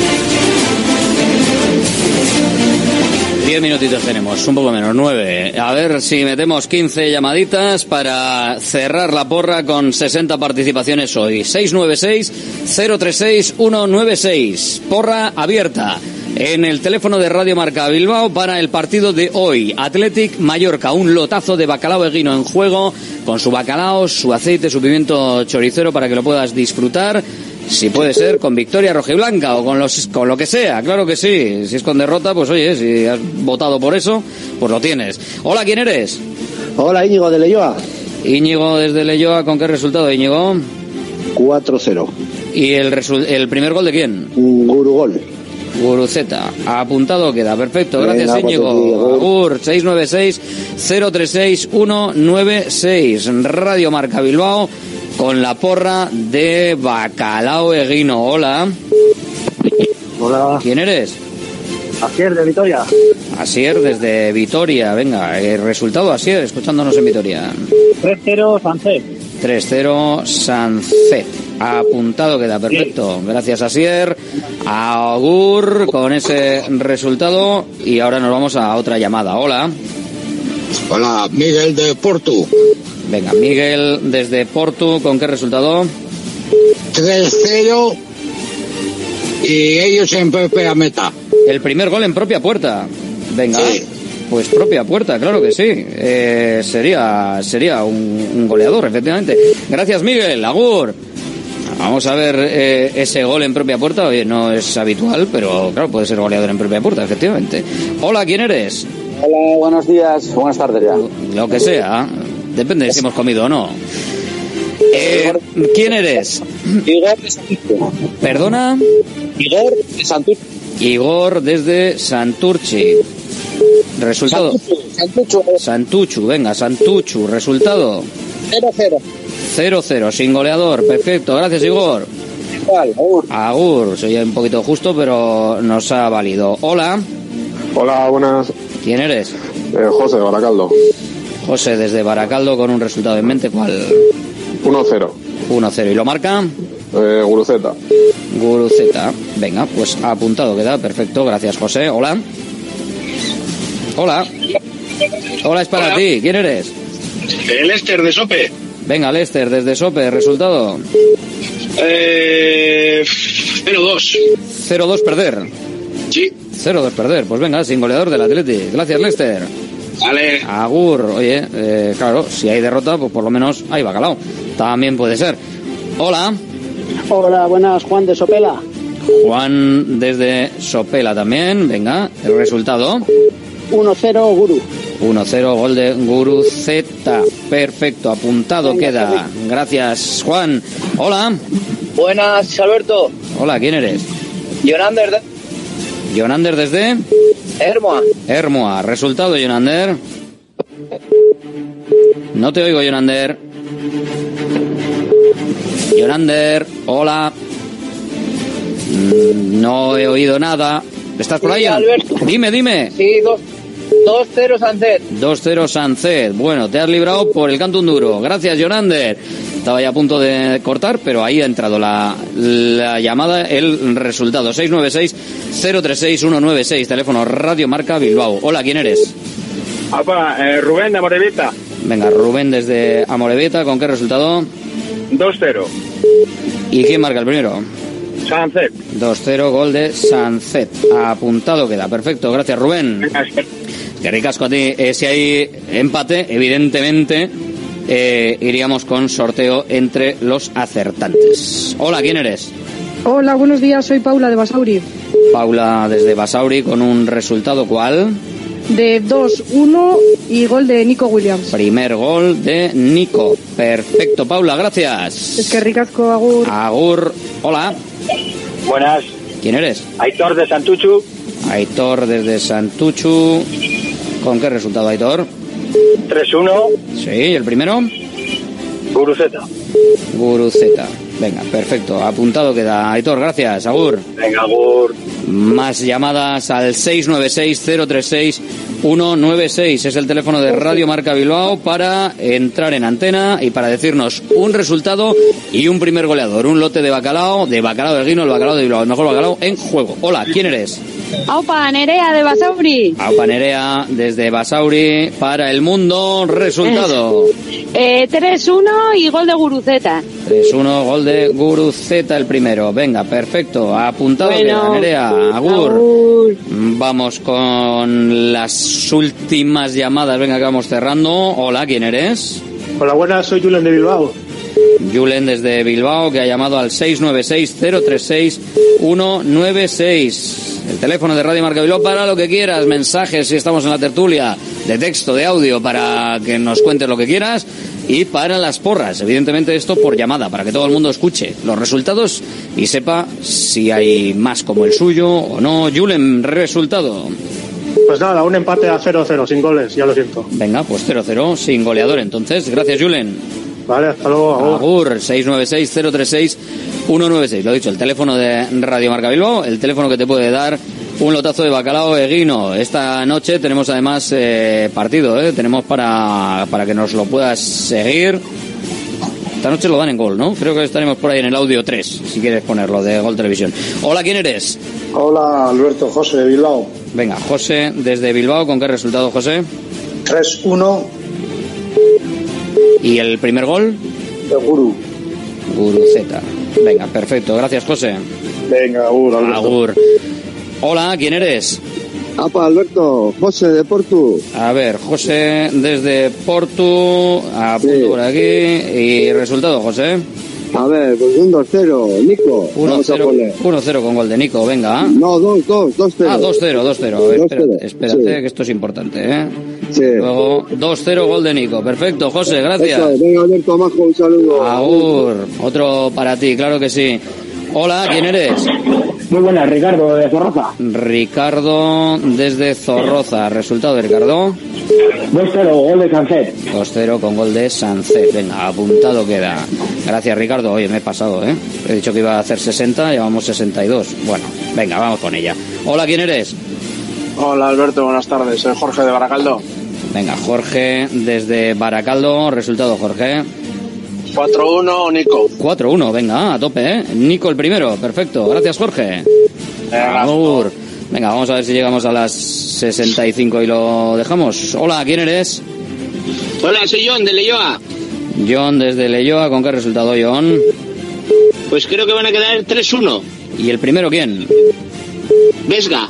Diez minutitos tenemos, un poco menos, nueve. A ver si metemos 15 llamaditas para cerrar la porra con 60 participaciones hoy. 696-036-196. Porra abierta en el teléfono de Radio Marca Bilbao para el partido de hoy. Athletic Mallorca, un lotazo de bacalao eguino en juego, con su bacalao, su aceite, su pimiento choricero para que lo puedas disfrutar. Si puede ser con victoria rojiblanca o con, los, con lo que sea, claro que sí. Si es con derrota, pues oye, si has votado por eso, pues lo tienes. Hola, ¿quién eres? Hola, Íñigo de Leyoa. Íñigo desde Leyoa, ¿con qué resultado, Íñigo? 4-0. ¿Y el, el primer gol de quién? Gurugol. Guruceta. Apuntado queda. Perfecto. Gracias, Íñigo. Agur 696-036-196. Radio Marca Bilbao con la porra de Bacalao Eguino. Hola. Hola. ¿Quién eres? Asier de Vitoria. Asier desde Vitoria. Venga, el resultado Asier, escuchándonos en Vitoria. 3-0 Sánchez. 3-0 Sancet. Apuntado queda, perfecto. Gracias, Asier. Agur con ese resultado. Y ahora nos vamos a otra llamada. Hola. Hola, Miguel de Porto. Venga, Miguel desde Porto, ¿con qué resultado? 3-0 y ellos en propia meta. El primer gol en propia puerta. Venga. Pues propia puerta, claro que sí. Eh, sería sería un, un goleador, efectivamente. Gracias, Miguel. Agur. Vamos a ver eh, ese gol en propia puerta. Oye, no es habitual, pero claro, puede ser goleador en propia puerta, efectivamente. Hola, ¿quién eres? Hola, buenos días, buenas tardes ya. Lo que sea. Depende de si hemos comido o no. Eh, ¿Quién eres? Igor de Santurce. ¿Perdona? Igor de Santurce. Igor desde Santurchi. Resultado. Santucho. Santuchu, venga, Santuchu. Resultado. 0-0. 0-0, sin goleador. Perfecto, gracias Igor. Igual, agur. Agur, soy un poquito justo, pero nos ha valido. Hola. Hola, buenas. ¿Quién eres? Eh, José Baracaldo. José, desde Baracaldo, con un resultado en mente. ¿Cuál? 1-0. 1-0. ¿Y lo marca? Eh, Guruceta. Guruceta. Venga, pues apuntado queda. Perfecto, gracias José. Hola. Hola. Hola, es para Hola. ti. ¿Quién eres? El Lester de Sope. Venga, Lester, desde Sope. ¿Resultado? Eh, 0-2. 0-2 perder. Sí. 0-2 perder. Pues venga, sin goleador del Atleti. Gracias, Lester. Vale. Agur, oye, eh, claro, si hay derrota, pues por lo menos hay bacalao. También puede ser. Hola, Hola, buenas, Juan de Sopela. Juan desde Sopela también. Venga, el resultado. 1-0 Guru. 1-0, gol de Guru Z. Perfecto, apuntado queda. Gracias, Juan. Hola. Buenas, Alberto. Hola, ¿quién eres? Yonander de Jonander desde Hermoa. Hermoa. Resultado, Jonander. No te oigo, Jonander. Jonander, hola. Mm, No he oído nada. ¿Estás por ahí? Sí. Dime, dime. Sí, 2-0 Sancet. 2-0 Sancet. Bueno, te has librado por el canto un duro. Gracias, Jonander. Estaba ya a punto de cortar, pero ahí ha entrado la, la llamada, el resultado. 696-036-196, teléfono Radio Marca Bilbao. Hola, ¿quién eres? Apa, eh, Rubén de Amorevita, Venga, Rubén desde Amorebieta, ¿con qué resultado? 2-0. ¿Y quién marca el primero? Sunset. 2-0, gol de Sancet. Apuntado queda, perfecto, gracias Rubén. Qué ricasco a ti. Eh, si hay empate, evidentemente eh, iríamos con sorteo entre los acertantes. Hola, ¿quién eres? Hola, buenos días, soy Paula de Basauri. Paula desde Basauri con un resultado cuál? De 2-1 y gol de Nico Williams. Primer gol de Nico. Perfecto, Paula, gracias. Es que ricasco, Agur. Agur, hola. Buenas. ¿Quién eres? Aitor de Santuchu, Aitor desde Santuchu. ¿Con qué resultado, Aitor? 3-1. Sí, ¿el primero? Guruceta. Guruceta. Venga, perfecto. Apuntado queda. Aitor, gracias. Agur. Venga, Agur. Más llamadas al 696-036-196. Es el teléfono de Radio Marca Bilbao para entrar en antena y para decirnos un resultado y un primer goleador. Un lote de bacalao, de bacalao de Guino, el bacalao de Bilbao, el mejor bacalao en juego. Hola, ¿quién eres? Aupa, Nerea de Basauri. Aupa Nerea desde Basauri para el mundo. Resultado. Eh, 3-1 y gol de Guruceta. 3-1, gol de Guruceta el primero. Venga, perfecto. Apuntado Bueno. queda, Nerea. Agur. Vamos con las últimas llamadas. Venga, que vamos cerrando. Hola, ¿quién eres? Hola, buenas, soy Julen de Bilbao. Julen desde Bilbao, que ha llamado al 696-036-196. El teléfono de Radio Marca Bilbao para lo que quieras. Mensajes si estamos en la tertulia, de texto, de audio, para que nos cuentes lo que quieras. Y para las porras, evidentemente esto por llamada, para que todo el mundo escuche los resultados y sepa si hay más como el suyo o no. Julen, resultado. Pues nada, un empate a 0-0, sin goles, ya lo siento. Venga, pues 0-0, sin goleador entonces. Gracias, Julen. Vale, hasta luego. Agur, 696-036-196. Lo he dicho, el teléfono de Radio Marca Bilbao, el teléfono que te puede dar un lotazo de bacalao eguino. Esta noche tenemos además eh, partido, ¿eh? tenemos para, para que nos lo puedas seguir. Esta noche lo dan en gol, ¿no? Creo que estaremos por ahí en el audio 3, si quieres ponerlo, de Gol Televisión. Hola, ¿quién eres? Hola, Alberto José de Bilbao. Venga, José, desde Bilbao, ¿con qué resultado, José? 3-1 ¿Y el primer gol? de Guru. Guruceta. Venga, perfecto. Gracias, José. Venga, Agur, Alberto. Agur. Hola, ¿quién eres? Apa, Alberto, José de Portu. A ver, José desde Portu, apunto por aquí. ¿Y resultado, José? A ver, pues un 2-0, Nico. Vamos a 1-0 poner. 1-0 con gol de Nico, venga. No, 2-2, 2-0. Ah, 2-0, 2-0. A ver, 2-0, Espérate, espérate, sí. que esto es importante, ¿eh? Sí. Luego, 2-0 gol de Nico. Perfecto, José, gracias. Es, venga, Alberto Majo, un saludo. Agur, otro para ti, claro que sí. Hola, ¿quién eres? Muy buenas, Ricardo de Zorroza. Ricardo desde Zorroza. ¿Resultado de Ricardo? 2-0, gol de Cancet. 2-0 con gol de Sancet. Venga, apuntado queda. Gracias, Ricardo. Oye, me he pasado, ¿eh? He dicho que iba a hacer 60, llevamos 62. Bueno, venga, vamos con ella. Hola, ¿quién eres? Hola, Alberto, buenas tardes. Soy Jorge de Baracaldo. Venga, Jorge desde Baracaldo. Resultado, Jorge. 4-1, Nico. 4-1, venga, a tope, ¿eh? Nico el primero, perfecto. Gracias, Jorge. Agur. Venga, vamos a ver si llegamos a las 65 y lo dejamos. Hola, ¿quién eres? Hola, soy John de Leyoa. John desde Leyoa. ¿Con qué resultado, John? Pues creo que van a quedar 3-1. ¿Y el primero quién? Vesga.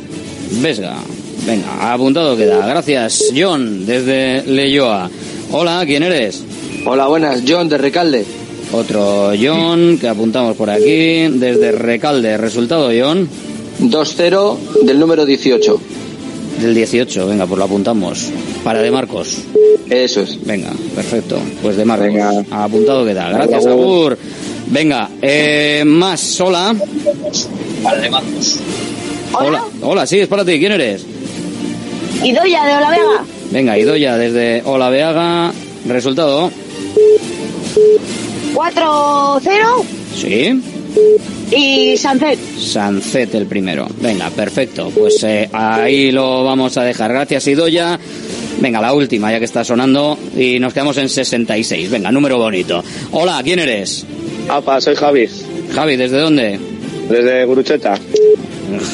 Vesga. Venga, apuntado queda. Gracias, John, desde Leyoa. Hola, ¿quién eres? Hola, buenas, John de Recalde. Otro John que apuntamos por aquí, desde Recalde. ¿Resultado, John? 2-0 del número 18. Del 18, venga, pues lo apuntamos. Para de Marcos. Eso es. Venga, perfecto. Pues de Marcos. Apuntado queda. Gracias, Agur. Agur. Venga, eh, más, hola. Para de Marcos. Hola. Hola, sí, es para ti. ¿Quién eres? Idoya de Olavega. Venga, Idoya desde Olaveaga. Resultado. 4-0 Sí. y Sancet. Sancet el primero. Venga, perfecto. Pues eh, ahí lo vamos a dejar. Gracias, Idoya. Venga, la última, ya que está sonando. Y nos quedamos en 66. Venga, número bonito. Hola, ¿quién eres? Apa, soy Javi. Javi, ¿desde dónde? Desde Gurucheta.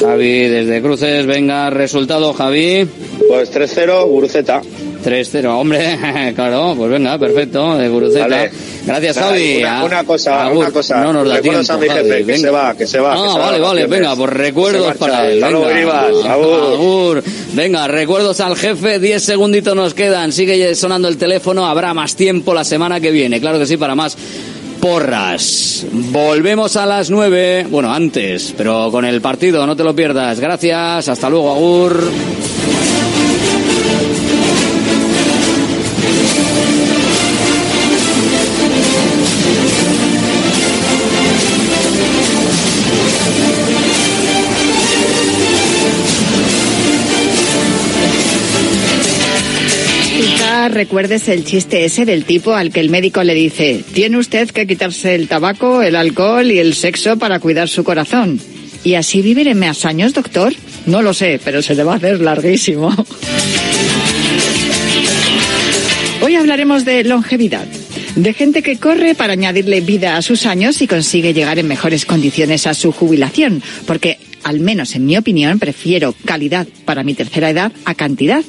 Javi, desde Cruces. Venga, resultado, Javi. Pues 3-0, Guruceta. 3-0, hombre, claro, pues venga, perfecto, de Guruceta. Vale. Gracias, Nada, Javi. Una, Ah, una cosa, Agur. una cosa. No nos da Recuerdos tiempo, a mi jefe, Javi, que venga. se va, que se va. Ah, que se va vale, vale, venga, pues recuerdos para él. Venga. Iribas. Agur. Agur. Venga, recuerdos al jefe, 10 segunditos nos quedan. Sigue sonando el teléfono, habrá más tiempo la semana que viene. Claro que sí, para más porras. Volvemos a las 9, bueno, antes, pero con el partido, no te lo pierdas. Gracias, hasta luego, Agur. Recuerdes el chiste ese del tipo al que el médico le dice, tiene usted que quitarse el tabaco, el alcohol y el sexo para cuidar su corazón. ¿Y así viviré más años, doctor? No lo sé, pero se le va a hacer larguísimo. Hoy hablaremos de longevidad, de gente que corre para añadirle vida a sus años y consigue llegar en mejores condiciones a su jubilación, porque al menos en mi opinión prefiero calidad para mi tercera edad a cantidad,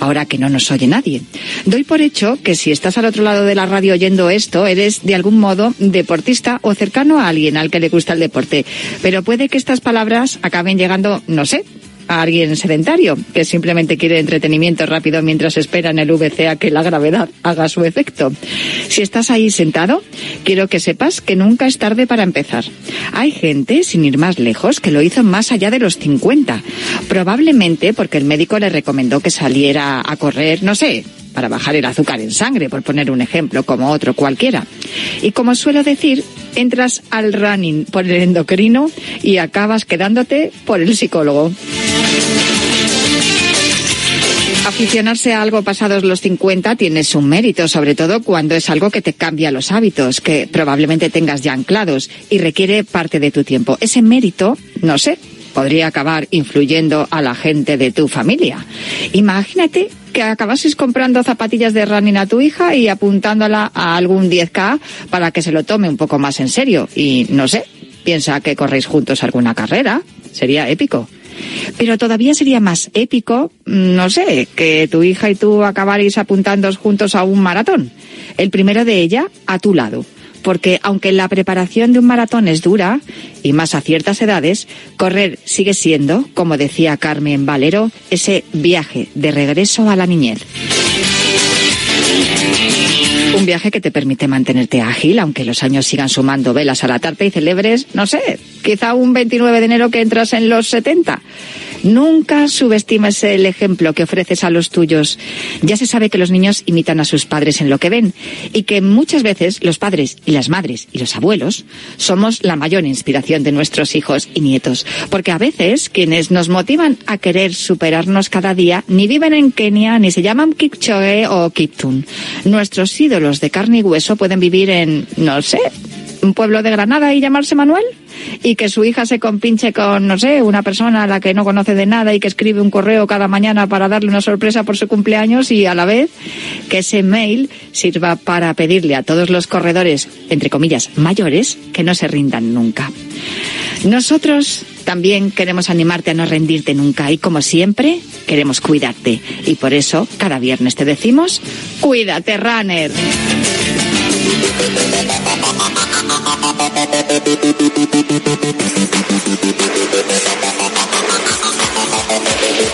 ahora que no nos oye nadie. Doy por hecho que si estás al otro lado de la radio oyendo esto, eres de algún modo deportista o cercano a alguien al que le gusta el deporte, pero puede que estas palabras acaben llegando, no sé, a alguien sedentario que simplemente quiere entretenimiento rápido mientras espera en el a que la gravedad haga su efecto. Si estás ahí sentado, quiero que sepas que nunca es tarde para empezar. Hay gente, sin ir más lejos, que lo hizo más allá de los 50, probablemente porque el médico le recomendó que saliera a correr, no sé, para bajar el azúcar en sangre, por poner un ejemplo, como otro cualquiera. Y como suelo decir, entras al running por el endocrino y acabas quedándote por el psicólogo. Aficionarse a algo pasados los 50 tiene su mérito, sobre todo cuando es algo que te cambia los hábitos, que probablemente tengas ya anclados y requiere parte de tu tiempo. Ese mérito, no sé, podría acabar influyendo a la gente de tu familia. Imagínate que acabases comprando zapatillas de running a tu hija y apuntándola a algún 10K para que se lo tome un poco más en serio. Y no sé, piensa que corréis juntos alguna carrera. Sería épico. Pero todavía sería más épico, no sé, que tu hija y tú acabaréis apuntando juntos a un maratón. El primero de ella a tu lado. Porque aunque la preparación de un maratón es dura, y más a ciertas edades, correr sigue siendo, como decía Carmen Valero, ese viaje de regreso a la niñez. Un viaje que te permite mantenerte ágil, aunque los años sigan sumando velas a la tarta y celebres, no sé, quizá un 29 de enero que entras en los 70. Nunca subestimes el ejemplo que ofreces a los tuyos. Ya se sabe que los niños imitan a sus padres en lo que ven y que muchas veces los padres y las madres y los abuelos somos la mayor inspiración de nuestros hijos y nietos. Porque a veces quienes nos motivan a querer superarnos cada día ni viven en Kenia ni se llaman Kipchoge o Kiptun. Nuestros ídolos de carne y hueso pueden vivir en, no sé, un pueblo de Granada y llamarse Manuel y que su hija se compinche con, no sé, una persona a la que no conoce de nada y que escribe un correo cada mañana para darle una sorpresa por su cumpleaños y a la vez que ese mail sirva para pedirle a todos los corredores, entre comillas, mayores, que no se rindan nunca. Nosotros también queremos animarte a no rendirte nunca y como siempre queremos cuidarte y por eso cada viernes te decimos, cuídate, runner. Thank you.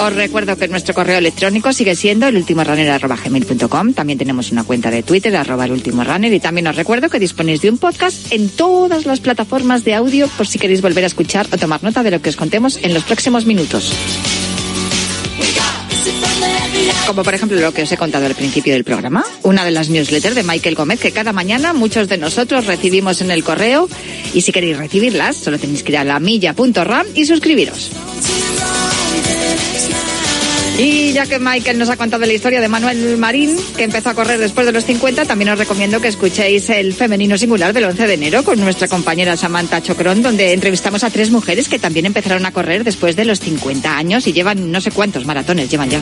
Os recuerdo que nuestro correo electrónico sigue siendo el. También tenemos una cuenta de Twitter, arroba último runner. Y también os recuerdo que disponéis de un podcast en todas las plataformas de audio por si queréis volver a escuchar o tomar nota de lo que os contemos en los próximos minutos. Como por ejemplo lo que os he contado al principio del programa, una de las newsletters de Michael Gómez que cada mañana muchos de nosotros recibimos en el correo y si queréis recibirlas solo tenéis que ir a la milla.ram y suscribiros. Y ya que Michael nos ha contado la historia de Manuel Marín, que empezó a correr después de los 50, también os recomiendo que escuchéis el femenino singular del 11 de enero con nuestra compañera Samantha Chocrón, donde entrevistamos a tres mujeres que también empezaron a correr después de los 50 años y llevan no sé cuántos maratones, llevan ya.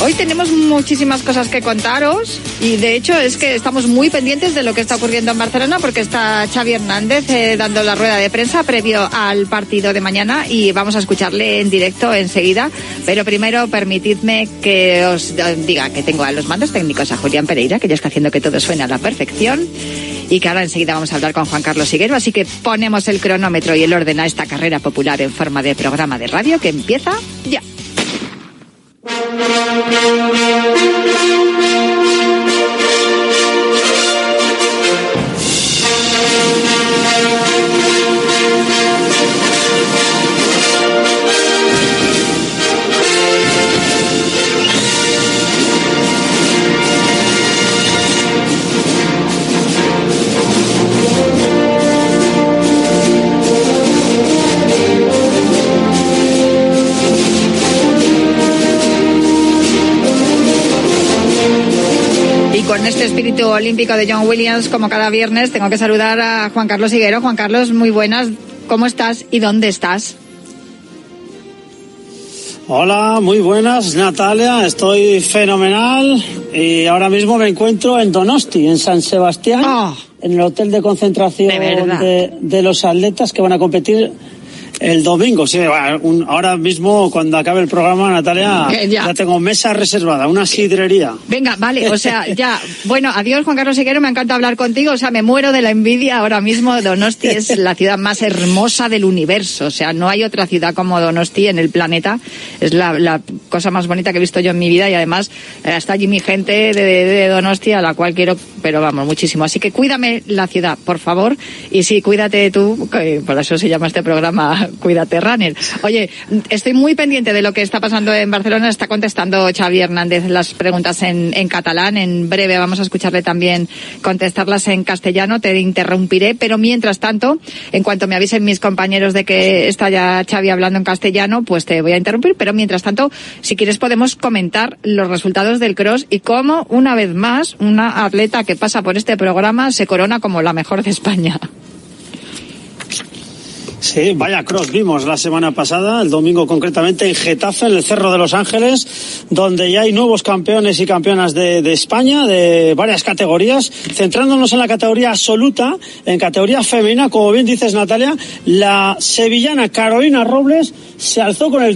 Hoy tenemos muchísimas cosas que contaros y de hecho es que estamos muy pendientes de lo que está ocurriendo en Barcelona porque está Xavi Hernández eh, dando la rueda de prensa previo al partido de mañana y vamos a escucharle en directo enseguida. Pero primero permitidme que os eh, diga que tengo a los mandos técnicos a Julián Pereira, que ya está haciendo que todo suene a la perfección y que ahora enseguida vamos a hablar con Juan Carlos Higuero. Así que ponemos el cronómetro y el orden a esta carrera popular en forma de programa de radio que empieza ya. Y con este espíritu olímpico de John Williams, como cada viernes, tengo que saludar a Juan Carlos Higuero. Juan Carlos, muy buenas. ¿Cómo estás y dónde estás? Hola, muy buenas, Natalia. Estoy fenomenal y ahora mismo me encuentro en Donosti, en San Sebastián, en el hotel de concentración ¿De verdad? de, de los atletas que van a competir el domingo. Sí, un- ahora mismo, cuando acabe el programa, Natalia, Eh, ya. ya tengo mesa reservada, una sidrería. Venga, vale, o sea, ya. Bueno, adiós Juan Carlos Higuero, me encanta hablar contigo. O sea, me muero de la envidia ahora mismo. Donosti es la ciudad más hermosa del universo. O sea, no hay otra ciudad como Donosti en el planeta. Es la, la cosa más bonita que he visto yo en mi vida y además eh, está allí mi gente de, de- de Donosti a la cual quiero, pero vamos, muchísimo. Así que cuídame la ciudad, por favor. Y sí, cuídate tú, que por eso se llama este programa Cuídate Runner. Oye, estoy muy pendiente de lo que está pasando en Barcelona. Está contestando Xavi Hernández las preguntas en, en catalán. En breve vamos a escucharle también contestarlas en castellano. Te interrumpiré, pero mientras tanto, en cuanto me avisen mis compañeros de que está ya Xavi hablando en castellano, pues te voy a interrumpir. Pero mientras tanto, si quieres podemos comentar los resultados del cross y cómo, una vez más, una atleta que pasa por este programa se corona como la mejor de España. Sí, vaya cross vimos la semana pasada, el domingo concretamente en Getafe, en el Cerro de los Ángeles, donde ya hay nuevos campeones y campeonas de, España de varias categorías, centrándonos en la categoría absoluta, en categoría femenina, como bien dices Natalia, la sevillana Carolina Robles se alzó con el